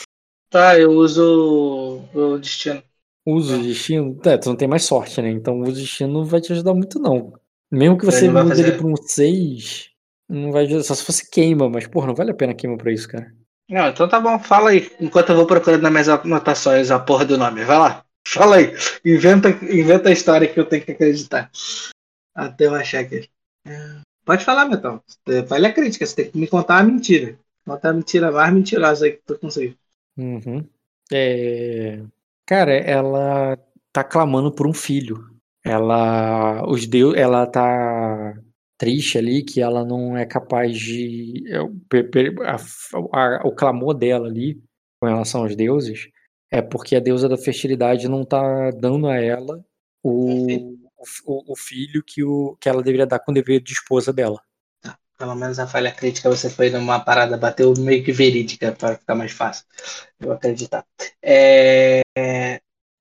Tá, eu uso o destino. Uso o destino? É, tu não tem mais sorte, né? Então o destino não vai te ajudar muito, não. Mesmo que você mude fazer... ele pra um 6, não vai ajudar. Só se fosse queima, mas, porra, não vale a pena queima pra isso, cara. Não, então tá bom, fala aí. Enquanto eu vou procurando nas minhas anotações a porra do nome. Vai lá. Fala aí. Inventa, inventa a história que eu tenho que acreditar. Até eu achar aqui. É, pode falar, Metal. Falha a crítica, você tem que me contar a mentira. Contar a mentira mais mentirosa aí que tu conseguiu. Uhum. É... Cara, ela tá clamando por um filho. Ela, os deus, ela tá triste ali que ela não é capaz de é, a, a, o clamor dela ali com relação aos deuses é porque a deusa da fertilidade não tá dando a ela o, o, o filho que, o, que ela deveria dar com o dever de esposa dela. Pelo menos a falha crítica você foi numa parada, bateu meio que verídica para ficar mais fácil. Eu acreditar. É...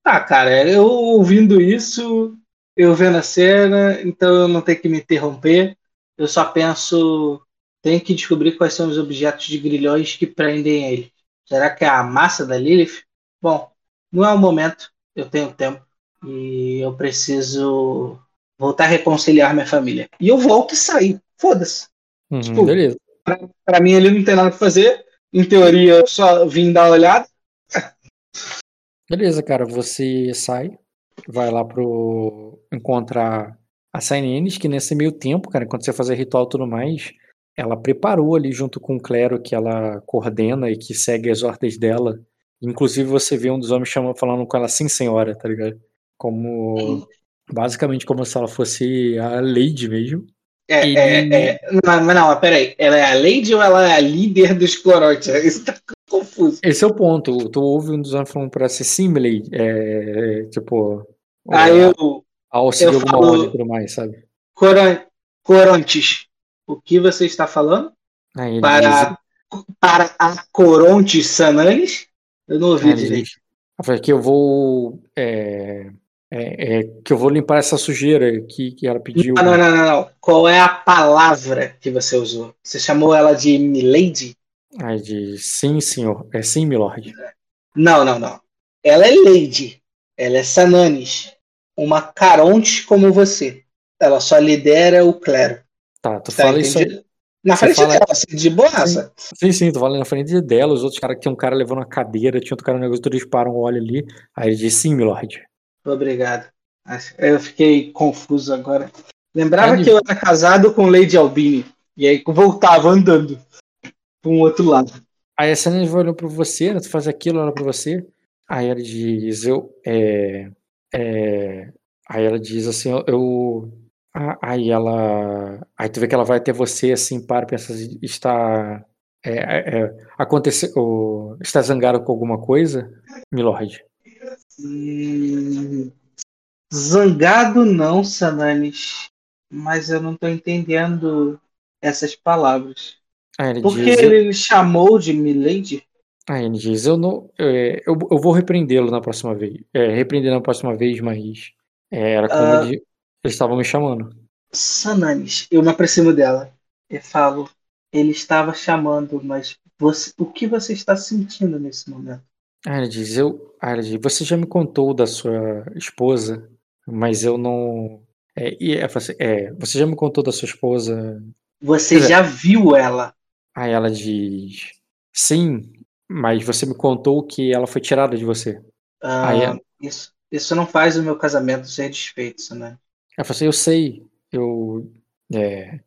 Ah, cara, eu ouvindo isso, eu vendo a cena, então eu não tenho que me interromper. Eu só penso, tenho que descobrir quais são os objetos de grilhões que prendem ele. Será que é a massa da Lilith? Bom, não é o momento, eu tenho tempo e eu preciso voltar a reconciliar minha família. E eu volto e sair. Foda-se. Uhum, tipo, beleza. Pra, pra, mim ele não tem nada pra fazer. Em teoria, eu só vim dar uma olhada. Beleza, cara. Você sai, vai lá pro encontrar a Sainines, que nesse meio tempo, cara, quando você fazer ritual e tudo mais, ela preparou ali junto com o clero que ela coordena e que segue as ordens dela. Inclusive você vê um dos homens chamando, falando com ela sim, senhora, tá ligado? Como. Basicamente como se ela fosse a Lady mesmo. É, Ele... é, é, não, não, peraí. Ela é a Lady ou ela é a líder dos Clorotes? Isso tá confuso. Esse é o ponto. Tu ouve um dos anos falando pra ser Simile, é, tipo. Ah, eu. Ao seguir alguma falo, ordem e tudo mais, sabe? Corontes, o que você está falando? para, diz... para a Corontes Sananes? Eu não ouvi direito. Que eu vou. É, é, é, que eu vou limpar essa sujeira que, que ela pediu. Não, não, não, não, Qual é a palavra que você usou? Você chamou ela de Milady? Ah, de sim, senhor. É sim, milord. Não, não, não. Ela é Lady. Ela é Sananis. Uma Caronte como você. Ela só lidera o clero. Tá, tu tá fala entendido? isso Na frente fala... dela, assim, de boaça. Sim, sim, tu fala na frente dela, os outros caras que tinha um cara levando uma cadeira, tinha outro cara no negócio, todos param, olha ali. Aí ele diz, sim, milord. Obrigado. Eu fiquei confuso agora. Lembrava é que eu era casado com Lady Albini. E aí voltava andando para um outro lado. Aí a vai olhando para você, né? tu faz aquilo, olha para você. Aí ela diz, eu. É, é, aí ela diz assim, eu. eu aí ela. Aí tu vê que ela vai até você assim, para, pensa, está. É, é, é aconteceu, está zangado com alguma coisa, Milord? Zangado não, Sananis. Mas eu não estou entendendo essas palavras. Ah, ele Por que diz, ele eu... chamou de Milady? Ah, ele diz, eu não. É, eu, eu vou repreendê-lo na próxima vez. É, repreender na próxima vez, mas. É, era como uh, ele, eles estavam me chamando. Sananis, eu me aproximo dela e falo. Ele estava chamando, mas você, o que você está sentindo nesse momento? Diz, eu, diz, você já me contou da sua esposa, mas eu não. É, e é, é, você já me contou da sua esposa. Você já viu ela? Aí ela diz, sim, mas você me contou que ela foi tirada de você. Ah, Aí ela, isso, isso não faz o meu casamento ser desfeito, né? Ela falou assim, eu sei, eu. É,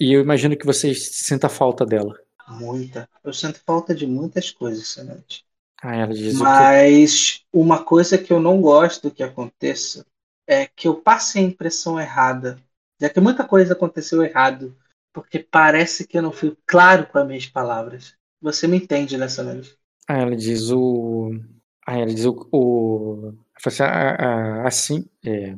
e eu imagino que você sinta falta dela. Muita. Eu sinto falta de muitas coisas, Sanante. Ah, Mas que... uma coisa que eu não gosto que aconteça é que eu passe a impressão errada. Já que muita coisa aconteceu errado porque parece que eu não fui claro com as minhas palavras. Você me entende dessa vez? Aí ela diz o. Aí ela diz o. o assim, assim é,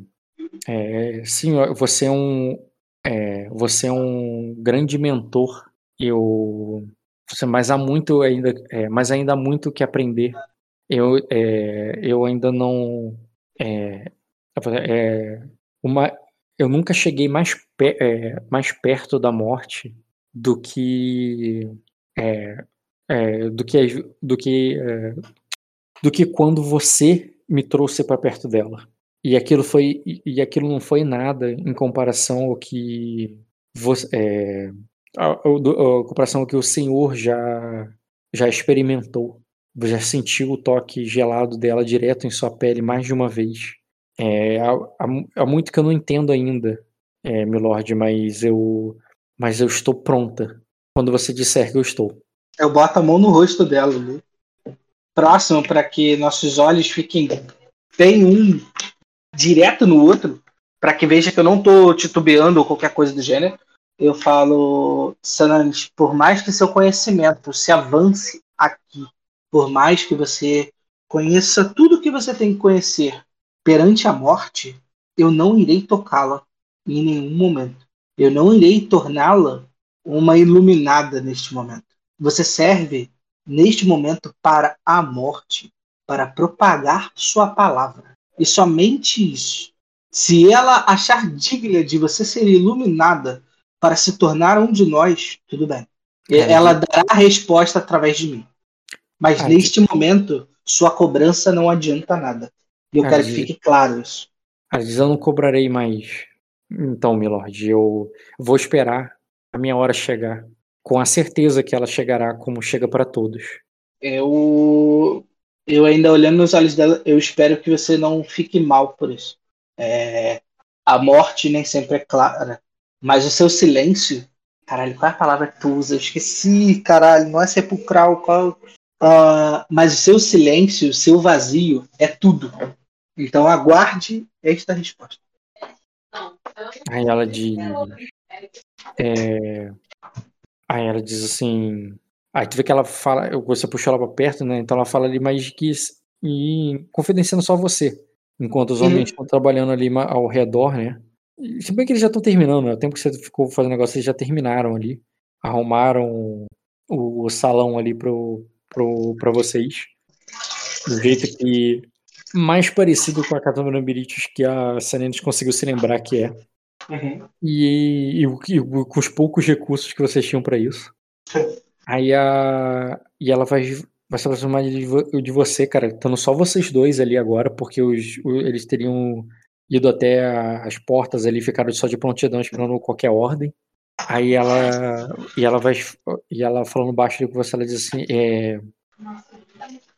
é, sim, você é um. É, você é um grande mentor. Eu. Você, mas há muito ainda, é, mas ainda há muito que aprender. Eu, é, eu ainda não. É, é, uma, eu nunca cheguei mais, pe é, mais perto da morte do que é, do que do que do que quando você me trouxe para perto dela e aquilo foi e aquilo não foi nada em comparação ao que você a, a, a, comparação que o Senhor já já experimentou já sentiu o toque gelado dela direto em sua pele mais de uma vez é, há, há, muito que eu não entendo ainda, é, Milord, mas eu, mas eu estou pronta. Quando você disser que eu estou. Eu boto a mão no rosto dela, né? próximo para que nossos olhos fiquem bem um direto no outro, para que veja que eu não estou titubeando ou qualquer coisa do gênero. Eu falo, Sananis, por mais que seu conhecimento se avance aqui, por mais que você conheça tudo que você tem que conhecer perante a morte, eu não irei tocá-la em nenhum momento. Eu não irei torná-la uma iluminada neste momento. Você serve neste momento para a morte, para propagar sua palavra. E somente isso. Se ela achar digna de você ser iluminada para se tornar um de nós, tudo bem. Ela dará a resposta através de mim. Mas neste momento, sua cobrança não adianta nada. E eu quero que fique claro isso. Às vezes eu não cobrarei mais. Então, Milord, eu vou esperar a minha hora chegar. Com a certeza que ela chegará como chega para todos. Eu. Eu ainda olhando nos olhos dela, eu espero que você não fique mal por isso. É, a morte nem sempre é clara, mas o seu silêncio. Caralho, qual é a palavra que tu usa? Eu esqueci, caralho, não é sepulcral, qual. Uh, mas o seu silêncio, o seu vazio é tudo. Então aguarde esta resposta. Aí ela diz. É, aí ela diz assim. Aí tu vê que ela fala. Você puxou ela pra perto, né? Então ela fala ali, mas que. E confidenciando só você. Enquanto os homens uhum. estão trabalhando ali ao redor, né? Se bem que eles já estão terminando, né? O tempo que você ficou fazendo negócio, eles já terminaram ali. Arrumaram o, o salão ali pro, pro, pra vocês. Do jeito que mais parecido com a Catâmara Birites que a Senenes conseguiu se lembrar que é. Uhum. E, e, e, com os poucos recursos que vocês tinham para isso. Aí a. E ela vai, vai se aproximar de, de você, cara. Estando só vocês dois ali agora, porque os, eles teriam ido até as portas ali, ficaram só de prontidão esperando qualquer ordem. Aí ela. E ela vai. E ela falando baixo com você, ela diz assim. É, ela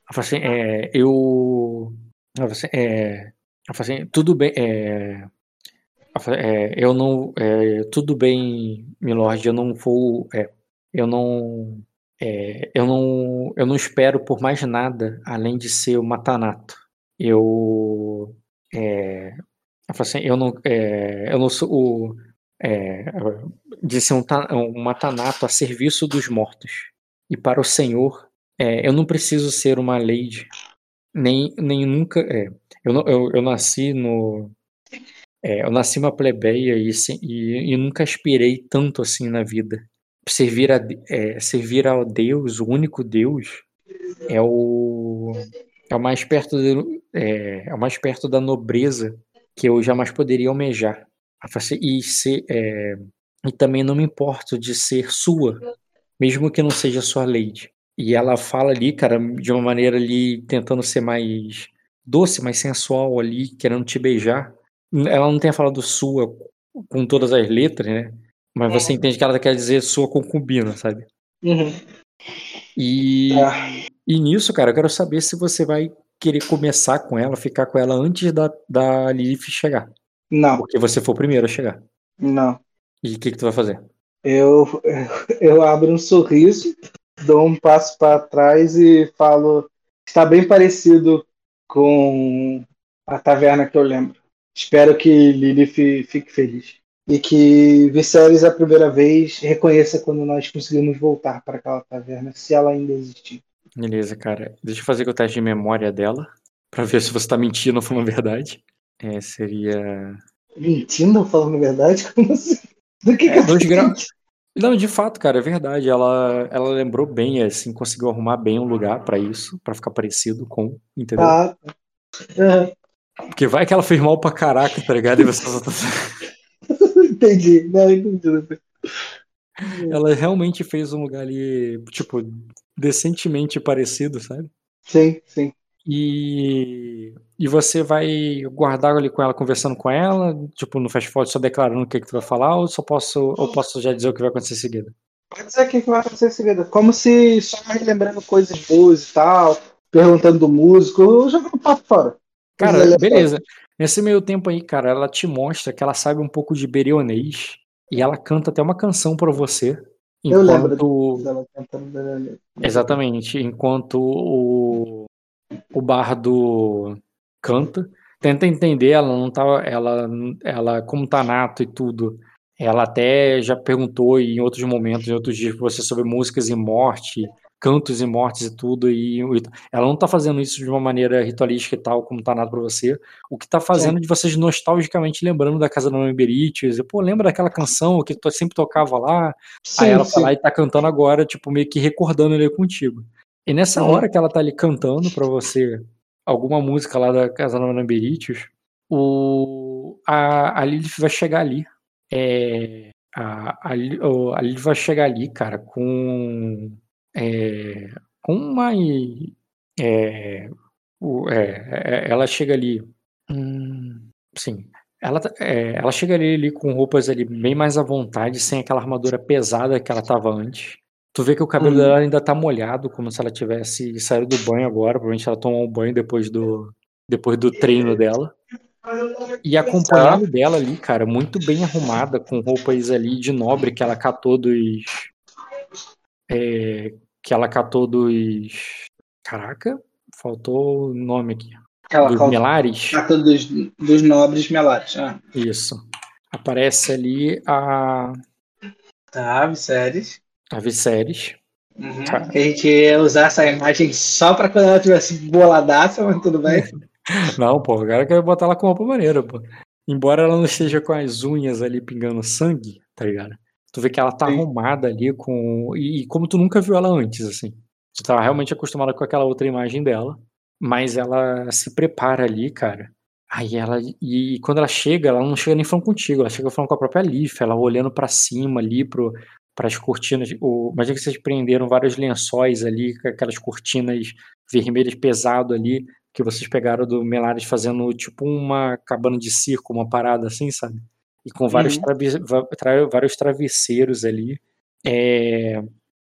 assim, é, eu Assim, é, assim, tudo bem. É, é, eu não. É, tudo bem, Milord, eu não vou. É, eu não. É, eu não. Eu não espero por mais nada além de ser o Matanato. Eu. É, assim, eu não. eu não sou o. de ser um, um Matanato a serviço dos mortos. E para o Senhor, eu não preciso ser uma lady nem, nem nunca. É, eu, eu, eu nasci no. É, eu nasci uma plebeia e, e, e, nunca aspirei tanto assim na vida. Servir a, é, servir ao Deus, o único Deus, é o, é o mais perto de, é, é o mais perto da nobreza que eu jamais poderia almejar. E, ser, é, e também não me importo de ser sua, mesmo que não seja sua lady. E ela fala ali, cara, de uma maneira ali, tentando ser mais doce, mais sensual ali, querendo te beijar. Ela não tem falado sua com todas as letras, né? Mas você é. entende que ela quer dizer sua concubina, sabe? Uhum. E, é. e nisso, cara, eu quero saber se você vai querer começar com ela, ficar com ela antes da, da Lilith chegar. Não. Porque você foi o primeiro a chegar. Não. E o que, que tu vai fazer? Eu, eu abro um sorriso dou um passo para trás e falo: está bem parecido com a taverna que eu lembro. Espero que Lilith fique feliz. E que Viserys, a primeira vez, reconheça quando nós conseguimos voltar para aquela taverna, se ela ainda existir. Beleza, cara. Deixa eu fazer o teste de memória dela, pra ver se você tá mentindo ou falando a verdade. É, seria. Mentindo ou falando a verdade? Como assim? Do que, É, que eu dois graus. Não, de fato, cara, é verdade. Ela, ela lembrou bem, assim, conseguiu arrumar bem um lugar pra isso, pra ficar parecido com, entendeu? Ah. Aham. Porque vai que ela fez mal pra caraca, tá ligado? E você só tá... entendi. Não, entendi. Ela realmente fez um lugar ali, tipo, decentemente parecido, sabe? Sim, sim. E, e você vai guardar ali com ela, conversando com ela, tipo, no fast forward, só declarando o que, que tu vai falar, ou só posso, ou posso já dizer o que vai acontecer em seguida? Pode dizer o que vai acontecer em seguida. Como se só relembrando coisas boas e tal, perguntando do músico, jogando papo fora. Cara, beleza. Nesse meio tempo aí, cara, ela te mostra que ela sabe um pouco de berionês e ela canta até uma canção pra você. Eu lembro Enquanto. cantando Berenice. Exatamente, enquanto o, o bardo canta, tenta entender, ela não tá, ela, ela como tá nato e tudo, ela até já perguntou em outros momentos, em outros dias pra você sobre músicas e morte, cantos e mortes e tudo, e, e ela não tá fazendo isso de uma maneira ritualística e tal, como tá nato pra você, o que tá fazendo de vocês nostalgicamente lembrando da casa da Mãe pô, lembra daquela canção que tu sempre tocava lá? Sim, Aí ela sim. foi lá e tá cantando agora, tipo, meio que recordando ele contigo. E nessa Uhum. hora que ela tá ali cantando pra você alguma música lá da Casa Nova Beritius, o a, a Lilith vai chegar ali. É, a, a, a Lilith vai chegar ali, cara, com é, uma é, o- é, é, ela chega ali hum, sim ela, tá- é, ela chega ali, ali com roupas ali bem mais à vontade, sem aquela armadura pesada que ela tava antes. Tu vê que o cabelo Uhum. dela ainda tá molhado, como se ela tivesse saído do banho agora. Provavelmente ela tomou um banho depois do, depois do treino dela. E acompanhando dela ali, cara, muito bem arrumada, com roupas ali de nobre que ela catou dos. é, que ela catou dos. Caraca, faltou o nome aqui. Aquela Dos Melares. dos, dos nobres melares. Ah. Isso. Aparece ali a, Tá, Viserys. a Viserys. Uhum. Tá. A gente ia usar essa imagem só pra quando ela tivesse boladaça, mas tudo bem. Não, pô, agora eu quero botar ela com roupa maneira, pô. Embora ela não esteja com as unhas ali pingando sangue, tá ligado? Tu vê que ela tá Sim. arrumada ali com. E, e como tu nunca viu ela antes, assim. Tu tava realmente acostumada com aquela outra imagem dela. Mas ela se prepara ali, cara. Aí ela. E quando ela chega, ela não chega nem falando contigo, ela chega falando com a própria Leaf, ela olhando pra cima ali, pro, pras cortinas. O, imagina que vocês prenderam vários lençóis ali, com aquelas cortinas vermelhas pesado ali, que vocês pegaram do Melares fazendo tipo uma cabana de circo, uma parada assim, sabe? E com vários, Uhum. tra- vários travesseiros ali. É,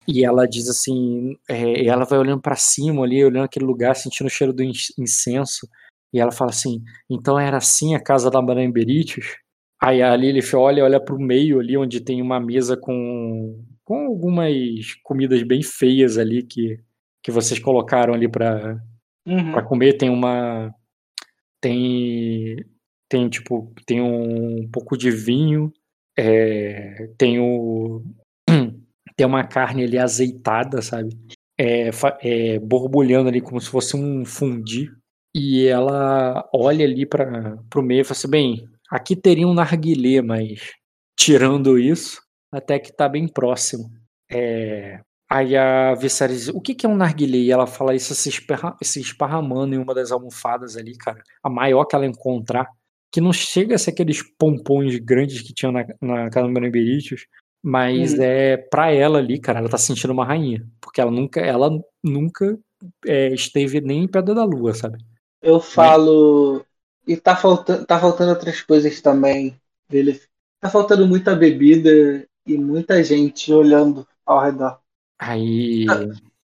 E ela diz assim, é, ela vai olhando pra cima ali, olhando aquele lugar, sentindo o cheiro do incenso. E ela fala assim: então era assim a casa da Madame Beritius? Aí a Lilith olha, olha pro meio ali, onde tem uma mesa com, com algumas comidas bem feias ali que, que vocês colocaram ali pra, Uhum. Pra comer tem uma tem tem tipo tem um pouco de vinho é, tem o tem uma carne ali azeitada sabe é, é, borbulhando ali como se fosse um fundi e ela olha ali para pro meio e fala assim bem aqui teria um narguilé mas tirando isso até que tá bem próximo é, Aí a Viserys o que que é um narguilé? E ela fala isso se, esparra- se esparramando em uma das almofadas ali, cara. A maior que ela encontrar. Que não chega a ser aqueles pompons grandes que tinha na, na casa do Benemeritos, mas Uhum. é pra ela ali, cara, ela tá se sentindo uma rainha. Porque ela nunca, ela nunca é, esteve nem em Pedra da Lua, sabe? Eu falo. E tá faltando, tá faltando outras coisas também, dele. Tá faltando muita bebida e muita gente olhando ao redor. Aí,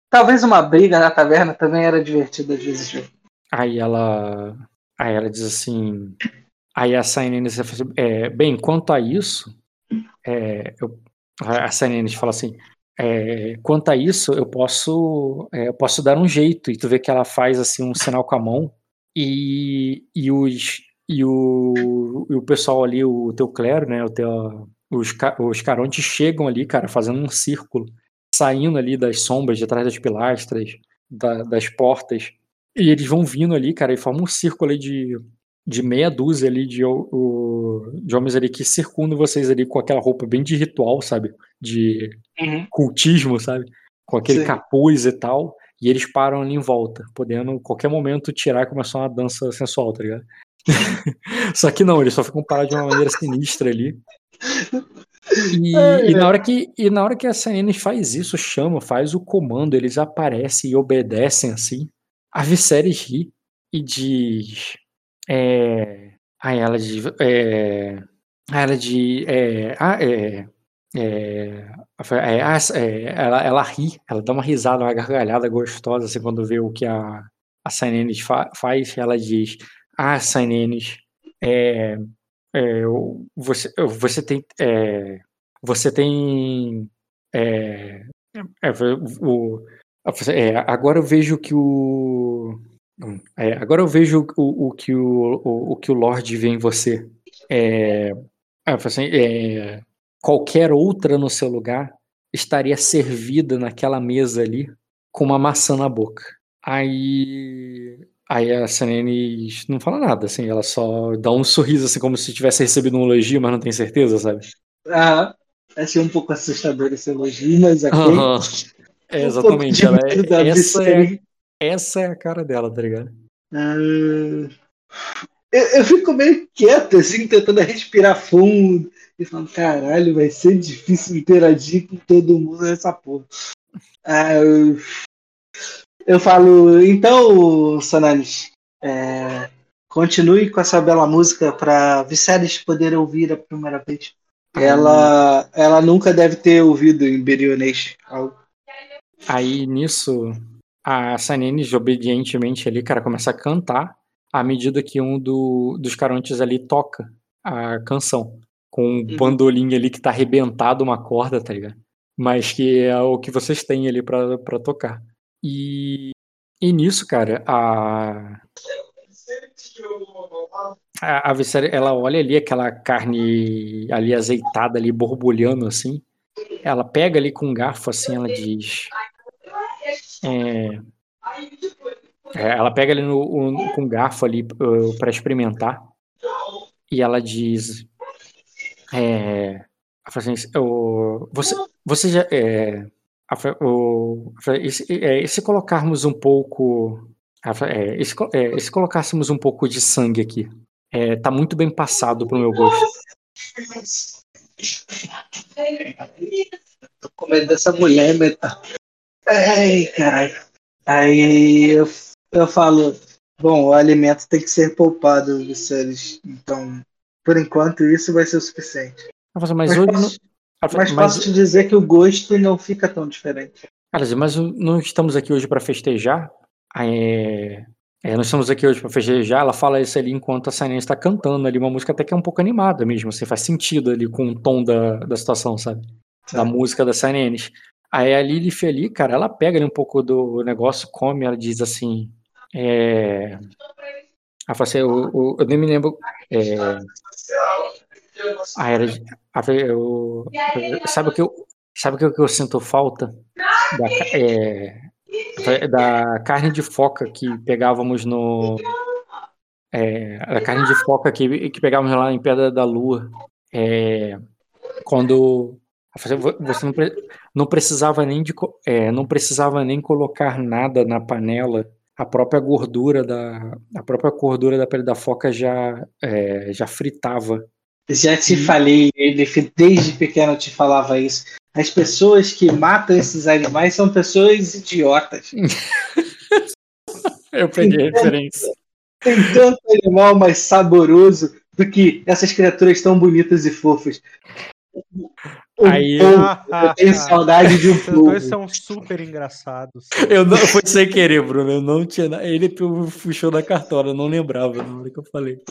Talvez uma briga na taverna também era divertida às vezes. aí ela, aí ela diz assim, aí a Sainene fala assim, é, bem, quanto a isso, é, eu, a Sainene fala assim, é, quanto a isso, eu posso, é, eu posso dar um jeito. E tu vê que ela faz assim um sinal com a mão e, e os e o, e o pessoal ali, o teu clero, né, o teu, os, os carontes chegam ali, cara, fazendo um círculo, saindo ali das sombras, de trás das pilastras, da, das portas, e eles vão vindo ali, cara, e formam um círculo ali de, de meia dúzia ali de, o, de homens ali que circundam vocês ali com aquela roupa bem de ritual, sabe? De uhum. cultismo, sabe? Com aquele Sim. capuz e tal. E eles param ali em volta, podendo qualquer momento tirar e começar uma dança sensual, tá ligado? só que não, eles só ficam parados de uma maneira sinistra ali. E, é, e, na hora que, e na hora que a CNN faz isso, chama, faz o comando, eles aparecem e obedecem assim. A Viserys ri e diz. É, aí ela diz. É, ela diz. É, é, é, é, é, ela, ela ri, ela dá uma risada, uma gargalhada gostosa assim, quando vê o que a, a Sainenes fa faz. Ela diz: Ah, Sainenes, é, é, você, você tem. É, você tem. É, é, o, é, agora eu vejo que o. É, agora eu vejo o, o, que o, o, o, que o Lorde vê em você. É, assim, é, qualquer outra no seu lugar estaria servida naquela mesa ali com uma maçã na boca. Aí Aí a CNN não fala nada, assim, ela só dá um sorriso, assim, como se tivesse recebido um elogio, mas não tem certeza, sabe? Ah, achei um pouco assustador esse elogio, mas aqui. Uhum. É, exatamente, um ela é, essa, é, essa é a cara dela, tá ligado? Ah, eu, eu, fico meio quieto, assim, tentando respirar fundo e falando, caralho, vai ser difícil interagir com todo mundo nessa porra. Eu eu falo, então, Sonalis, é, continue com essa bela música para Viserys poder ouvir a primeira vez. Ela, ela nunca deve ter ouvido em Berionês algo. Aí nisso, a Sanines obedientemente ali, cara, começa a cantar à medida que um do, dos carontes ali toca a canção. Com um uhum. bandolim ali que tá arrebentado uma corda, tá ligado? Mas que é o que vocês têm ali para tocar. E, e nisso, cara, a. A, a ela olha ali aquela carne ali azeitada, ali borbulhando assim. Ela pega ali com um garfo assim, ela diz. É, é, ela pega ali no, um, com um garfo ali uh, para experimentar. E ela diz. É, assim, você, você já. É, é, e se colocarmos um pouco. É, e, se, é, e se colocássemos um pouco de sangue aqui? É, tá muito bem passado pro meu gosto. Tô com medo dessa mulher, meta. Ai, caralho. Aí eu, eu falo, bom, o alimento tem que ser poupado, Viserys. Então, por enquanto, isso vai ser o suficiente. Mas, mas hoje, mas, mas posso te dizer que o gosto não fica tão diferente. Mas não estamos aqui hoje para festejar. É, é, nós estamos aqui hoje para festejar. Ela fala isso ali enquanto a Sainene está cantando ali, uma música até que é um pouco animada mesmo. Assim, faz sentido ali com o tom da, da situação, sabe? Da música da Sainene. Aí a Lilith ali, cara, ela pega ali um pouco do negócio, come, ela diz assim. É... Ela fala assim, eu, eu, eu nem me lembro. É... Ah, era, eu, sabe o que eu, sabe o que eu sinto falta? Da, é, da carne de foca que pegávamos no. É, a carne de foca que, que pegávamos lá em Pedra da Lua. É, quando você não, não precisava nem de é, não precisava nem colocar nada na panela a própria gordura da a própria gordura da pele da foca já é, já fritava já te falei, desde pequeno eu te falava isso. As pessoas que matam esses animais são pessoas idiotas. eu peguei a referência. Tem tanto animal mais saboroso do que essas criaturas tão bonitas e fofas. Aí, povo, eu tenho saudade de um Esses povo. dois são super engraçados. Eu não, foi sem querer, Bruno. Eu não tinha. Ele puxou da cartola, eu não lembrava na hora que eu falei.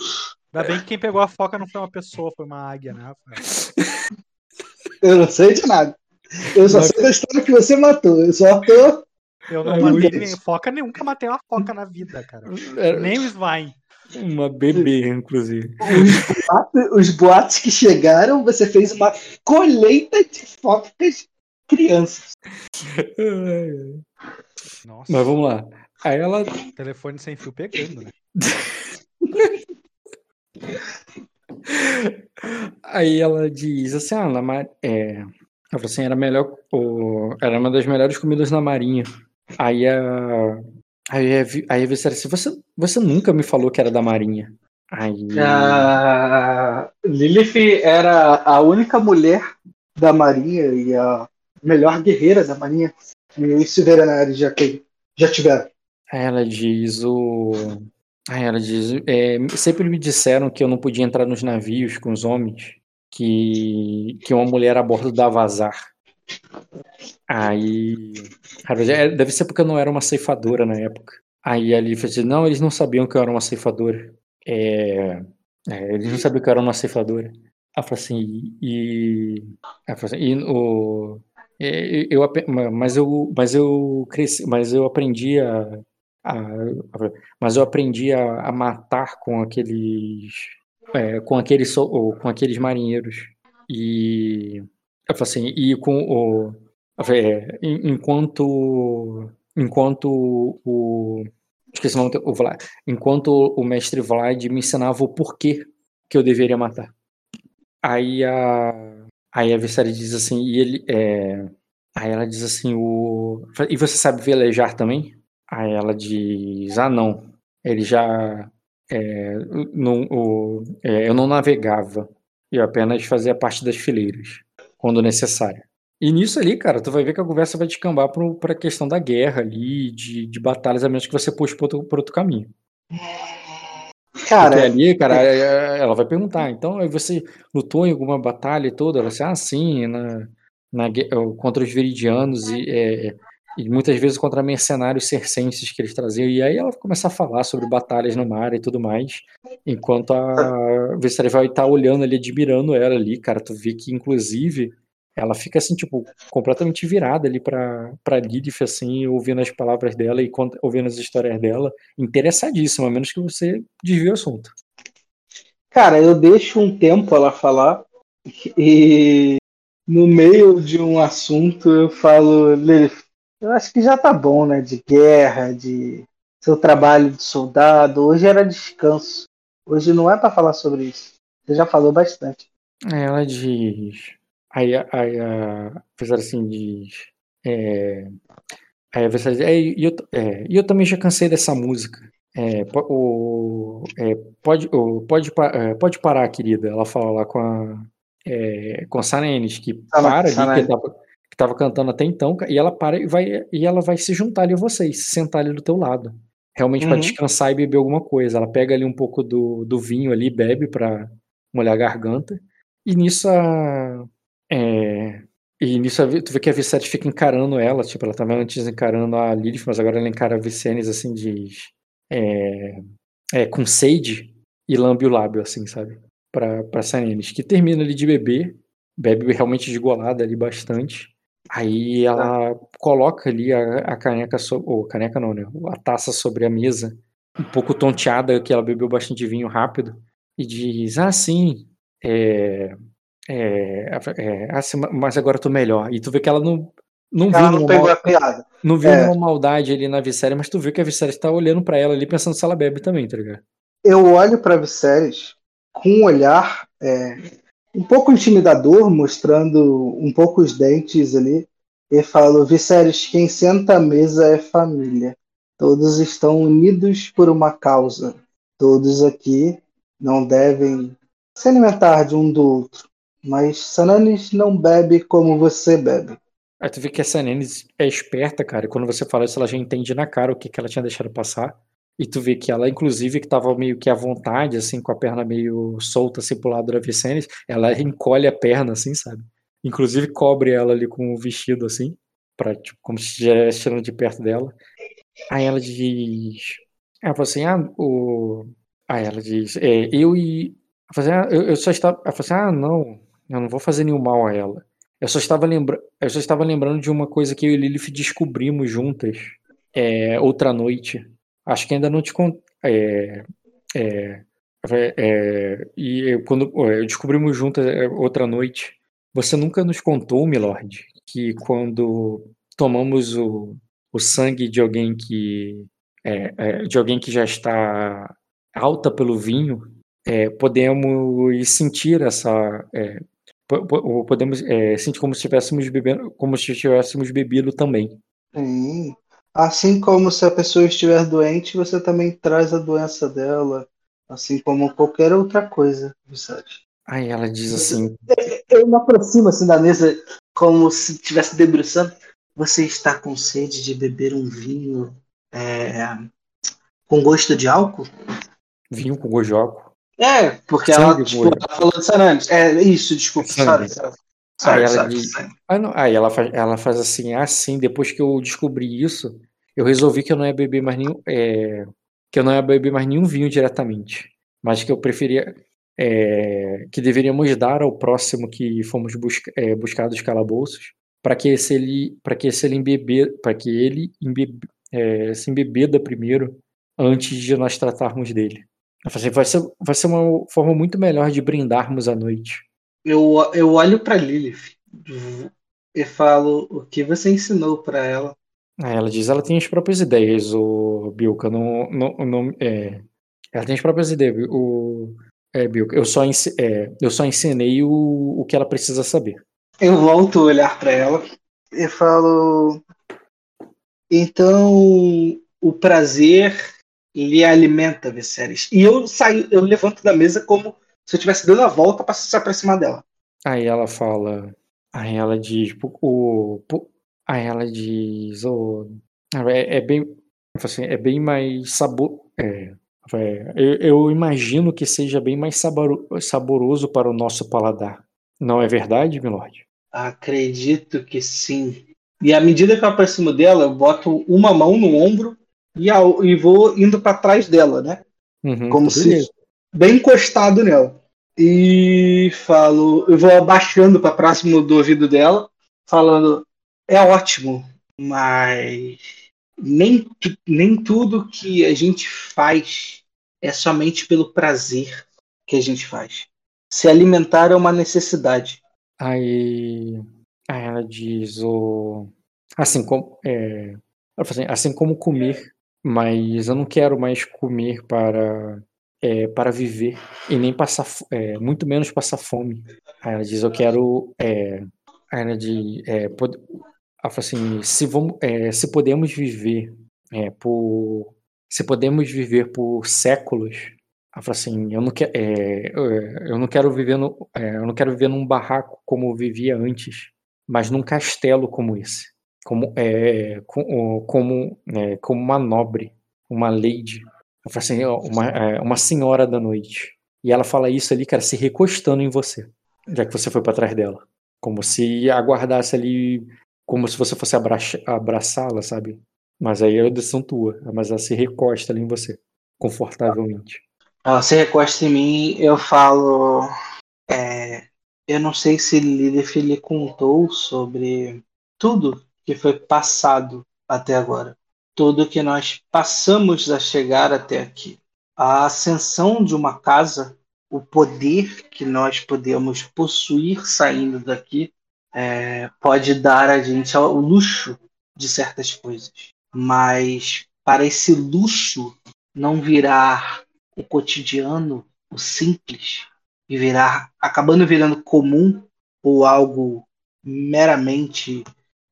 Ainda bem que quem pegou a foca não foi uma pessoa, foi uma águia, né, Eu não sei de nada. Eu só sei da história que você matou. Eu só tô. Eu não matei nem foca, nunca matei uma foca na vida, cara. Nem o Svine. Uma bebê, inclusive. Os boatos, os boatos que chegaram, você fez uma colheita de fóbicas crianças. Nossa. Mas vamos lá. Aí ela. Telefone sem fio pegando, né? Aí ela diz assim, ah, na mar... é... ela falou assim, era melhor, o... era uma das melhores comidas na marinha. Aí a, aí a, aí a Vicera assim, você, você nunca me falou que era da marinha. Aí... A Lilith era a única mulher da marinha e a melhor guerreira da marinha que os Silverenares já, teve, já tiveram. Aí ela diz o... Aí ela diz, é, sempre me disseram que eu não podia entrar nos navios com os homens, que, que uma mulher a bordo dava azar. Aí. é, Deve ser porque eu não era uma ceifadora na época. Aí ali falou assim: não, eles não sabiam que eu era uma ceifadora. É, é, eles não sabiam que eu era uma ceifadora. Ela falou assim, e. Ela falou assim, e o. Eu, mas eu, mas eu cresci, mas eu aprendi a, a- mas eu aprendi a, a matar com aqueles, é, com aqueles, com aqueles marinheiros e eu falei assim, e com o. é, en- enquanto. Enquanto o. Esqueci o nome o Vlad. Enquanto o mestre Vlad me ensinava o porquê que eu deveria matar. Aí a. Aí a Vissaria diz assim, e ele. É, aí ela diz assim, o. E você sabe velejar também? Aí ela diz, ah não. Ele já. é, não, o, é, eu não navegava. Eu apenas fazia parte das fileiras quando necessário. E nisso ali, cara, tu vai ver que a conversa vai descambar pro- pra questão da guerra ali, de, de batalhas, a menos que você puxe por outro, outro caminho. Porque Cara, ali, cara, é- ela vai perguntar, então você lutou em alguma batalha e toda? Ela vai ah, sim, na, na, contra os viridianos e, é, e muitas vezes contra mercenários circenses que eles traziam. E aí ela vai começar a falar sobre batalhas no mar e tudo mais, enquanto a Visceria vai estar olhando ali, admirando ela ali, cara. Tu vê que, inclusive, ela fica assim, tipo, completamente virada ali pra, pra Lilith, assim, ouvindo as palavras dela e ouvindo as histórias dela, interessadíssima, a menos que você desvie o assunto. cara, eu deixo um tempo ela falar e no meio de um assunto eu falo, Lilith, eu acho que já tá bom, né? De guerra, de seu trabalho de soldado. Hoje era descanso. Hoje não é pra falar sobre isso. Você já falou bastante. Aí ela diz. Aí, aí a Visceria assim diz. É, aí a Visceria diz. É, e eu, é, eu também já cansei dessa música. É, o, é, pode, o, pode, é, pode parar, querida. Ela fala lá com a, é, com a Sanenes, que para Sanenes. que tava, que tava cantando até então, e ela para e vai, e ela vai se juntar ali a vocês, se sentar ali do teu lado. Realmente para Uhum. descansar e beber alguma coisa. Ela pega ali um pouco do, do vinho ali, bebe para molhar a garganta. E nisso a. É, e nisso a tu vê que a Vicente fica encarando ela, tipo, ela tava antes encarando a Lilith, mas agora ela encara a Vicennes assim de. É, é, com sede e lambe o lábio, assim, sabe? Pra, pra Sanenes, que termina ali de beber, bebe realmente desgolada ali bastante. Aí ela coloca ali a, a caneca, so, ou caneca não, né? A taça sobre a mesa, um pouco tonteada, que ela bebeu bastante vinho rápido, e diz: Ah, sim, é, é, é, ah, sim, mas agora eu tô melhor. E tu vê que ela não, não viu não pegou mal- a piada. não viu É. nenhuma maldade ali na Visséria, mas tu viu que a Visséria tá olhando pra ela ali pensando se ela bebe também, tá ligado? Eu olho pra Viserys com um olhar é, um pouco intimidador, mostrando um pouco os dentes ali, e falo: Viserys, quem senta à mesa é família. Todos estão unidos por uma causa. Todos aqui não devem se alimentar de um do outro. Mas Sananis não bebe como você bebe. Aí tu vê que essa Nenes é esperta, cara, e quando você fala isso, ela já entende na cara o que, que ela tinha deixado passar. E tu vê que ela, inclusive, que tava meio que à vontade, assim, com a perna meio solta, assim, pro lado da Vicennes, ela encolhe a perna, assim, sabe? Inclusive cobre ela ali com o vestido, assim, pra, tipo, como se estivesse tirando de perto dela. Aí ela diz. Ela fala assim, ah, o. Aí ela diz, é, eu e. Assim, ah, eu, eu só estava. Ela fala assim, ah, não, eu não vou fazer nenhum mal a ela. Eu só estava, lembra... eu só estava lembrando de uma coisa que eu e Lilith descobrimos juntas é, outra noite. Acho que ainda não te contei. é, é, é e quando é, descobrimos juntos é, outra noite, você nunca nos contou, Milord, que quando tomamos o, o sangue de alguém que é, de alguém que já está alta pelo vinho, podemos sentir essa podemos sentir como se estivéssemos bebendo, como se estivéssemos bebido também. Sim. Assim como se a pessoa estiver doente, você também traz a doença dela, assim como qualquer outra coisa, Vicente. Aí ela diz assim. Eu me aproximo assim da mesa, como se estivesse debruçando. Você está com sede de beber um vinho é, com gosto de álcool? Vinho com gosto de álcool? É, porque Sangue ela, tipo, ela falou de Sarantes. É isso, desculpa, sabe? aí ela, diz, ah, não, aí ela faz, ela faz assim, assim, depois que eu descobri isso, eu resolvi que eu não ia beber mais nenhum. É, que eu não ia beber mais nenhum vinho diretamente. Mas que eu preferia. É, que deveríamos dar ao próximo que fomos busca, é, buscar dos calabouços para que ele para que esse ele embebe, para que ele embebe, é, se embebeda primeiro antes de nós tratarmos dele. Vai ser vai ser uma forma muito melhor de brindarmos a noite. Eu, eu olho para Lilith e falo o que você ensinou para ela. Ela diz ela tem as próprias ideias, o Bilka. Não, não, não, é, ela tem as próprias ideias. O, é, Bilka, eu só, é, eu só ensinei o, o que ela precisa saber. Eu volto a olhar para ela e falo. Então, o prazer lhe alimenta, Viserys. E eu saio, eu levanto da mesa como se eu estivesse dando a volta para se aproximar dela. Aí ela fala. Aí ela diz. O, Aí ela diz. Oh, é, é bem. Assim, é bem mais sabor. É, eu, eu, imagino que seja bem mais sabor, saboroso para o nosso paladar. Não é verdade, Milord? Acredito que sim. E à medida que eu aproximo dela, eu boto uma mão no ombro e, a, e vou indo para trás dela, né? Uhum, Como se bem encostado nela. E falo, eu vou abaixando para próximo do ouvido dela, falando: é ótimo, mas nem, nem tudo que a gente faz é somente pelo prazer que a gente faz. Se alimentar é uma necessidade. Aí, aí ela diz o assim como é, assim, assim como comer, mas eu não quero mais comer para é, para viver e nem passar, é, muito menos passar fome. Aí ela diz, eu quero, é, ela diz, é. Assim, se, vamos, é, se podemos viver é, por, se podemos viver por séculos, ela fala assim, eu não, que, é, eu não quero viver no, eu não quero viver num barraco como eu vivia antes, mas num castelo como esse, como, é, como, é, como uma nobre, uma lady, falo assim, uma, uma senhora da noite. E ela fala isso ali, cara, se recostando em você, já que você foi para trás dela. Como se aguardasse ali, como se você fosse abraçá-la, sabe? Mas aí é a decisão tua. Mas ela se recosta ali em você, confortavelmente. Ela se recosta em mim, eu falo. É, eu não sei se Lilith lhe contou sobre tudo que foi passado até agora tudo que nós passamos a chegar até aqui. A ascensão de uma casa, o poder que nós podemos possuir saindo daqui, é, pode dar a gente o luxo de certas coisas. Mas para esse luxo não virar o cotidiano, o simples, e virar, acabando virando comum ou algo meramente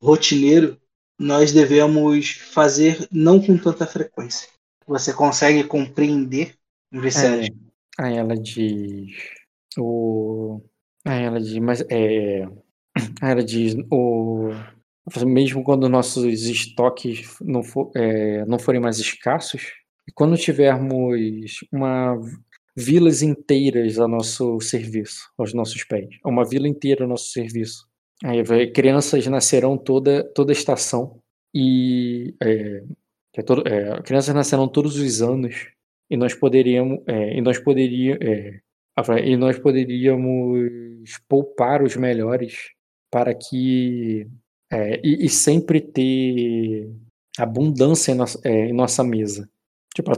rotineiro, nós devemos fazer não com tanta frequência. Você consegue compreender? É, aí ela diz. O. Aí ela diz, mas é. Ela diz, o. Mesmo quando nossos estoques não, for, é, não forem mais escassos, quando tivermos uma vilas inteiras a nosso serviço, aos nossos pés, uma vila inteira ao nosso serviço, Aí crianças nascerão toda, toda estação e é, é todo, é, crianças nascerão todos os anos e nós poderíamos é, e nós poderia, é, e nós poderíamos poupar os melhores para que é, e, e, sempre ter abundância em nossa, em nossa mesa. Tipo,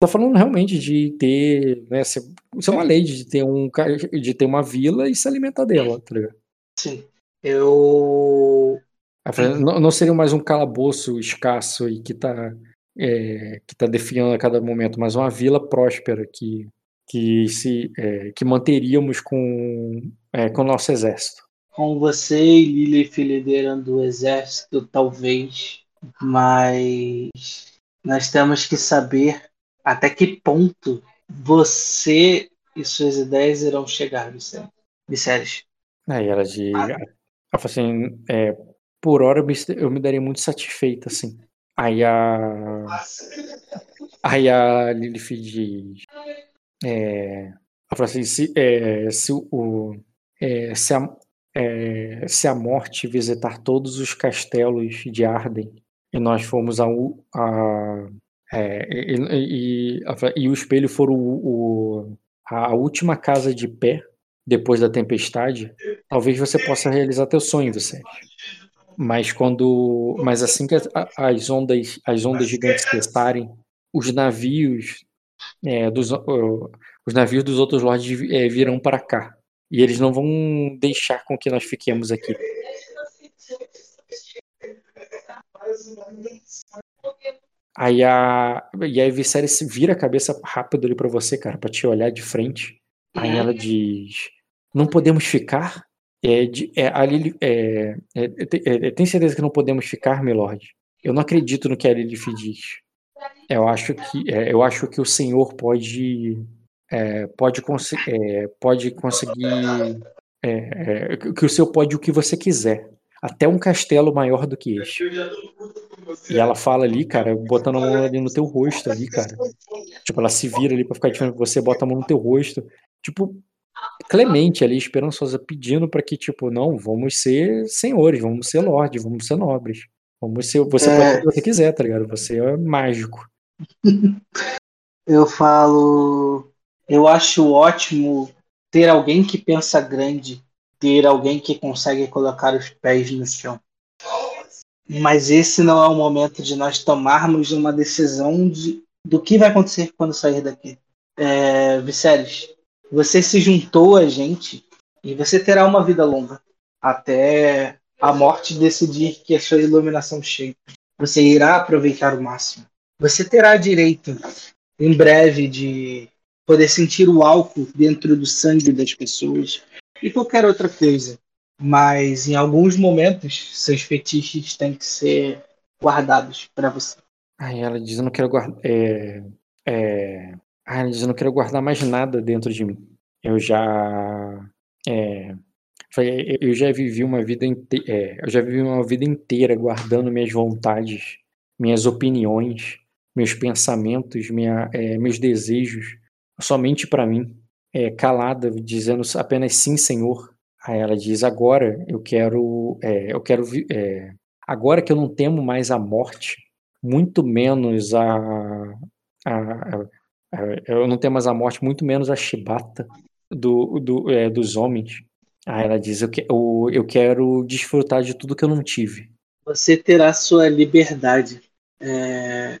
Tô falando realmente de ter, né, ser, ser uma lei de ter um de ter uma vila e se alimentar dela, tá ligado? Sim. Eu não, não seria mais um calabouço escasso e que tá é, que tá definhando a cada momento, mas uma vila próspera que que se é, que manteríamos com é, com o nosso exército. Com você e Lilith liderando o exército, talvez, mas nós temos que saber até que ponto você e suas ideias irão chegar, Viserys. Aí ela de. Ela assim, é, por hora eu me, eu me daria muito satisfeita, assim. Aí a. Aí a Lilith diz. É, ela fala assim, se, é, se, o, é, se, a, é, se a morte visitar todos os castelos de Arden e nós formos a, a é, e, e, e, o espelho for o, o, a última casa de pé depois da tempestade, talvez você possa realizar teu sonho, Vicente. Mas quando, mas assim que as ondas, as ondas gigantes cessarem, os navios é, dos, os navios dos outros lords é, virão para cá e eles não vão deixar com que nós fiquemos aqui. Aí a, e a Viserys vira a cabeça rápido ali para você, cara, para te olhar de frente. Aí ela diz: Não podemos ficar? É, de, é, a Lily, é, é, é, tem certeza que não podemos ficar, Milord? Eu não acredito no que a Lilith diz. Eu acho que, é, eu acho que o Senhor pode, é, pode, cons é, pode conseguir. É, que o Senhor pode o que você quiser. Até um castelo maior do que este. E ela fala ali, cara, botando a mão ali no teu rosto ali, cara. Tipo, ela se vira ali pra ficar diferente, você bota a mão no teu rosto. Tipo, Clemente ali, esperançosa, pedindo para que, tipo, não, vamos ser senhores, vamos ser lordes, vamos ser nobres. Vamos ser, você é... pode o que você quiser, tá ligado? Você é mágico. eu falo. Eu acho ótimo ter alguém que pensa grande, ter alguém que consegue colocar os pés no chão. Mas esse não é o momento de nós tomarmos uma decisão de, do que vai acontecer quando sair daqui. É, você se juntou a gente e você terá uma vida longa até a morte decidir que a sua iluminação chegue. Você irá aproveitar o máximo. Você terá direito, em breve, de poder sentir o álcool dentro do sangue das pessoas e qualquer outra coisa. Mas em alguns momentos, seus fetiches têm que ser guardados para você. Aí ela diz: Eu não quero guardar. É, é... Ela diz: Eu não quero guardar mais nada dentro de mim. Eu já. É, eu já vivi uma vida inteira, é, eu já vivi uma vida inteira guardando minhas vontades, minhas opiniões, meus pensamentos, minha, é, meus desejos somente para mim, é, calada, dizendo apenas sim, Senhor. Aí ela diz: agora eu quero, é, eu quero, é, agora que eu não temo mais a morte, muito menos a, a, a, a eu não temo mais a morte, muito menos a chibata do, do é, dos homens. Aí ela diz: eu, que, eu, eu quero desfrutar de tudo que eu não tive. Você terá sua liberdade. É,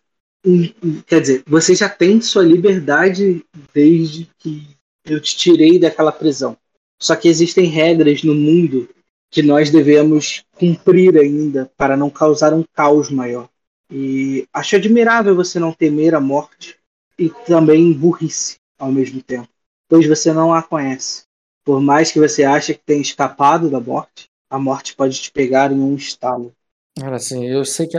quer dizer, você já tem sua liberdade desde que eu te tirei daquela prisão. Só que existem regras no mundo que nós devemos cumprir ainda para não causar um caos maior. E acho admirável você não temer a morte e também burrice ao mesmo tempo, pois você não a conhece. Por mais que você ache que tenha escapado da morte, a morte pode te pegar em um estalo. Cara, assim, eu sei que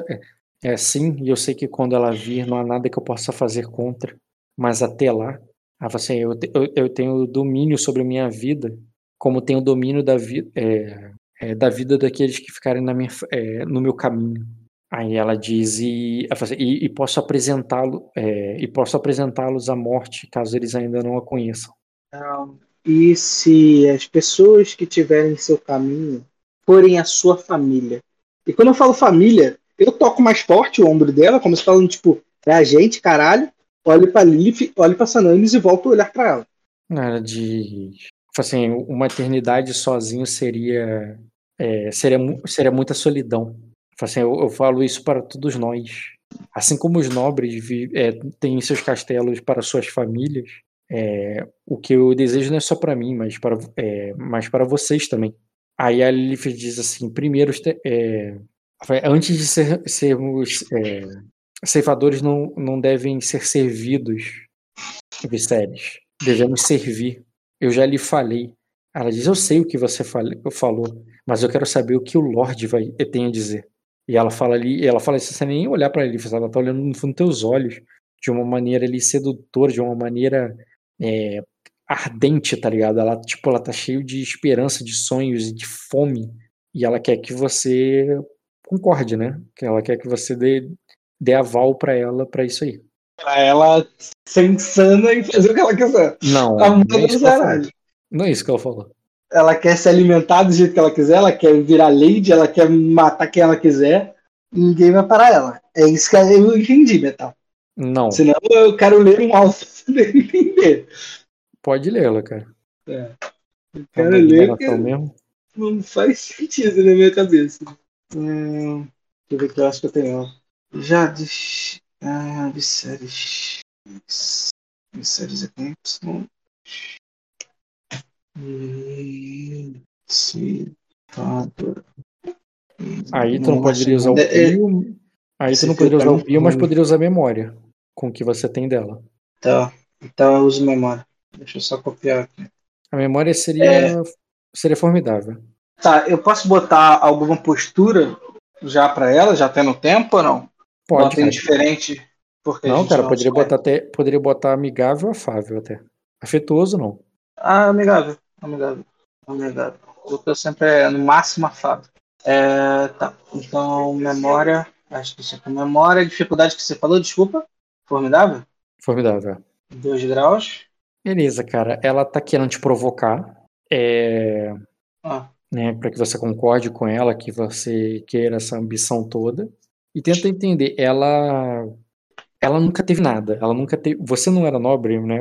é, sim, e eu sei que quando ela vir não há nada que eu possa fazer contra, mas até lá, assim, eu, eu, eu tenho domínio sobre a minha vida como tenho domínio da, vi é, é, da vida daqueles que ficarem na minha, é, no meu caminho. Aí ela diz e, e, e posso apresentá-lo é, e posso apresentá-los à morte caso eles ainda não a conheçam. E se as pessoas que tiverem seu caminho forem a sua família? E quando eu falo família, eu toco mais forte o ombro dela, como se falando tipo, é a gente, caralho. Olhe para Lilith, olhe para Sananes e volto a olhar para ela. Era de Tipo assim, uma eternidade sozinho seria é, seria, seria muita solidão. Tipo assim, eu, eu, falo isso para todos nós. assim como os nobres vi- é, têm seus castelos para suas famílias, é, o que eu desejo não é só para mim, mas para, é, mas para vocês também. Aí a Lilith diz assim: primeiro, é, antes de ser- sermos é, ceifadores, não, não devem ser servidos, Viserys. Devemos servir. Eu já lhe falei. Ela diz: Eu sei o que você falou, mas eu quero saber o que o Lorde vai, tem a dizer. E ela fala ali, ela fala isso sem nem olhar para ele, ela tá olhando no fundo dos teus olhos, de uma maneira ali sedutora, de uma maneira é, ardente, tá ligado? Ela, tipo, ela tá cheia de esperança, de sonhos e de fome. E ela quer que você concorde, né? Que ela quer que você dê, dê aval pra ela pra isso aí. Pra ela ser insana e fazer o que ela quiser. Não, não é, isso que não é isso que ela falou. Ela quer se alimentar do jeito que ela quiser, ela quer virar lady, ela quer matar quem ela quiser. Ninguém vai parar ela. É isso que eu entendi, Metal. Não, Senão eu quero ler um alto pra entender. pode lê-la, cara. Eu É quero ler não faz sentido na minha cabeça. Hum, deixa eu ver que que eu tenho. Já diz. Ah, Viserys. Viserys é com Y. E. Fado. Aí tu não poderia usar o É, bio. Aí tu não poderia usar o bio, mas poderia usar a memória com o que você tem dela. Tá. Então eu uso memória. Deixa eu só copiar aqui. A memória seria, É. seria formidável. Tá, eu posso botar alguma postura já pra ela, já tendo tempo ou não? Pode, Bota indiferente. Porque Não, cara, poderia sabe. botar até, poderia botar amigável afável até. Afetuoso não. Ah, amigável. Amigável. Amigável. O que eu sempre é no máximo afável. É, tá. Então, memória. Acho que isso é memória. Dificuldade que você falou, desculpa. Formidável. Formidável. 2 graus. Beleza, cara. Ela tá querendo te provocar. É, Ah, né, para que você concorde com ela, que você queira essa ambição toda. E tenta entender, ela ela nunca teve nada, ela nunca teve, você não era nobre, né?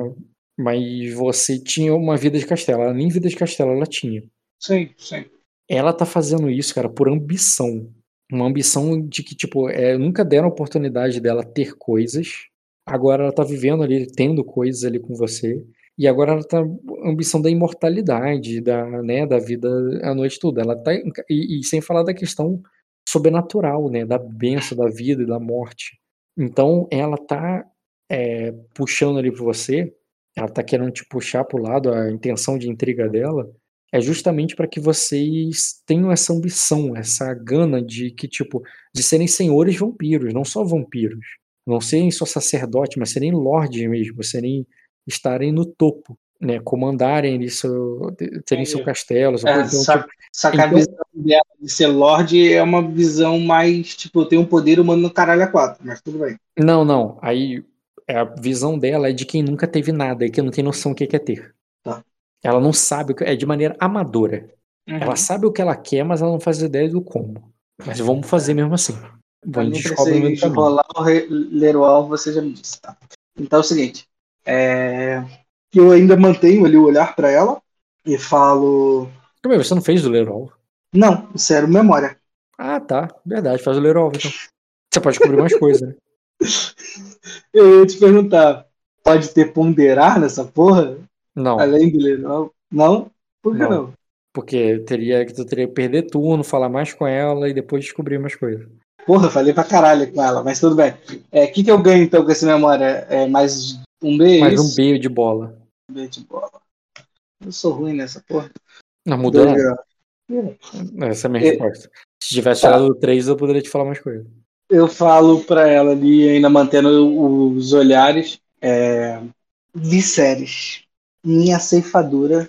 Mas você tinha uma vida de castelo, ela nem vida de castelo ela tinha. sim, sim. Ela tá fazendo isso, cara, por ambição. Uma ambição de que, tipo, é, nunca deram a oportunidade dela ter coisas. Agora ela tá vivendo ali, tendo coisas ali com você. E agora ela tá ambição da imortalidade, da, né, da vida a noite toda. Ela tá, e, e sem falar da questão sobrenatural, né, da benção da vida e da morte. Então ela tá é, puxando ali pra você, ela tá querendo te puxar pro lado, a intenção de intriga dela é justamente para que vocês tenham essa ambição, essa gana de que tipo de serem senhores vampiros, não só vampiros, não serem só sacerdotes, mas serem lordes mesmo, serem estarem no topo, né, comandarem ali seu, terem seu Entendi. castelo, seu É, então, sa- tipo, Só que a Então- visão dela de ser Lorde é uma visão mais, tipo, tem um poder humano no caralho a quatro, mas tudo bem. não, não, aí é, a visão dela é de quem nunca teve nada e que não tem noção do que quer ter. Tá. Ela não sabe, o que- é de maneira amadora. Ela sabe o que ela quer, mas ela não faz ideia do como. Mas vamos fazer mesmo assim. Caminho. rolar o ler o alvo, você já me disse, tá? Então é o seguinte, é, eu ainda mantenho ali o olhar pra ela e falo, aí, você não fez o Lerol? não, isso era memória. Ah, tá. Verdade, faz o Lerol, então. Você pode descobrir mais coisas, né? Eu ia te perguntar, pode ter ponderar nessa porra? Não, Além do ler não? Por que Não. não? porque teria que tu teria que perder turno, falar mais com ela e depois descobrir mais coisas. Porra, falei pra caralho com ela, mas tudo bem. O que, que eu ganho então com essa memória? É mais um B? Mais um? B de bola. Um B de bola. Eu sou ruim nessa porra. Não mudou nada. graus. Essa é a minha É. resposta. Se tivesse Tá. tirado o 3, eu poderia te falar mais coisas. Eu falo pra ela ali, ainda mantendo os olhares. É... Viserys, minha ceifadora.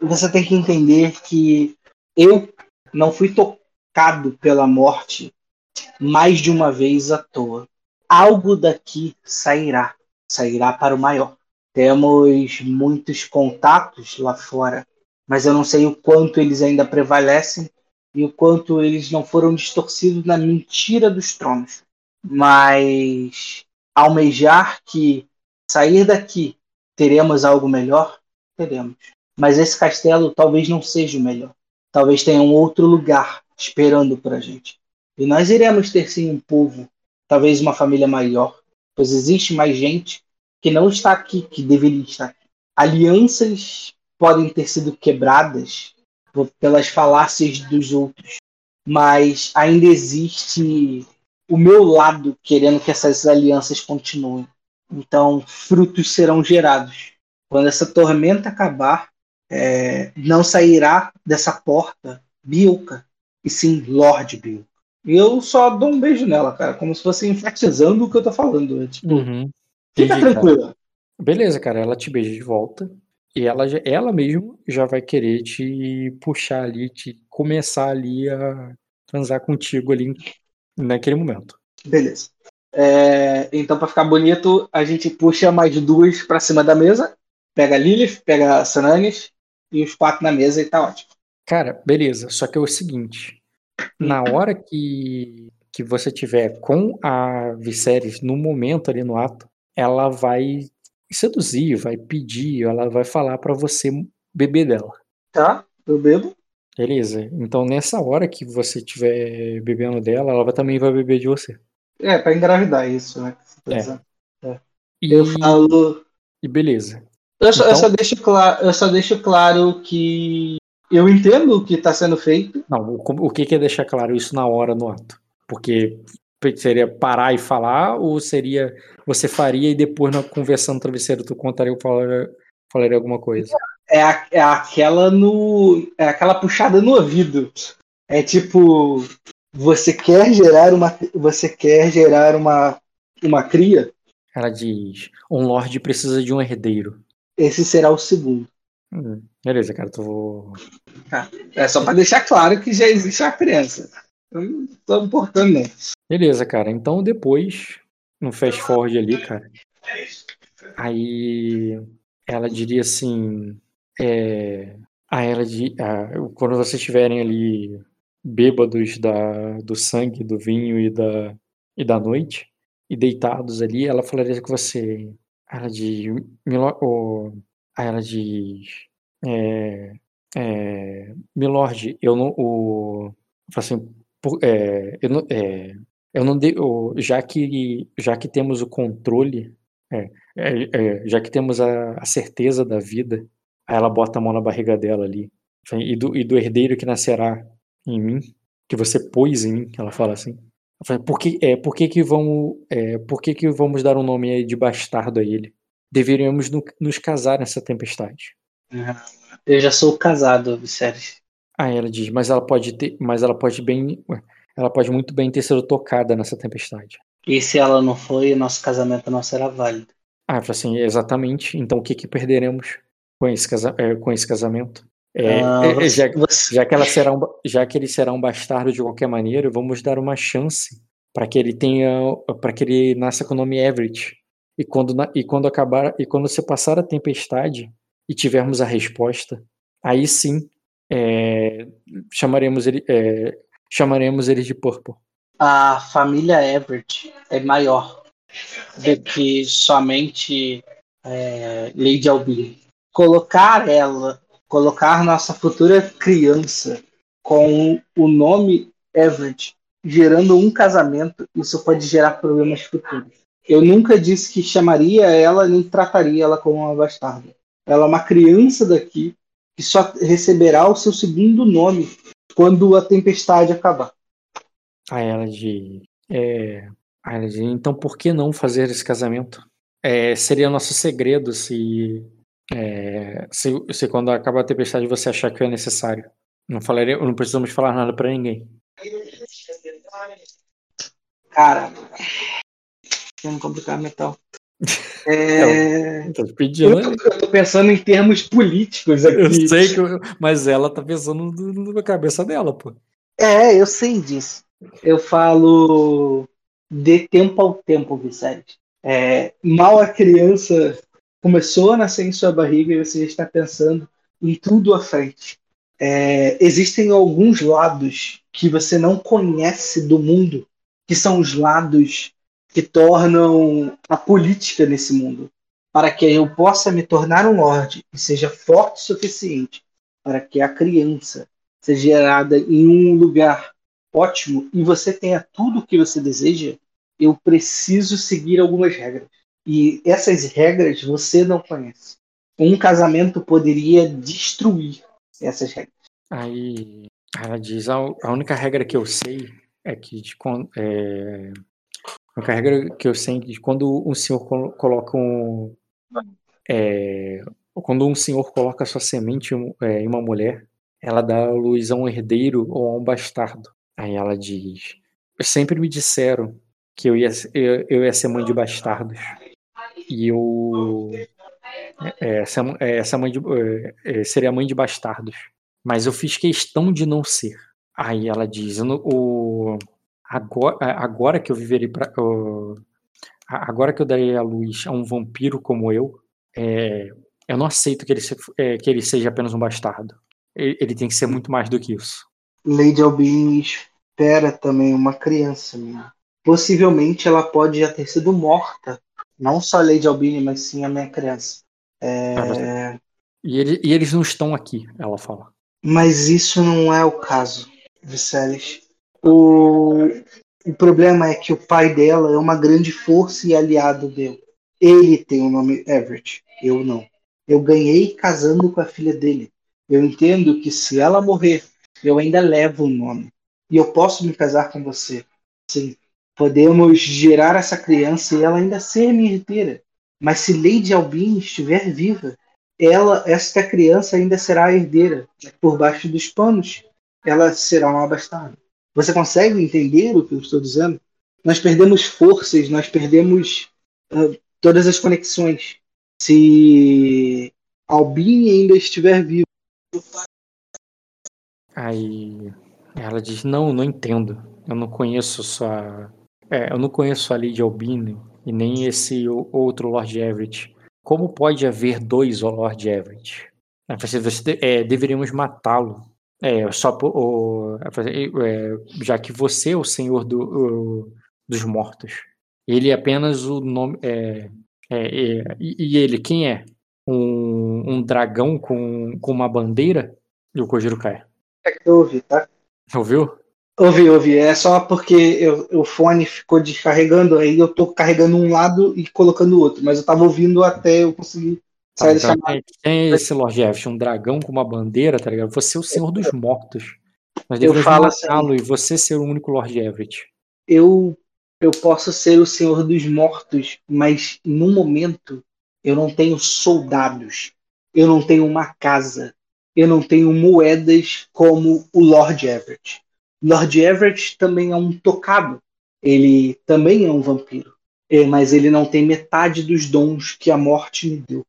Você tem que entender que eu não fui tocado pela morte mais de uma vez à toa. Algo daqui sairá. Sairá para o maior. Temos muitos contatos lá fora, mas eu não sei o quanto eles ainda prevalecem e o quanto eles não foram distorcidos na mentira dos tronos. Mas almejar que sair daqui teremos algo melhor, teremos. Mas esse castelo talvez não seja o melhor. Talvez tenha um outro lugar esperando por a gente. E nós iremos ter sim um povo talvez uma família maior, pois existe mais gente que não está aqui, que deveria estar. Alianças podem ter sido quebradas pelas falácias dos outros, mas ainda existe o meu lado querendo que essas alianças continuem. Então, frutos serão gerados. Quando essa tormenta acabar, é, não sairá dessa porta Bilka, e sim Lord Bilka. E eu só dou um beijo nela, cara, como se fosse enfatizando o que eu tô falando. Tipo, Uhum. fica Entendi, tranquila. Beleza, cara, ela te beija de volta. E ela, ela mesmo já vai querer te puxar ali, te começar ali a transar contigo ali naquele momento. Beleza. É, então, pra ficar bonito, a gente puxa mais duas pra cima da mesa. Pega a Lilith, pega a Sananis e os quatro na mesa e tá ótimo. Cara, beleza. Só que é o seguinte: na hora que, que você tiver com a Viserys no momento ali no ato, ela vai seduzir, vai pedir, ela vai falar pra você beber dela. Tá? Eu bebo. Beleza? Então nessa hora que você estiver bebendo dela, ela também vai beber de você. É, pra engravidar isso, né? tá É. dizendo. E, Eu falo. e beleza. Eu só, eu Então- só deixo claro, eu só deixo claro que eu entendo o que está sendo feito. Não, o, o que que é deixar claro isso na hora no ato? Porque seria parar e falar, ou seria você faria e depois na conversando no travesseiro tu contaria ou falaria, falaria alguma coisa? É, a- é aquela no. É aquela puxada no ouvido. É tipo. Você quer gerar uma. Você quer gerar uma, uma cria? Ela diz: um lord precisa de um herdeiro. Esse será o segundo. Hum, beleza, cara, tu É só para deixar claro que já existe uma criança. Eu não tô importando, não. Beleza, cara. Então depois, no fast forward ali, cara, aí ela diria assim, é, a ela de, a- quando vocês estiverem ali bêbados da, do sangue, do vinho e da, e da noite, e deitados ali, ela falaria com você, ela de, Milo- o- aí ela diz, é, é, Milord, eu não, o, assim, por- é, eu não, é, eu não dei, o- já que já que temos o controle, é, é, é, já que temos a, a certeza da vida, aí ela bota a mão na barriga dela ali e do, e do herdeiro que nascerá em mim, que você pôs em mim, ela fala assim. Por que, é, por que que vamos, por que que vamos dar um nome de bastardo a ele? Deveríamos no- nos casar nessa tempestade. Eu já sou casado, Viserys. Aí ela diz, mas ela pode ter, mas ela pode bem, ela pode muito bem ter sido tocada nessa tempestade. E se ela não foi, nosso casamento não será válido. Ah, assim, exatamente. Então o que que perderemos com esse, casa, é, com esse casamento? É, Ah, é, é, já, você- já que ela será um, já que ele será um bastardo de qualquer maneira, vamos dar uma chance para que ele tenha, para que ele nasça com o nome Everett. E quando e quando acabar e quando você passar a tempestade e tivermos a resposta, aí sim é, chamaremos ele é, chamaremos ele de Purple. a família Everett é maior do que somente é, Lady Albin. Colocar ela, colocar nossa futura criança com o nome Everett, gerando um casamento, isso pode gerar problemas futuros. Eu nunca disse que chamaria ela nem trataria ela como uma bastarda. Ela é uma criança daqui que só receberá o seu segundo nome quando a tempestade acabar. Aí ela diz, é, aí ela diz, então por que não fazer esse casamento? É, seria nosso segredo se, é, se, se quando acabar a tempestade você achar que é necessário. Não falaria, não precisamos falar nada pra ninguém. Cara, vamos complicar metal. É, Tô te pedindo, eu, tô, eu tô pensando em termos políticos aqui. Eu sei que, eu- mas ela tá pensando na cabeça dela, pô. É, eu sei disso. Eu falo de tempo ao tempo, Vicente. É, mal a criança começou a nascer em sua barriga e você já está pensando em tudo à frente. É, existem alguns lados que você não conhece do mundo, que são os lados que tornam a política nesse mundo. Para que eu possa me tornar um lorde e seja forte o suficiente para que a criança seja gerada em um lugar ótimo e você tenha tudo o que você deseja, eu preciso seguir algumas regras. E essas regras você não conhece. Um casamento poderia destruir essas regras. Aí ela diz: a, única regra que eu sei é que de, é, a única regra que eu é que quando um senhor coloca um. É, quando um senhor coloca sua semente é, em uma mulher, ela dá luz a um herdeiro ou a um bastardo. Aí ela diz: Sempre me disseram que eu ia, eu, eu ia ser mãe de bastardos. E eu. É, essa, é, essa mãe de, seria mãe de bastardos. Mas eu fiz questão de não ser. Aí ela diz: o, agora, agora que eu viverei pra, agora que eu darei a luz a um vampiro como eu, é, eu não aceito que ele, se, é, que ele seja apenas um bastardo. Ele, ele, tem que ser muito mais do que isso. Lady Albini espera também uma criança minha. Possivelmente ela pode já ter sido morta. Não só a Lady Albini, mas sim a minha criança. É... E, ele, e, eles não estão aqui, ela fala. Mas isso não é o caso, Viserys. O, o problema é que o pai dela é uma grande força e aliado dele. Ele tem o nome Everett, eu não. Eu ganhei casando com a filha dele. Eu entendo que se ela morrer, eu ainda levo o nome. E eu posso me casar com você. Sim, podemos gerar essa criança e ela ainda ser minha herdeira. Mas se Lady Albin estiver viva, ela, esta criança ainda será herdeira. Por baixo dos panos, ela será uma bastarda. Você consegue entender o que eu estou dizendo? Nós perdemos forças, nós perdemos uh, todas as conexões. Se Albin ainda estiver vivo. Aí ela diz: Não, não entendo. Eu não conheço sua. É, eu não conheço a Lady Albini e nem esse outro Lord Everett. Como pode haver dois Lord Everett? Você é, deveríamos matá-lo. É, só por, o, é, já que você é o senhor do, o, dos mortos. Ele é apenas o nome. É, é, é e, ele, quem é? Um, um dragão com, com uma bandeira? E o Kojiro cai. É que eu ouvi, tá? Ouviu? Ouvi, ouvi. É só porque eu, o fone ficou descarregando, aí eu tô carregando um lado e colocando o outro, mas eu tava ouvindo até eu conseguir ah, então, chamada. Tem esse Lord Jeff, um dragão com uma bandeira, tá ligado? Você é o senhor dos mortos. Nós eu falo assim, e você ser o único Lord Everett. Eu, eu posso ser o senhor dos mortos, mas no momento eu não tenho soldados, eu não tenho uma casa, eu não tenho moedas como o Lord Everett. Lord Everett também é um tocado. Ele também é um vampiro. É, mas ele não tem metade dos dons que a morte me deu.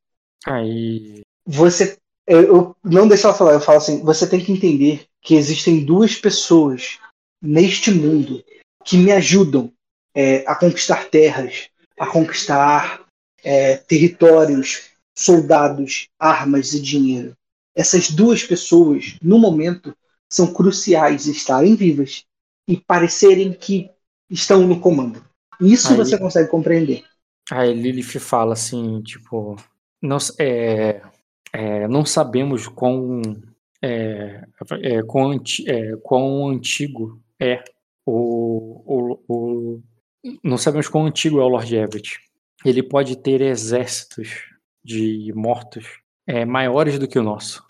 Aí. Você. Eu, eu não deixa ela falar, eu falo assim: você tem que entender que existem duas pessoas neste mundo que me ajudam é, a conquistar terras, a conquistar é, territórios, soldados, armas e dinheiro. Essas duas pessoas, no momento, são cruciais estarem vivas e parecerem que estão no comando. Isso aí, você consegue compreender. Aí Lilith fala assim, tipo, nós, é, é, não sabemos quão, é, é, quão, é, quão antigo é o, o, o, Não sabemos quão antigo é o Lord Everett. Ele pode ter exércitos de mortos é, maiores do que o nosso.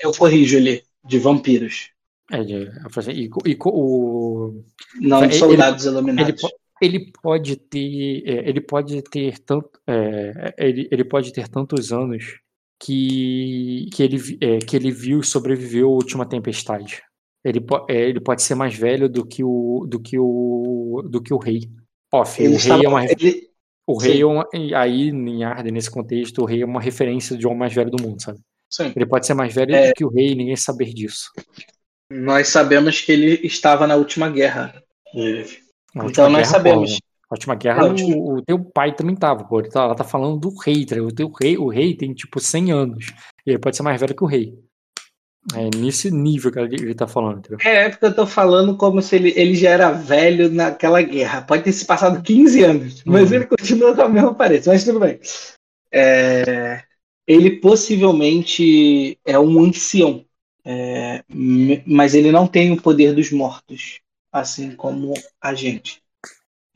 Eu corrijo ele, de vampiros. É, e, e, o, não ele, soldados iluminados. Ele, ele, pode ter, é, ele pode ter tanto, é, ele, ele pode ter tantos anos que, que, ele, é, que ele viu e sobreviveu à última tempestade. Ele, é, ele pode ser mais velho do que o, do que o, do que o rei. Off, ele o rei é uma, ele... o rei é uma, aí em Arden nesse contexto, o rei é uma referência de homem mais velho do mundo, sabe? Sim. Ele pode ser mais velho é... do que o rei e ninguém saber disso. Nós sabemos que ele estava na última guerra. Na então nós sabemos. Na última guerra, última... O, o, teu pai também estava, pô. Tá, ela tá falando do rei, tá? o teu rei, o rei tem tipo 100 anos. E ele pode ser mais velho que o rei. É nesse nível que ele, ele tá falando, entendeu? É, é porque eu tô falando como se ele, ele já era velho naquela guerra. Pode ter se passado 15 anos, mas uhum. ele continua com a mesma aparência, mas tudo bem. É, ele possivelmente é um ancião. É, mas ele não tem o poder dos mortos, assim como a gente.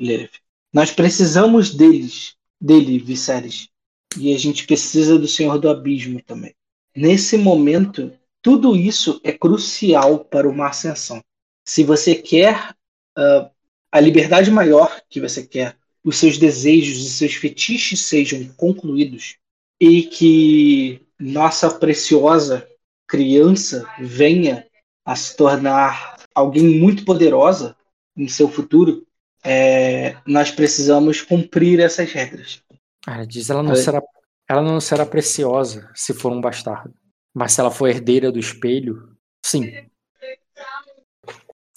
Leref. Nós precisamos deles, dele, Viserys. E a gente precisa do Senhor do Abismo também. Nesse momento, tudo isso é crucial para uma ascensão. Se você quer uh, a liberdade maior que você quer, os seus desejos e seus fetiches sejam concluídos e que nossa preciosa criança venha a se tornar alguém muito poderosa em seu futuro, é, nós precisamos cumprir essas regras. Ela diz ela não será ela não será preciosa se for um bastardo, mas se ela for herdeira do espelho, sim.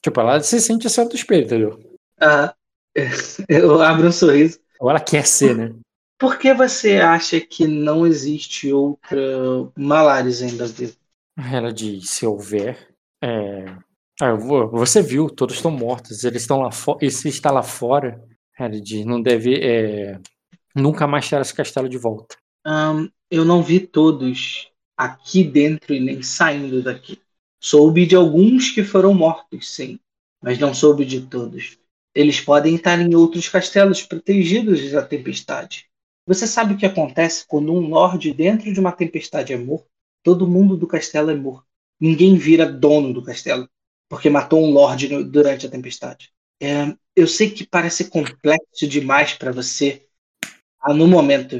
Tipo, ela se sente a senhora do espelho, entendeu? Ah, eu abro um sorriso. Ou ela quer ser, né? Por que você acha que não existe outra Malares ainda viva? Ela diz, se houver. É... Ah, você viu, todos estão mortos. Eles estão lá fora. E se está lá fora, diz, não deve. É... Nunca mais ter esse castelo de volta. Um, eu não vi todos aqui dentro e nem saindo daqui. Soube de alguns que foram mortos, sim, mas não soube de todos. Eles podem estar em outros castelos protegidos da tempestade. Você sabe o que acontece quando um lorde dentro de uma tempestade é morto? Todo mundo do castelo é morto. Ninguém vira dono do castelo porque matou um lorde durante a tempestade. É, eu sei que parece complexo demais para você ah, no momento,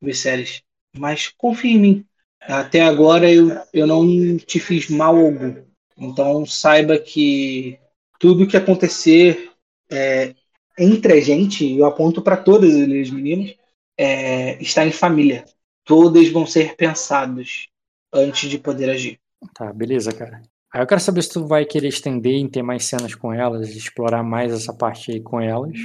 Viserys, mas confie em mim. Até agora eu, eu não te fiz mal algum. Então saiba que tudo que acontecer é, entre a gente, eu aponto para todas as meninas, é, está em família. Todas vão ser pensados antes de poder agir. Tá, beleza, cara. Aí eu quero saber se tu vai querer estender em ter mais cenas com elas, explorar mais essa parte aí com elas,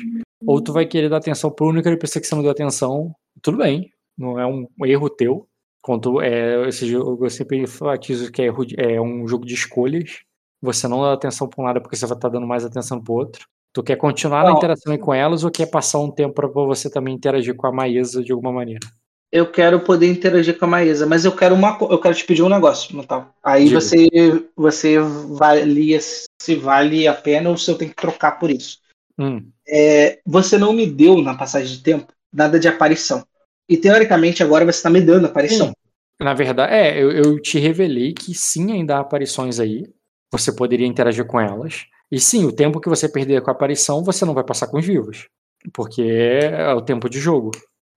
ou tu vai querer dar atenção pro único pessoa que você não deu atenção. Tudo bem, não é um erro teu. Quando é, esse jogo, eu sempre enfatizo que é, é um jogo de escolhas. Você não dá atenção para um lado porque você vai estar dando mais atenção pro outro. Tu quer continuar não. na interação com elas ou quer passar um tempo para você também interagir com a Maísa de alguma maneira? Eu quero poder interagir com a Maísa, mas eu quero uma eu quero te pedir um negócio, Natal. Aí Diga. você você valia se vale a pena ou se eu tenho que trocar por isso. Hum. É, você não me deu na passagem de tempo nada de aparição. E teoricamente agora você está me dando aparição. Sim. Na verdade, é, eu, eu te revelei que sim, ainda há aparições aí. Você poderia interagir com elas. E sim, o tempo que você perder com a aparição, você não vai passar com os vivos. Porque é o tempo de jogo.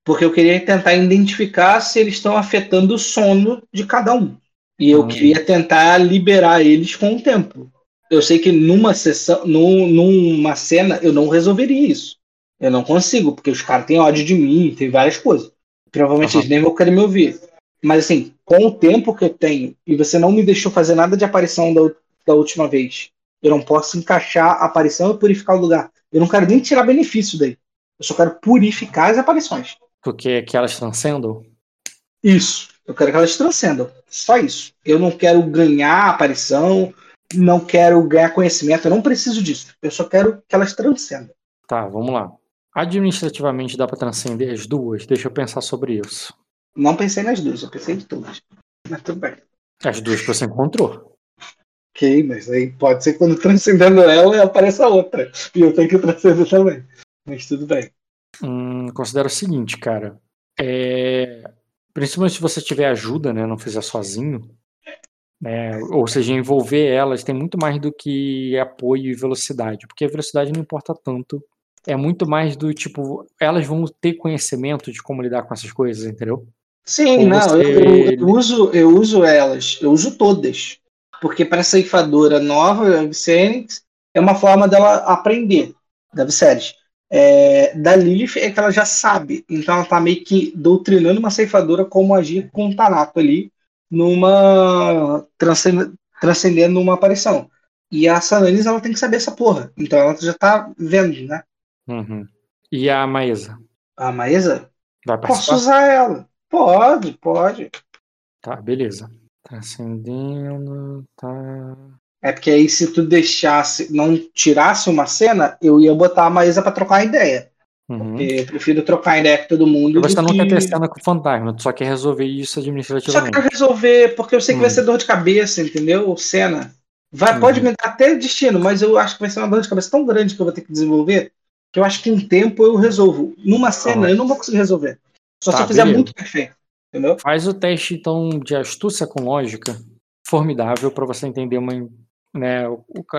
Porque eu queria tentar identificar se eles estão afetando o sono de cada um. E eu hum. queria tentar liberar eles com o tempo. Eu sei que numa sessão, num, numa cena, eu não resolveria isso. Eu não consigo, porque os caras têm ódio de mim, tem várias coisas. Provavelmente uhum. eles nem vão querer me ouvir. Mas assim, com o tempo que eu tenho, e você não me deixou fazer nada de aparição da, da última vez, eu não posso encaixar a aparição e purificar o lugar. Eu não quero nem tirar benefício daí. Eu só quero purificar as aparições. Porque que elas transcendam? Isso. Eu quero que elas transcendam. Só isso. Eu não quero ganhar aparição, não quero ganhar conhecimento, eu não preciso disso. Eu só quero que elas transcendam. Tá, vamos lá. Administrativamente dá para transcender as duas? Deixa eu pensar sobre isso. Não pensei nas duas, eu pensei em todas. Mas tudo bem. As duas que você encontrou. Ok, mas aí pode ser quando transcendendo ela apareça outra. E eu tenho que transcender também. Mas tudo bem. Hum, considero o seguinte, cara. É... Principalmente se você tiver ajuda, né? Não fizer sozinho. É, ou seja, envolver elas tem muito mais do que apoio e velocidade. Porque a velocidade não importa tanto. É muito mais do tipo, elas vão ter conhecimento de como lidar com essas coisas, entendeu? Sim, não, você... eu, eu, uso, eu uso elas, eu uso todas. Porque para ceifadora nova, a é uma forma dela aprender, da Viserys. É, da Lilith é que ela já sabe, então ela tá meio que doutrinando uma ceifadora como agir com o Tanato ali, numa. transcendendo uma aparição. E a Sananis, ela tem que saber essa porra, então ela já tá vendo, né? Uhum. E a Maesa? A Maesa? Posso usar ela. Pode, pode. Tá, beleza. Transcendendo, tá. É porque aí se tu deixasse, não tirasse uma cena, eu ia botar a Maísa pra trocar ideia. Uhum. Porque eu prefiro trocar ideia com todo mundo. Você não que... quer ter cena com o fantasma, tu só quer resolver isso administrativamente. Só quer resolver, porque eu sei que uhum. vai ser dor de cabeça, entendeu? Cena. Vai, uhum. Pode me dar até destino, mas eu acho que vai ser uma dor de cabeça tão grande que eu vou ter que desenvolver que eu acho que em tempo eu resolvo. Numa cena eu não vou conseguir resolver. Só tá, se eu fizer beleza. muito perfeito. Entendeu? Faz o teste, então, de astúcia com lógica formidável para você entender uma, né,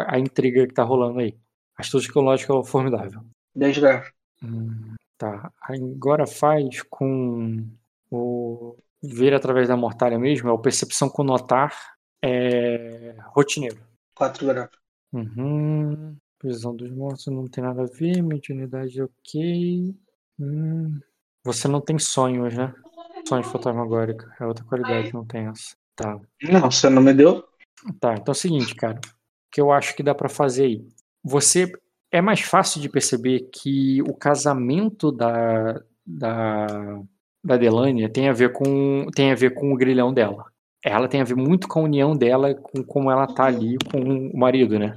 a intriga que tá rolando aí. Astúcia com lógica é formidável. 10 graus. Hum, tá. Agora faz com o ver através da mortalha mesmo, é o percepção com notar é rotineiro. 4 graus. Uhum. Prisão dos mortos não tem nada a ver, mediunidade ok. Hum. Você não tem sonhos, né? Sonhos fantasmagórica. É outra qualidade, não tem essa. Tá. Não, você não me deu. Tá, então é o seguinte, cara. O que eu acho que dá para fazer aí. Você. É mais fácil de perceber que o casamento da. da. da Delania tem a ver com. tem a ver com o grilhão dela. Ela tem a ver muito com a união dela, com como ela tá ali com o marido, né?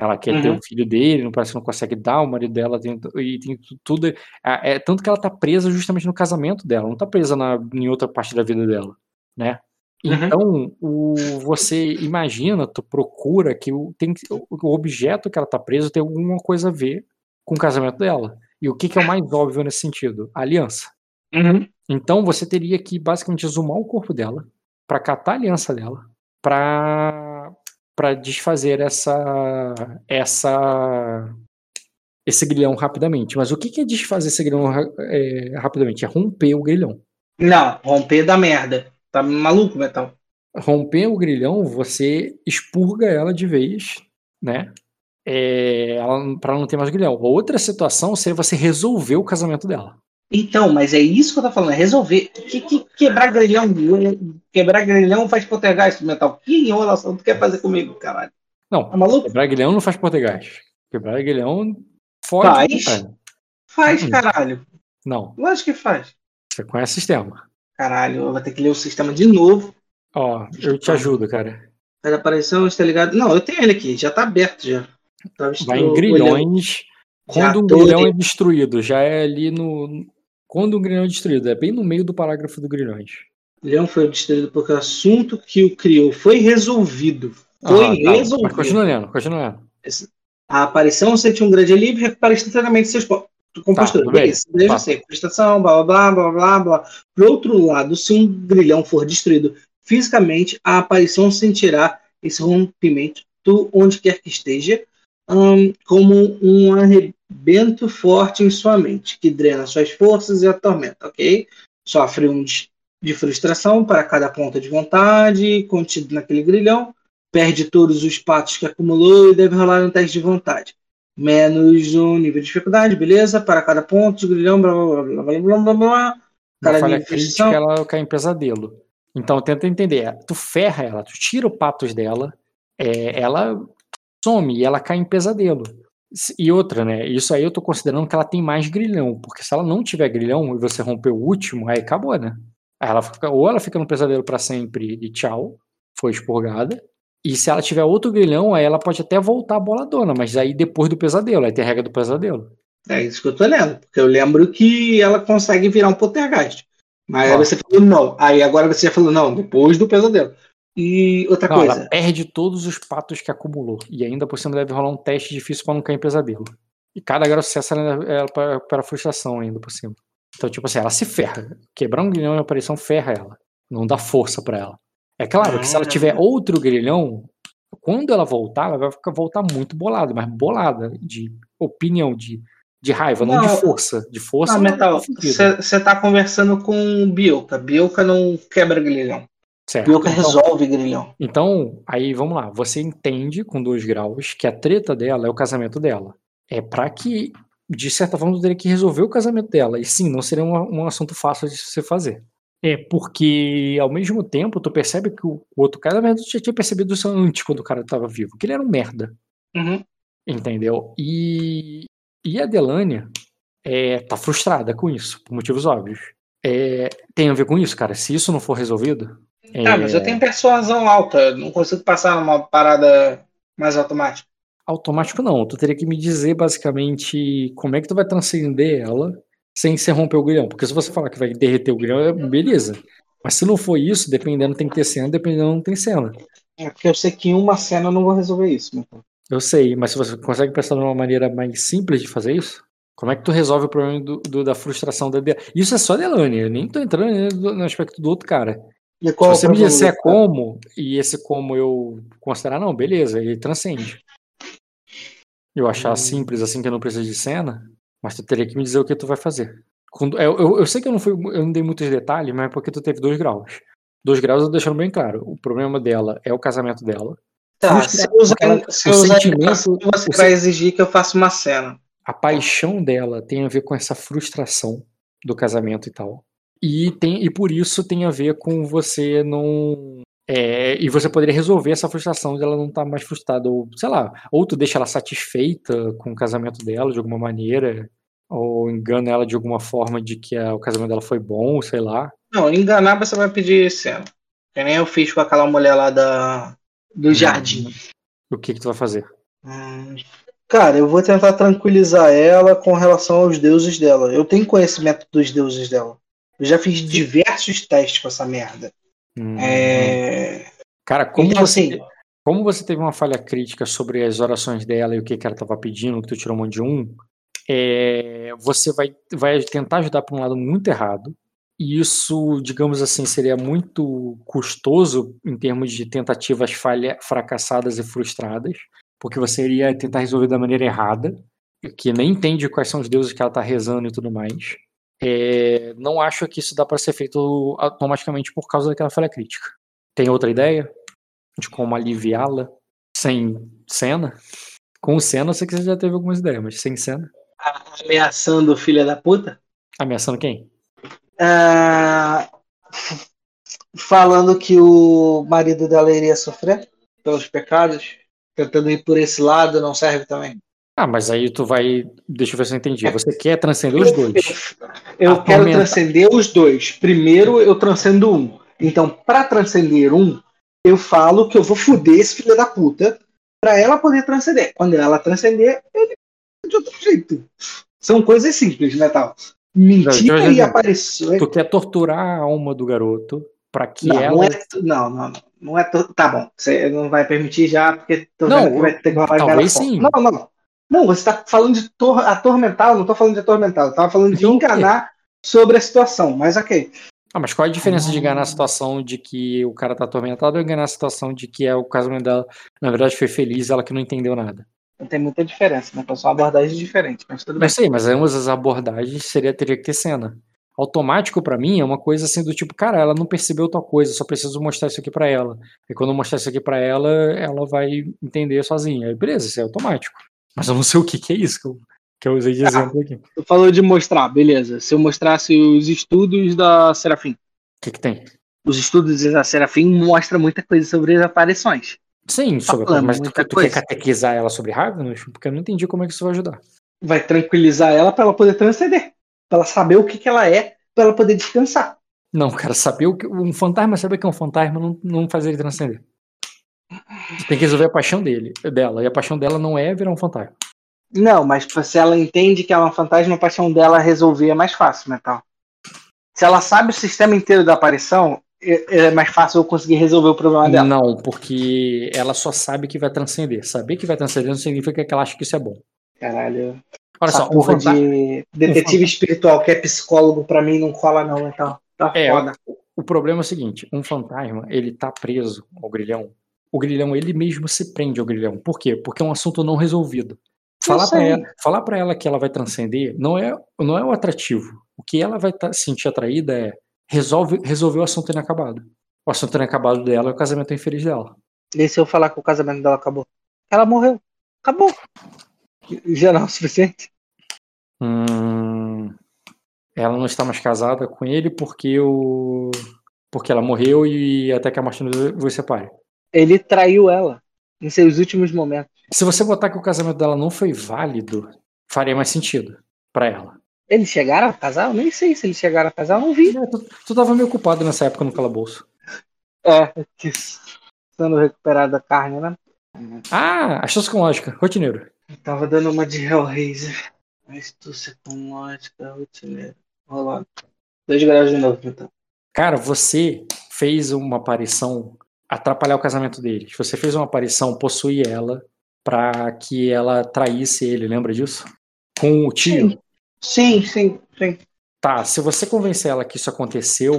Ela quer uhum. ter um filho dele, não parece que não consegue dar, o marido dela tem, e tem tudo. É, é, tanto que ela tá presa justamente no casamento dela, não tá presa na, em outra parte da vida dela, né? Uhum. Então, o, você imagina, tu procura que o, tem, o objeto que ela tá presa tem alguma coisa a ver com o casamento dela. E o que, que é o mais óbvio nesse sentido? A aliança. Uhum. Então, você teria que basicamente zoomar o corpo dela, para catar a aliança dela, para para desfazer essa essa esse grilhão rapidamente. Mas o que é desfazer esse grilhão é, rapidamente? É romper o grilhão. Não, romper da merda. Tá maluco, Metal? Romper o grilhão, você expurga ela de vez, né? É, para não ter mais grilhão. Outra situação seria você resolver o casamento dela. Então, mas é isso que eu tô falando, é resolver. Que, que quebrar grilhão, quebrar grilhão faz poltergeist mental. Que enrolação tu quer fazer comigo, caralho? Não, tá maluco? quebrar grilhão não faz poltergeist. Quebrar grilhão fode. Faz. Faz, hum. caralho. Não. Lógico que faz. Você conhece o sistema. Caralho, eu vou ter que ler o sistema de novo. Ó, eu te ajudo, cara. Faz aparição, está ligado? Não, eu tenho ele aqui, já tá aberto já. Tá Vai em grilhões. Quando um grilhão é destruído, já é ali no, quando um grilhão é destruído, é bem no meio do parágrafo do grilhões. O grilhão foi destruído porque o assunto que o criou foi resolvido. Foi ah, tá. resolvido. Mas continua lendo, continua lendo. A aparição sente um grande alívio e recupera instantaneamente seus Tá, Beleza, deixa ser. Prestação, blá blá blá blá blá. Por outro lado, se um grilhão for destruído fisicamente, a aparição sentirá esse rompimento onde quer que esteja, um, como um arrebento forte em sua mente, que drena suas forças e atormenta, ok? Sofre um de frustração para cada ponta de vontade contido naquele grilhão, perde todos os patos que acumulou e deve rolar um teste de vontade. Menos um nível de dificuldade, beleza? Para cada ponto grilhão, blá blá blá blá blá blá blá. Cada falha crítica, ela cai em pesadelo. Então tenta entender. Tu ferra ela, tu tira o patos dela, é, ela some e ela cai em pesadelo. E outra, né? Isso aí eu tô considerando que ela tem mais grilhão, porque se ela não tiver grilhão e você romper o último, aí acabou, né? Aí ela fica, ou ela fica no pesadelo para sempre e tchau, foi expurgada. E se ela tiver outro grilhão, aí ela pode até voltar a boladona, mas aí depois do pesadelo, aí tem a regra do pesadelo. É isso que eu tô lendo, porque eu lembro que ela consegue virar um poltergeist. Mas aí você falou não. Aí agora você já falou não, depois do pesadelo. E outra não, coisa. Ela perde todos os patos que acumulou. E ainda por cima deve rolar um teste difícil para não cair em pesadelo. E cada grau de sucesso é para, para frustração ainda por cima. Então, tipo assim, ela se ferra. Quebrar um grilhão em aparição ferra ela. Não dá força para ela. É claro que se ela tiver ah. outro grilhão, quando ela voltar, ela vai ficar, voltar muito bolada, mas bolada de opinião, de, de raiva, não, não de força. De força. Não, Metal, você tá conversando com Bioka. Bioka não quebra grilhão. Certo. Bioka então, resolve grilhão. Então, aí vamos lá. Você entende com dois graus que a treta dela é o casamento dela. É para que, de certa forma, teria que resolver o casamento dela. E sim, não seria um, um assunto fácil de se fazer. É porque, ao mesmo tempo, tu percebe que o, outro cara, na verdade, tu já tinha percebido isso antes, quando o cara tava vivo, que ele era um merda. Uhum. Entendeu? E, e a Delânia é, tá frustrada com isso, por motivos óbvios. É, tem a ver com isso, cara. Se isso não for resolvido, é... Ah, mas eu tenho persuasão alta, não consigo passar numa parada mais automática. Automático não, tu teria que me dizer basicamente como é que tu vai transcender ela sem se romper o grilhão. Porque se você falar que vai derreter o grilhão, é beleza. Mas se não for isso, dependendo tem que ter cena, dependendo não tem cena. É porque eu sei que em uma cena eu não vou resolver isso. Então. Eu sei, mas se você consegue pensar de uma maneira mais simples de fazer isso? Como é que tu resolve o problema do, do, da frustração da Delane? Isso é só Delane, eu nem tô entrando no aspecto do outro cara. Se você me disser como, e esse como eu considerar, não, beleza, ele transcende. Eu achar hum. simples assim que eu não preciso de cena, mas tu teria que me dizer o que tu vai fazer. Quando, eu, eu, eu, sei que eu não, fui, eu não dei muitos detalhes, mas é porque tu teve dois graus. Dois graus eu deixando bem claro. O problema dela é o casamento dela. Tá, se eu usar, se eu usar sentimento, você vai exigir que eu faça uma cena. A paixão dela tem a ver com essa frustração do casamento e tal. E, tem, e por isso tem a ver com você não. É, e você poderia resolver essa frustração de ela não estar tá mais frustrada, ou sei lá, ou tu deixa ela satisfeita com o casamento dela de alguma maneira, ou engana ela de alguma forma de que a, o casamento dela foi bom, sei lá. Não, enganar você vai pedir cena. Que nem eu fiz com aquela mulher lá da, do hum. jardim. O que que tu vai fazer? Hum, cara, eu vou tentar tranquilizar ela com relação aos deuses dela. Eu tenho conhecimento dos deuses dela. Eu já fiz diversos testes com essa merda. Hum. É... Cara, como então, você, assim, como você teve uma falha crítica sobre as orações dela e o que, que ela estava pedindo, que tu tirou um monte de um, é, você vai, vai tentar ajudar para um lado muito errado. E isso, digamos assim, seria muito custoso em termos de tentativas falha, fracassadas e frustradas, porque você iria tentar resolver da maneira errada, que nem entende quais são os deuses que ela está rezando e tudo mais. É, não acho que isso dá para ser feito automaticamente por causa daquela falha crítica. Tem outra ideia de como aliviá-la sem cena? Com cena, eu sei que você já teve algumas ideias, mas sem cena. Ameaçando filha da puta? Ameaçando quem? Ah, falando que o marido dela iria sofrer pelos pecados, tentando ir por esse lado, não serve também. Ah, mas aí tu vai. Deixa eu ver se eu entendi. Você quer transcender os dois? Eu, eu quero transcender os dois. Primeiro eu transcendo um. Então, para transcender um, eu falo que eu vou foder esse filho da puta para ela poder transcender. Quando ela transcender, ele de outro jeito. São coisas simples, né, tal? Mentira e apareceu. Tu quer torturar a alma do garoto para que não, ela. Não, é, não, não, não. é Tá bom, você não vai permitir já, porque tô não, vai ter que falar Talvez sim. Não, não. Não, você está falando de tor atormentar, não estou falando de atormentar, eu estava falando de enganar sobre a situação, mas ok. Ah, mas qual é a diferença de enganar a situação de que o cara tá atormentado ou enganar a situação de que é o casamento dela, na verdade, foi feliz ela que não entendeu nada? Não tem muita diferença, né? São abordagens diferentes, mas tudo bem. Mas sei, mas ambas as abordagens seria, teria que ter cena. Automático para mim é uma coisa assim do tipo, cara, ela não percebeu tua coisa, só preciso mostrar isso aqui para ela. E quando eu mostrar isso aqui para ela, ela vai entender sozinha. Aí beleza, isso é automático. Mas eu não sei o que, que é isso que eu, que eu usei de ah, exemplo aqui. Tu falou de mostrar, beleza. Se eu mostrasse os estudos da Serafim. O que, que tem? Os estudos da Serafim mostram muita coisa sobre as aparições. Sim, tá sobre, falando, mas tu, tu quer catequizar ela sobre Ravenous? Porque eu não entendi como é que isso vai ajudar. Vai tranquilizar ela para ela poder transcender. Pra ela saber o que, que ela é, para ela poder descansar. Não, cara, saber o que. Um fantasma saber que é um fantasma não, não faz ele transcender. Tem que resolver a paixão dele, dela. E a paixão dela não é virar um fantasma. Não, mas se ela entende que ela é um fantasma, a paixão dela resolver é mais fácil, né, tal? Se ela sabe o sistema inteiro da aparição, é, é mais fácil eu conseguir resolver o problema dela. Não, porque ela só sabe que vai transcender. Saber que vai transcender não significa que ela acha que isso é bom. Caralho. Olha só, porra de detetive um espiritual que é psicólogo pra mim não cola não, então. Tá é, foda. O, o problema é o seguinte, um fantasma, ele tá preso ao grilhão o grilhão, ele mesmo se prende ao grilhão. Por quê? Porque é um assunto não resolvido. Falar para ela, falar para ela que ela vai transcender não é, não é o atrativo. O que ela vai tá, sentir atraída é resolve, resolver o assunto inacabado. O assunto inacabado dela é o casamento infeliz dela. E se eu falar que o casamento dela acabou? Ela morreu. Acabou. Já não é o suficiente? Hum, ela não está mais casada com ele porque o porque ela morreu e até que a morte vos separe. Ele traiu ela em seus últimos momentos. Se você botar que o casamento dela não foi válido, faria mais sentido para ela. Eles chegaram a casar? Eu nem sei se eles chegaram a casar, eu não vi. É, tu, tu tava meio ocupado nessa época no calabouço. É, sendo recuperada a carne, né? Ah, achou com lógica, rotineiro. Eu tava dando uma de Hellraiser. Astúcia com lógica, rotineiro. Rolando. Dois graus de novo, então. Cara, você fez uma aparição atrapalhar o casamento deles. Você fez uma aparição, possuir ela para que ela traísse ele, lembra disso? Com o tio. Sim. Sim, sim, sim. Tá, se você convencer ela que isso aconteceu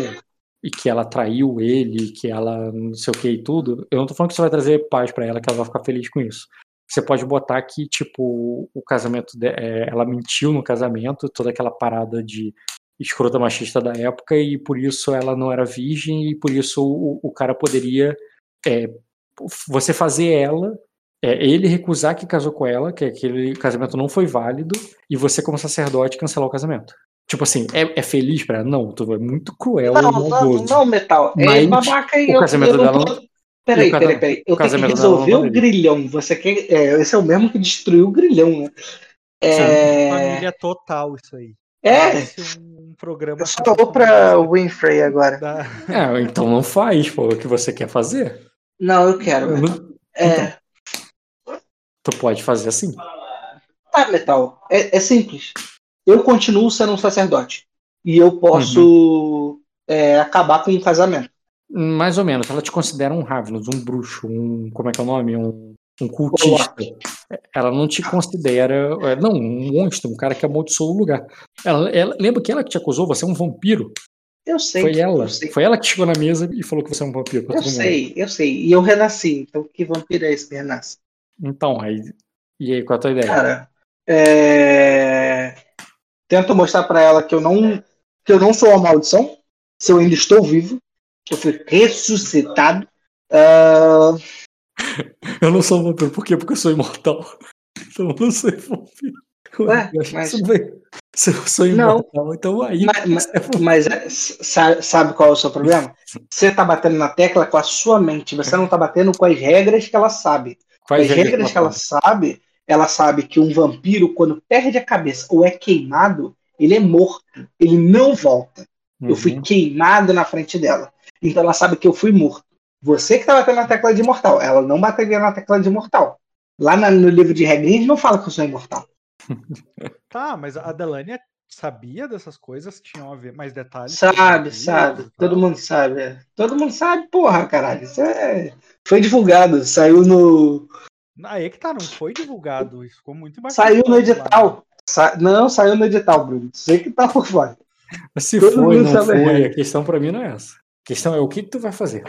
e que ela traiu ele, que ela não sei o que e tudo, eu não tô falando que isso vai trazer paz para ela, que ela vai ficar feliz com isso. Você pode botar que, tipo, o casamento, de, é, ela mentiu no casamento, toda aquela parada de escrota machista da época, e por isso ela não era virgem, e por isso o, o cara poderia. É, você fazer ela é, ele recusar que casou com ela, que aquele casamento não foi válido, e você, como sacerdote, cancelar o casamento. Tipo assim, é, é feliz pra ela? Não, tu é muito cruel não, e Não, não, Metal. É babaca e o casamento eu, eu dela tô... Peraí, peraí, peraí. Eu tenho que resolver o grilhão. Você quer. É, esse é o mesmo que destruiu o grilhão, né? É... Família total, isso aí. É. Um programa eu só tô pra Winfrey agora. Da... É, então não faz, pô, o que você quer fazer. Não, eu quero. Não... É. Então, Tu pode fazer assim. Tá, Metal. É, é simples. Eu continuo sendo um sacerdote. E eu posso uhum. é, acabar com o um casamento. Mais ou menos. Ela te considera um Ravnus, um bruxo, um. Como é que é o nome? Um, um cultista. Ela não te considera. É, não, um monstro, um cara que amaldiçoou o lugar. Ela, ela, lembra que ela que te acusou? Você é um vampiro. Eu sei. Foi ela. Foi ela que chegou na mesa e falou que você é um vampiro. Eu sei, eu sei. E eu renasci. Então que vampiro é esse que renasce? Então, aí. E aí, qual é a tua ideia? Cara, é... tento mostrar para ela que eu não que eu não sou uma maldição, se eu ainda estou vivo, eu fui ressuscitado. Uh... Eu não sou um vampiro, por quê? Porque eu sou imortal. Então eu não sou vampiro. Ué, mas... Se eu sou imortal, não, então aí. Mas, mas, mas, sabe qual é o seu problema? Você tá batendo na tecla com a sua mente, você não tá batendo com as regras que ela sabe. Quais As regras que ela sabe, ela sabe que um vampiro, quando perde a cabeça ou é queimado, ele é morto. Ele não volta. Uhum. Eu fui uhum. queimado na frente dela. Então ela sabe que eu fui morto. Você que tá batendo na tecla de imortal. Ela não bateria na tecla de imortal. Lá na, no livro de regrinhas não fala que eu sou imortal. tá, mas a Delania sabia dessas coisas? Tinham a ver mais detalhes? Sabe, sabe. Todo mundo sabe. É. Todo mundo sabe, porra, caralho. Isso é foi divulgado, saiu no. Aí é que tá, não foi divulgado, isso ficou muito embaixo. Saiu no edital. Sa... Não, saiu no edital, Bruno. Sei que tá por fora. Mas se Todo foi, não foi, a questão pra mim não é essa. A questão é o que tu vai fazer.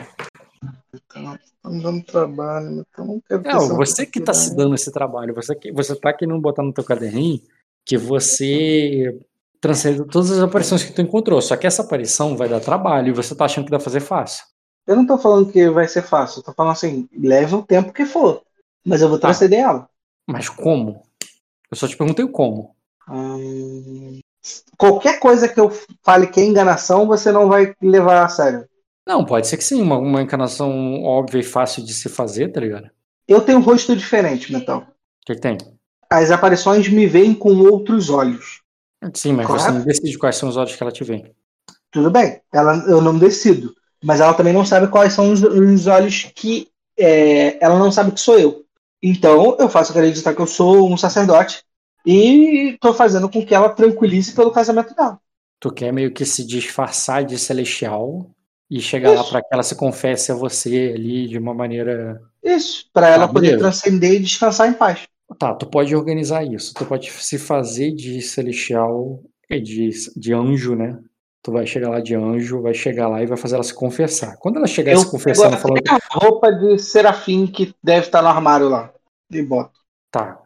Dando trabalho, então não quero Não, você que tá se dando esse trabalho, você, que, você tá querendo botar no teu caderninho que você transcende todas as aparições que tu encontrou. Só que essa aparição vai dar trabalho e você tá achando que dá pra fazer fácil. Eu não tô falando que vai ser fácil, eu tô falando assim, leva o tempo que for. Mas eu vou tá. transcender ela. Mas como? Eu só te perguntei como. Hum, qualquer coisa que eu fale que é enganação, você não vai levar a sério. Não, pode ser que sim, uma, uma enganação óbvia e fácil de se fazer, tá ligado? Eu tenho um rosto diferente, Metal. O que, que, tem? As aparições me veem com outros olhos. Sim, mas Correto? você não decide quais são os olhos que ela te vê. Tudo bem, ela, eu não decido mas ela também não sabe quais são os, os olhos que é, ela não sabe que sou eu. Então eu faço acreditar que eu sou um sacerdote e estou fazendo com que ela tranquilize pelo casamento dela. Tu quer meio que se disfarçar de celestial e chegar Isso. lá para que ela se confesse a você ali de uma maneira. Isso, para ela tá, poder transcender e descansar em paz. Tá, tu pode organizar isso. Tu pode se fazer de celestial, de, de anjo, né? Tu vai chegar lá de anjo, vai chegar lá e vai fazer ela se confessar. Quando ela chegar eu, se confessando, falando. a roupa de serafim que deve estar no armário lá. E boto. Tá.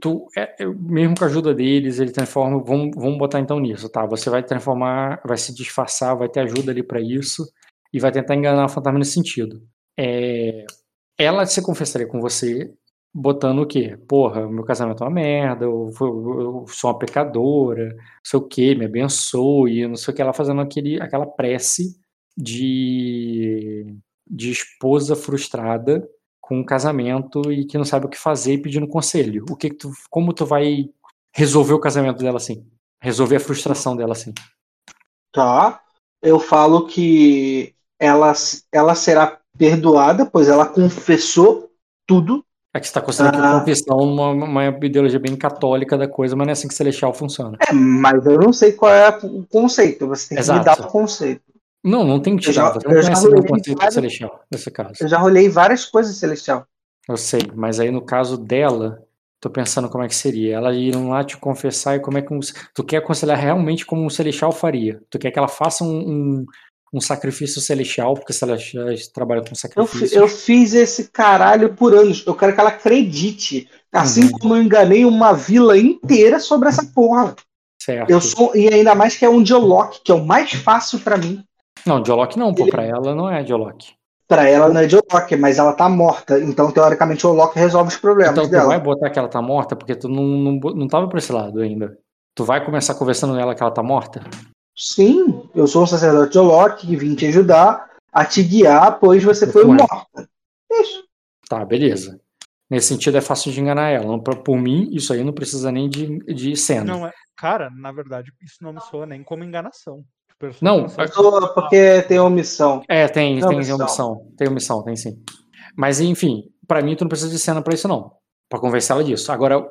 Tu, é, mesmo com a ajuda deles, ele transforma. Vamos, vamos botar então nisso, tá? Você vai transformar, vai se disfarçar, vai ter ajuda ali para isso e vai tentar enganar a fantasma nesse sentido. É, ela se confessaria com você, botando o quê? Porra, meu casamento é uma merda, eu, eu sou uma pecadora, não sei o quê, me abençoe, não sei o que, ela fazendo aquele, aquela prece de, de esposa frustrada com um casamento e que não sabe o que fazer e pedindo conselho. O que, que tu, como tu vai resolver o casamento dela assim? Resolver a frustração dela assim? Tá. Eu falo que ela, ela será perdoada, pois ela confessou tudo é que você está considerando ah. a confissão uma, uma ideologia bem católica da coisa, mas não é assim que celestial funciona. É, mas eu não sei qual é o conceito. Você tem que Exato. me dar o conceito. Não, não tem que dar. Você não conhece o conceito várias, celestial, nesse caso. Eu já rolei várias coisas celestial. Eu sei, mas aí no caso dela, Tô pensando como é que seria. Ela ir lá te confessar e como é que um, tu quer aconselhar realmente como um celestial faria. Tu quer que ela faça um, um, um sacrifício celestial, porque celestiais trabalham com sacrifício. Eu, eu, fiz esse caralho por anos. Eu quero que ela acredite. Assim uhum. como eu enganei uma vila inteira sobre essa porra. Certo. Eu sou, e ainda mais que é um Diolock, que é o mais fácil para mim. Não, Diolock não, pô, Ele... pra ela não é Diolock. Pra ela não é Diolock, mas ela tá morta. Então, teoricamente, o Loki resolve os problemas então, dela. tu vai botar que ela tá morta porque tu não, não, não tava pra esse lado ainda. Tu vai começar conversando com ela que ela tá morta? Sim, eu sou um sacerdote Loki que vim te ajudar a te guiar, pois você foi morta. Isso. Tá, beleza. Nesse sentido, é fácil de enganar ela. Por mim, isso aí não precisa nem de, de cena. Não, é, cara, na verdade, isso não me soa nem como enganação. Não, soa porque tem omissão. É, tem, tem omissão. omissão. Tem omissão, tem sim. Mas, enfim, para mim, tu não precisa de cena para isso, não. Pra convencer ela disso. Agora,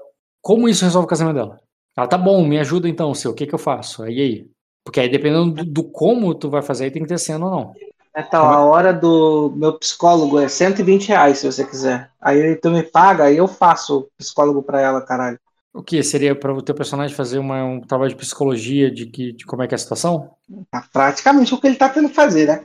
como isso resolve o casamento dela? Ela tá bom, me ajuda então, seu. O que que eu faço? Aí, aí. Porque aí, dependendo do, do como tu vai fazer, aí tem que ter cena ou não. Então, a hora do meu psicólogo é 120 reais, se você quiser. Aí tu me paga, aí eu faço o psicólogo pra ela, caralho. O que? Seria para o teu personagem fazer uma, um trabalho de psicologia de, que, de como é que é a situação? Tá praticamente o que ele tá tendo que fazer, né?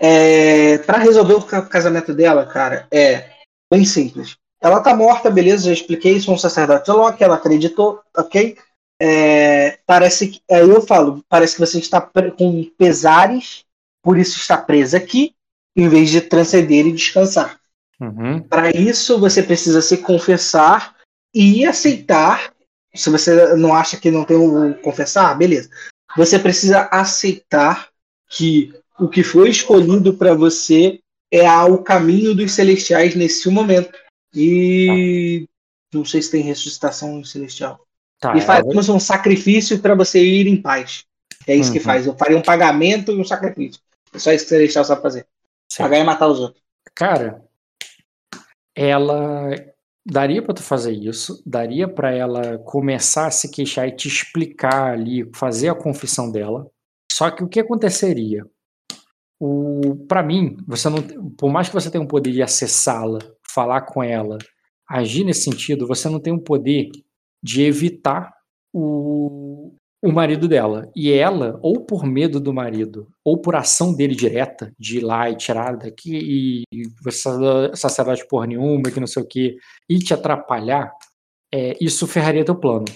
É, para resolver o casamento dela, cara, é bem simples. Ela tá morta, beleza, já expliquei, sou um sacerdote de Loki, ela acreditou, ok? É, parece que. Aí eu falo, parece que você está com pesares por isso está presa aqui, em vez de transcender e descansar. Uhum. Para isso, você precisa se confessar e aceitar. Se você não acha que não tem o confessar, beleza. Você precisa aceitar que o que foi escolhido para você é o caminho dos celestiais nesse momento. E tá. não sei se tem ressuscitação celestial. Tá, e faz é... um sacrifício para você ir em paz. É isso uhum. que faz. Eu faria um pagamento e um sacrifício. É só isso que Celestial sabe fazer. Certo. Pagar e matar os outros. Cara, ela daria para tu fazer isso, daria para ela começar a se queixar e te explicar ali, fazer a confissão dela. Só que o que aconteceria? O para mim, você não, por mais que você tenha um poder de acessá-la, falar com ela, agir nesse sentido, você não tem um poder de evitar o, o marido dela. E ela, ou por medo do marido, ou por ação dele direta, de ir lá e tirar daqui, e você sacerdote por nenhuma, que não sei o que, e te atrapalhar, é, isso ferraria teu plano.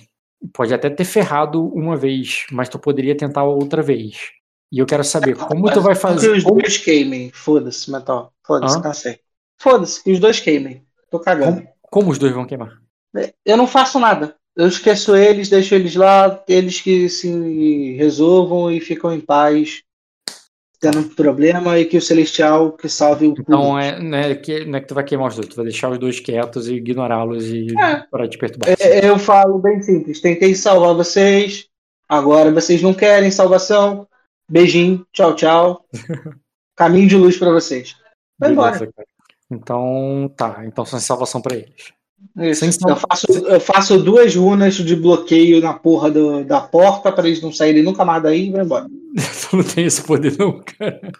Pode até ter ferrado uma vez, mas tu poderia tentar outra vez. E eu quero saber como tu vai fazer. Que os dois queimem. Foda-se, mental. Foda-se, cansei. Foda-se, que os dois queimem. Tô cagando. Como, como os dois vão queimar? Eu não faço nada. Eu esqueço eles, deixo eles lá, eles que se resolvam e ficam em paz, tendo problema, e que o Celestial que salve o Então é, não, é que, não é que tu vai queimar os dois, tu vai deixar os dois quietos e ignorá-los e é. parar de perturbar. É, eu falo bem simples, tentei salvar vocês, agora vocês não querem salvação, beijinho, tchau, tchau. Caminho de luz para vocês. Vai Beleza, embora. Então, tá, então são salvação para eles. Isso. Eu, faço, eu faço duas runas de bloqueio na porra do, da porta para eles não saírem nunca mais daí e vai embora. tu não tem esse poder, não, cara.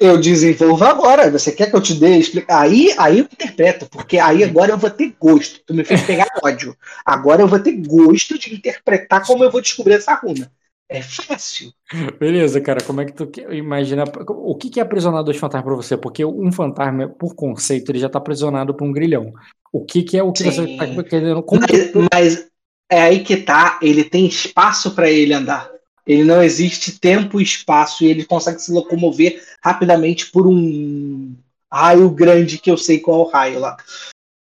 Eu desenvolvo agora. Você quer que eu te dê explicar? Aí, aí eu interpreto, porque aí agora eu vou ter gosto. Tu me fez pegar ódio. Agora eu vou ter gosto de interpretar como eu vou descobrir essa runa. É fácil. Beleza, cara. Como é que tu imagina. O que é aprisionar dois fantasmas pra você? Porque um fantasma, por conceito, ele já tá aprisionado por um grilhão. O que, que é o que Sim. você tá querendo. Como mas, tu... mas é aí que tá. Ele tem espaço para ele andar. Ele não existe tempo e espaço e ele consegue se locomover rapidamente por um raio grande que eu sei qual é o raio lá.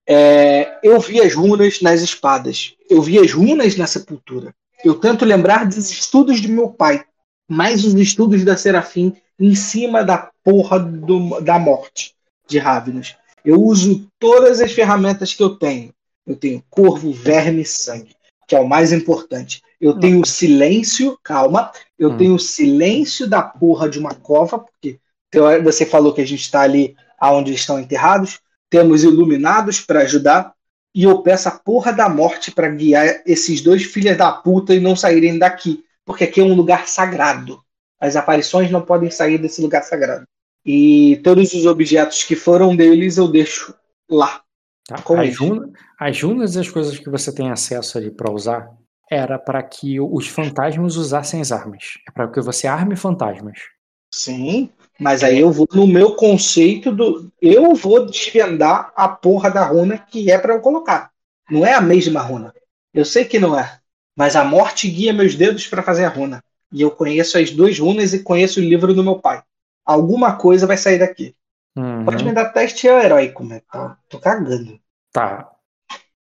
É, eu vi as runas nas espadas. Eu vi as runas na sepultura. Eu tento lembrar dos estudos de meu pai, mais os estudos da Serafim em cima da porra do, da morte de Ravnas. Eu uso todas as ferramentas que eu tenho. Eu tenho corvo, verme e sangue, que é o mais importante. Eu tenho o silêncio, calma, eu hum. tenho o silêncio da porra de uma cova, porque você falou que a gente está ali aonde estão enterrados. Temos iluminados para ajudar e eu peço a porra da morte para guiar esses dois filhos da puta e não saírem daqui, porque aqui é um lugar sagrado. As aparições não podem sair desse lugar sagrado. E todos os objetos que foram deles eu deixo lá. Tá? As, runa- as runas e as coisas que você tem acesso ali para usar era para que os fantasmas usassem as armas. É para que você arme fantasmas. Sim, mas aí eu vou no meu conceito do. Eu vou desvendar a porra da runa que é pra eu colocar. Não é a mesma runa. Eu sei que não é. Mas a morte guia meus dedos pra fazer a runa. E eu conheço as duas runas e conheço o livro do meu pai. Alguma coisa vai sair daqui. Uhum. Pode me dar teste heróico, mas tá, tô cagando. Tá.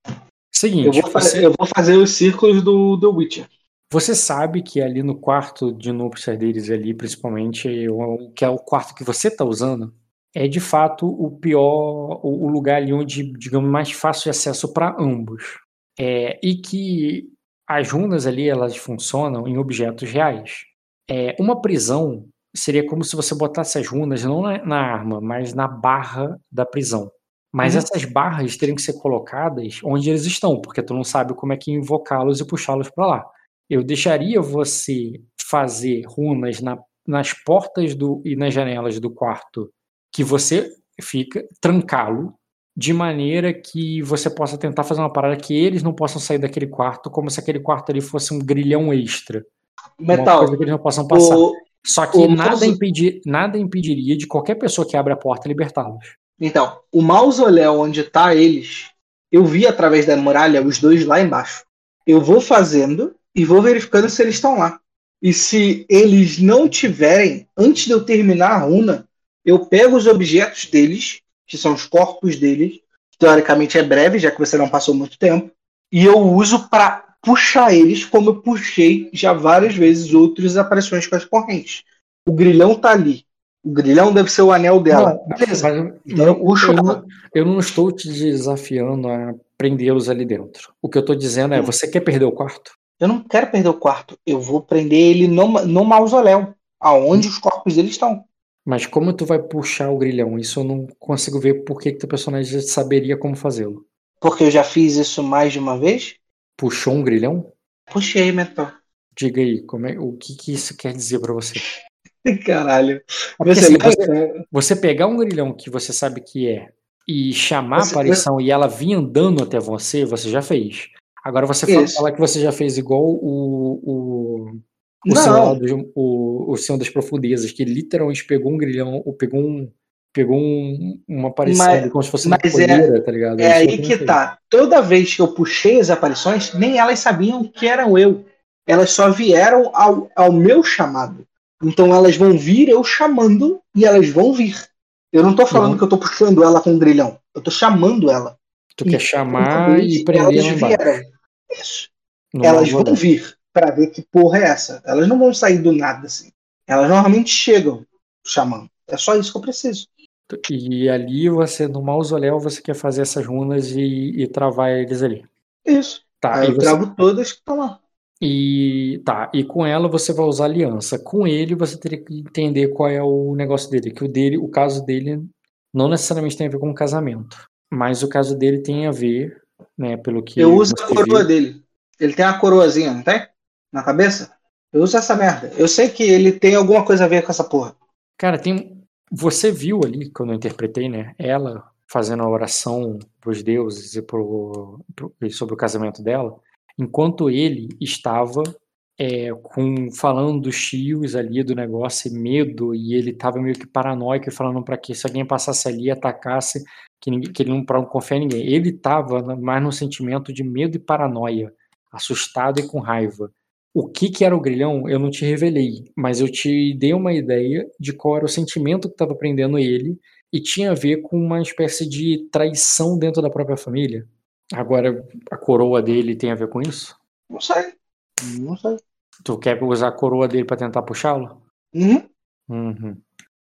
Eu Seguinte, vou, fazer, você, eu vou fazer os círculos do, do Witcher. você sabe que ali no quarto de núpcias deles ali, principalmente, o que é o quarto que você tá usando, é de fato o pior, o o lugar ali onde, digamos, mais fácil de acesso para ambos. É, e que as runas ali, elas funcionam em objetos reais. É, uma prisão seria como se você botasse as runas não na, na arma, mas na barra da prisão. Mas Uhum. essas barras teriam que ser colocadas onde eles estão, porque tu não sabe como é que invocá-los e puxá-los para lá. Eu deixaria você fazer runas na- nas portas do, e nas janelas do quarto que você fica, trancá-lo, de maneira que você possa tentar fazer uma parada que eles não possam sair daquele quarto, como se aquele quarto ali fosse um grilhão extra. Uma Metal. coisa que eles não possam passar. O, Só que o nada, impedir, nada impediria de qualquer pessoa que abre a porta libertá-los. Então, o mausoléu onde tá eles, eu vi através da muralha os dois lá embaixo. Eu vou fazendo e vou verificando se eles estão lá. E se eles não tiverem, antes de eu terminar a runa, eu pego os objetos deles, que são os corpos deles, teoricamente é breve, já que você não passou muito tempo, e eu uso para puxar eles como eu puxei já várias vezes outras aparições com as correntes. O grilhão tá ali. O grilhão deve ser o anel dela. Não, Beleza. mas eu- Então eu eu, não, eu não estou te desafiando a prendê-los ali dentro. O que eu estou dizendo é: Hum. você quer perder o quarto? Eu não quero perder o quarto. Eu vou prender ele no, no mausoléu, aonde os corpos dele estão. Mas como tu vai puxar o grilhão? Isso eu não consigo ver por que que teu personagem saberia como fazê-lo. Porque eu já fiz isso mais de uma vez. Puxou um grilhão? Puxei, mentor. Diga aí, como é, o que, que isso quer dizer pra você? Caralho. É porque, Você assim, você, você pegar um grilhão que você sabe que é e chamar Você- a aparição e ela vir andando até você, você já fez. Agora você fala, falar que você já fez igual o, o, o, senhor, o, o Senhor das Profundezas, que literalmente pegou um grilhão, ou pegou um. Pegou um- uma aparição Mas- como se fosse uma mas é- colheira, tá ligado? É aí que não tá. Toda vez que eu puxei as aparições, nem elas sabiam que eram eu. Elas só vieram ao, ao meu chamado. Então elas vão vir eu chamando e elas vão vir. Eu não tô falando Uhum. que eu tô puxando ela com um grilhão. Eu tô chamando ela. Tu E quer chamar e prender elas vieram. Isso. no elas vão vir pra ver que porra é essa. Elas não vão sair do nada assim. Elas normalmente chegam chamando. É só isso que eu preciso. E ali você, no mausoléu, você quer fazer essas runas e, e travar eles ali. Isso. Tá, Aí e eu você- trago todas que estão lá. E tá, e com ela você vai usar aliança. Com ele você teria que entender qual é o negócio dele, que o dele, o caso dele não necessariamente tem a ver com o casamento, mas o caso dele tem a ver, né, pelo que Eu uso a coroa viu. dele. Ele tem uma coroazinha, não tem? Na cabeça? Eu uso essa merda. Eu sei que ele tem alguma coisa a ver com essa porra. Cara, tem você viu ali quando eu interpretei, né, ela fazendo a oração pros deuses e pro, pro- sobre o casamento dela, enquanto ele estava é, com falando dos tios ali do negócio e medo e ele tava meio que paranoico e falando para que se alguém passasse ali e atacasse que, ninguém, que ele não para não confiar em ninguém. Ele tava na- mais no sentimento de medo e paranoia, assustado e com raiva. O que que era o grilhão, eu não te revelei, mas eu te dei uma ideia de qual era o sentimento que estava prendendo ele e tinha a ver com uma espécie de traição dentro da própria família. Agora, a coroa dele tem a ver com isso? Não sei. Não sei. Tu quer usar a coroa dele pra tentar puxá-lo? Uhum. Uhum.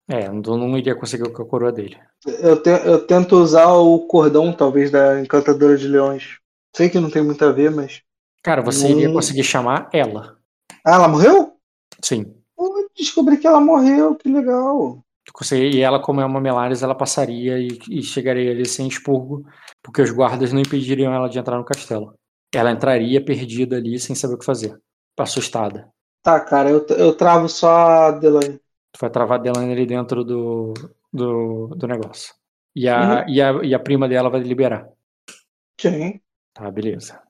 É, eu não iria conseguir com a coroa dele. Eu, te- eu tento usar o cordão, talvez, da Encantadora de Leões. Sei que não tem muito a ver, mas. Cara, você iria Hum. conseguir chamar ela. Ah, ela morreu? Sim. Eu descobri que ela morreu, que legal. E ela, como é uma Melares, ela passaria e, e chegaria ali sem expurgo, porque os guardas não impediriam ela de entrar no castelo. Ela entraria perdida ali, sem saber o que fazer. Assustada. Tá, cara, eu, eu travo só a Delaney. Tu vai travar a Delaney ali dentro do, do, do negócio. E a, e, a, e a prima dela vai liberar. Sim. Tá, beleza.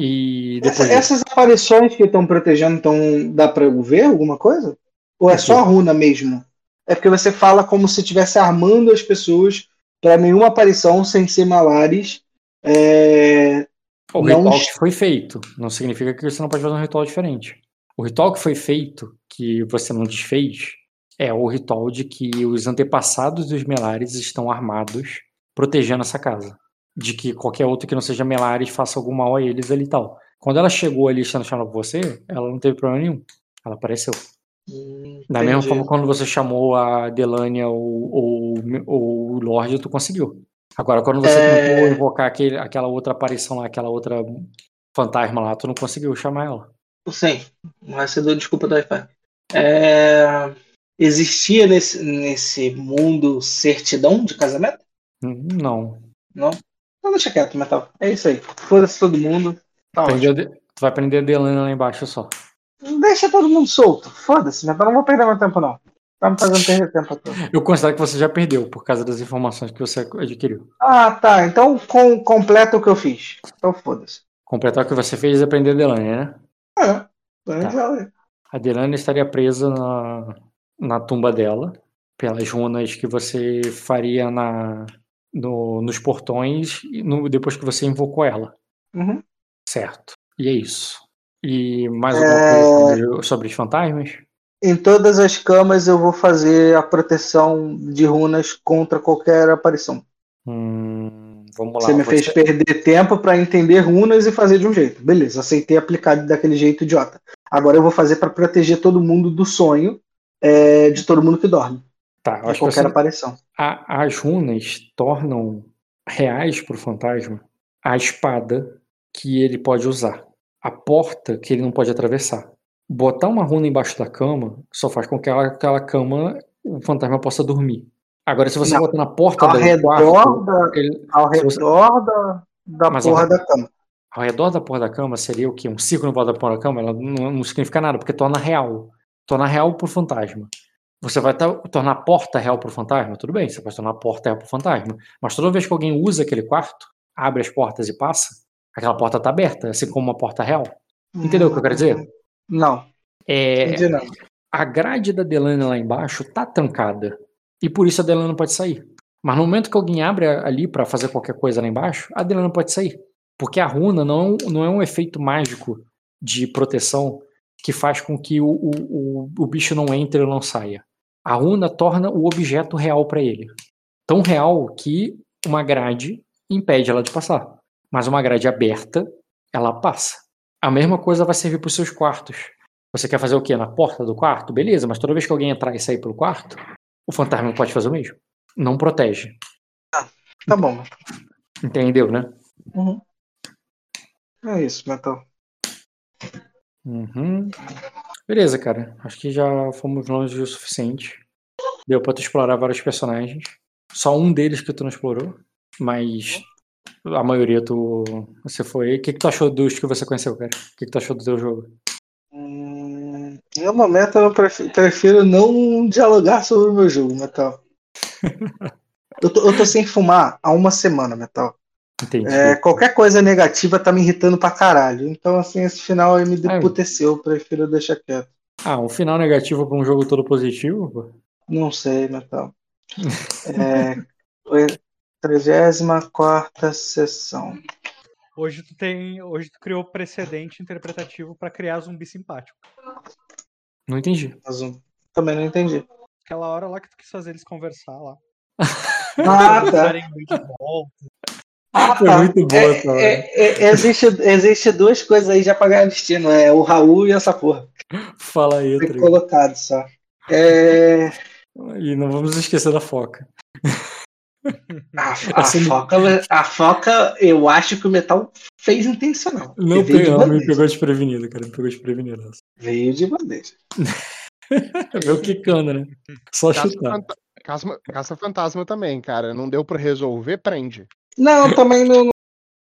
E Essa- depois. essas aparições que estão protegendo, então dá pra eu ver alguma coisa? Ou é O quê? só a runa mesmo? É porque você fala como se estivesse armando as pessoas para nenhuma aparição sem ser malares. É, O não ritual que foi feito não significa que você não pode fazer um ritual diferente. O ritual que foi feito, que você não desfez, é o ritual de que os antepassados dos Melares estão armados, protegendo essa casa. De que qualquer outro que não seja Melares faça algum mal a eles ali e tal. Quando ela chegou ali sendo chamada por você, ela não teve problema nenhum. Ela apareceu. Hum, Da mesma entendi. forma, quando você chamou a Delania ou, ou, ou o Lorde, tu conseguiu. Agora, quando você É. tentou invocar aquele, aquela outra aparição lá, aquela outra fantasma lá, tu não conseguiu chamar ela. Sim, mas você deu desculpa do Wi-Fi. É, Existia nesse, nesse mundo certidão de casamento? Hum, Não. Não? Então deixa quieto, Metal. É isso aí. Foda-se todo mundo. Tá de- Tu vai prender a Delania lá embaixo só. Deixa todo mundo solto. Foda-se, Metal. Não vou perder meu tempo, não. Tá me fazendo perder tempo aqui. Eu considero que você já perdeu por causa das informações que você adquiriu. Ah, tá. Então com, completa o que eu fiz. Então foda-se. Completar o que você fez é prender a né? É. Então, Tá. já- A Delania estaria presa na, na tumba dela, pelas runas que você faria na, no- nos portões no- depois que você invocou ela. Uhum. Certo. E é isso. E mais É. alguma coisa sobre, sobre os fantasmas? Em todas as camas eu vou fazer a proteção de runas contra qualquer aparição. Hum, vamos lá. Você me fez perder tempo pra entender runas e fazer de um jeito. Beleza, aceitei aplicar daquele jeito idiota. Agora eu vou fazer pra proteger todo mundo do sonho é, de todo mundo que dorme. Tá, acho que qualquer aparição. a- as runas tornam reais para o fantasma a espada que ele pode usar, a porta que ele não pode atravessar. Botar uma runa embaixo da cama só faz com que aquela, aquela cama o fantasma possa dormir. Agora, se você Não. botar na porta Ao do redor quarto, da, ele- ao se você- redor da, da Mas ao porra redor- da cama. ao redor da porra da cama seria o quê? Um círculo em volta da porra da cama? Ela não, não significa nada, porque torna real. Torna real pro fantasma. Você vai tornar a porta real pro fantasma? Tudo bem, você pode tornar a porta real pro fantasma. Mas toda vez que alguém usa aquele quarto, abre as portas e passa, aquela porta tá aberta, assim como uma porta real. Entendeu o que eu quero dizer? Não, É, entendi não. a grade da Delana lá embaixo tá trancada. E por isso a Delana não pode sair. Mas no momento que alguém abre ali pra fazer qualquer coisa lá embaixo, a Delana pode sair. Porque a runa não, não é um efeito mágico de proteção que faz com que o, o, o, o bicho não entre ou não saia. A runa torna o objeto real pra ele. Tão real que uma grade impede ela de passar. Mas uma grade aberta, ela passa. A mesma coisa vai servir para os seus quartos. Você quer fazer o quê? Na porta do quarto? Beleza, mas toda vez que alguém entrar e sair pelo quarto, o fantasma pode fazer o mesmo. Não protege. Tá bom. Entendeu, né? Uhum. É isso, Metal. Uhum. Beleza, cara. Acho que já fomos longe o suficiente. Deu pra tu explorar vários personagens. Só um deles que tu não explorou. Mas a maioria tu. Você foi. O que, que tu achou dos que você conheceu, cara? O que, que tu achou do teu jogo? Hum, no momento eu prefiro, prefiro não dialogar sobre o meu jogo, Metal. eu, tô, eu tô sem fumar há uma semana, Metal. Entendi. É, qualquer coisa negativa tá me irritando pra caralho. Então, assim, esse final aí me deputeceu. Eu prefiro deixar quieto. Ah, um final negativo pra um jogo todo positivo? pô? Não sei, Metal. É, 34 sessão. Hoje tu tem. Hoje tu criou precedente interpretativo pra criar zumbi simpático. Não entendi. Também não entendi. Aquela hora lá que tu quis fazer eles conversar lá. Ah, tá. Volta. Ah, Foi tá. muito boa É, essa hora. é, é, existe, existe duas coisas aí já pra ganhar destino. É o Raul e essa porra. Fala aí, Foi Tri. colocado só. É, E não vamos esquecer da foca. a, a Essa me- foca, a foca, eu acho que o metal fez intencional. Não pegou, me pegou desprevenido, cara. Me pegou desprevenido. Veio de bandeja. Meu quicando, né? Só Caça, chutar. fanta- caça- caça fantasma também, cara. Não deu pra resolver, prende. Não, também não,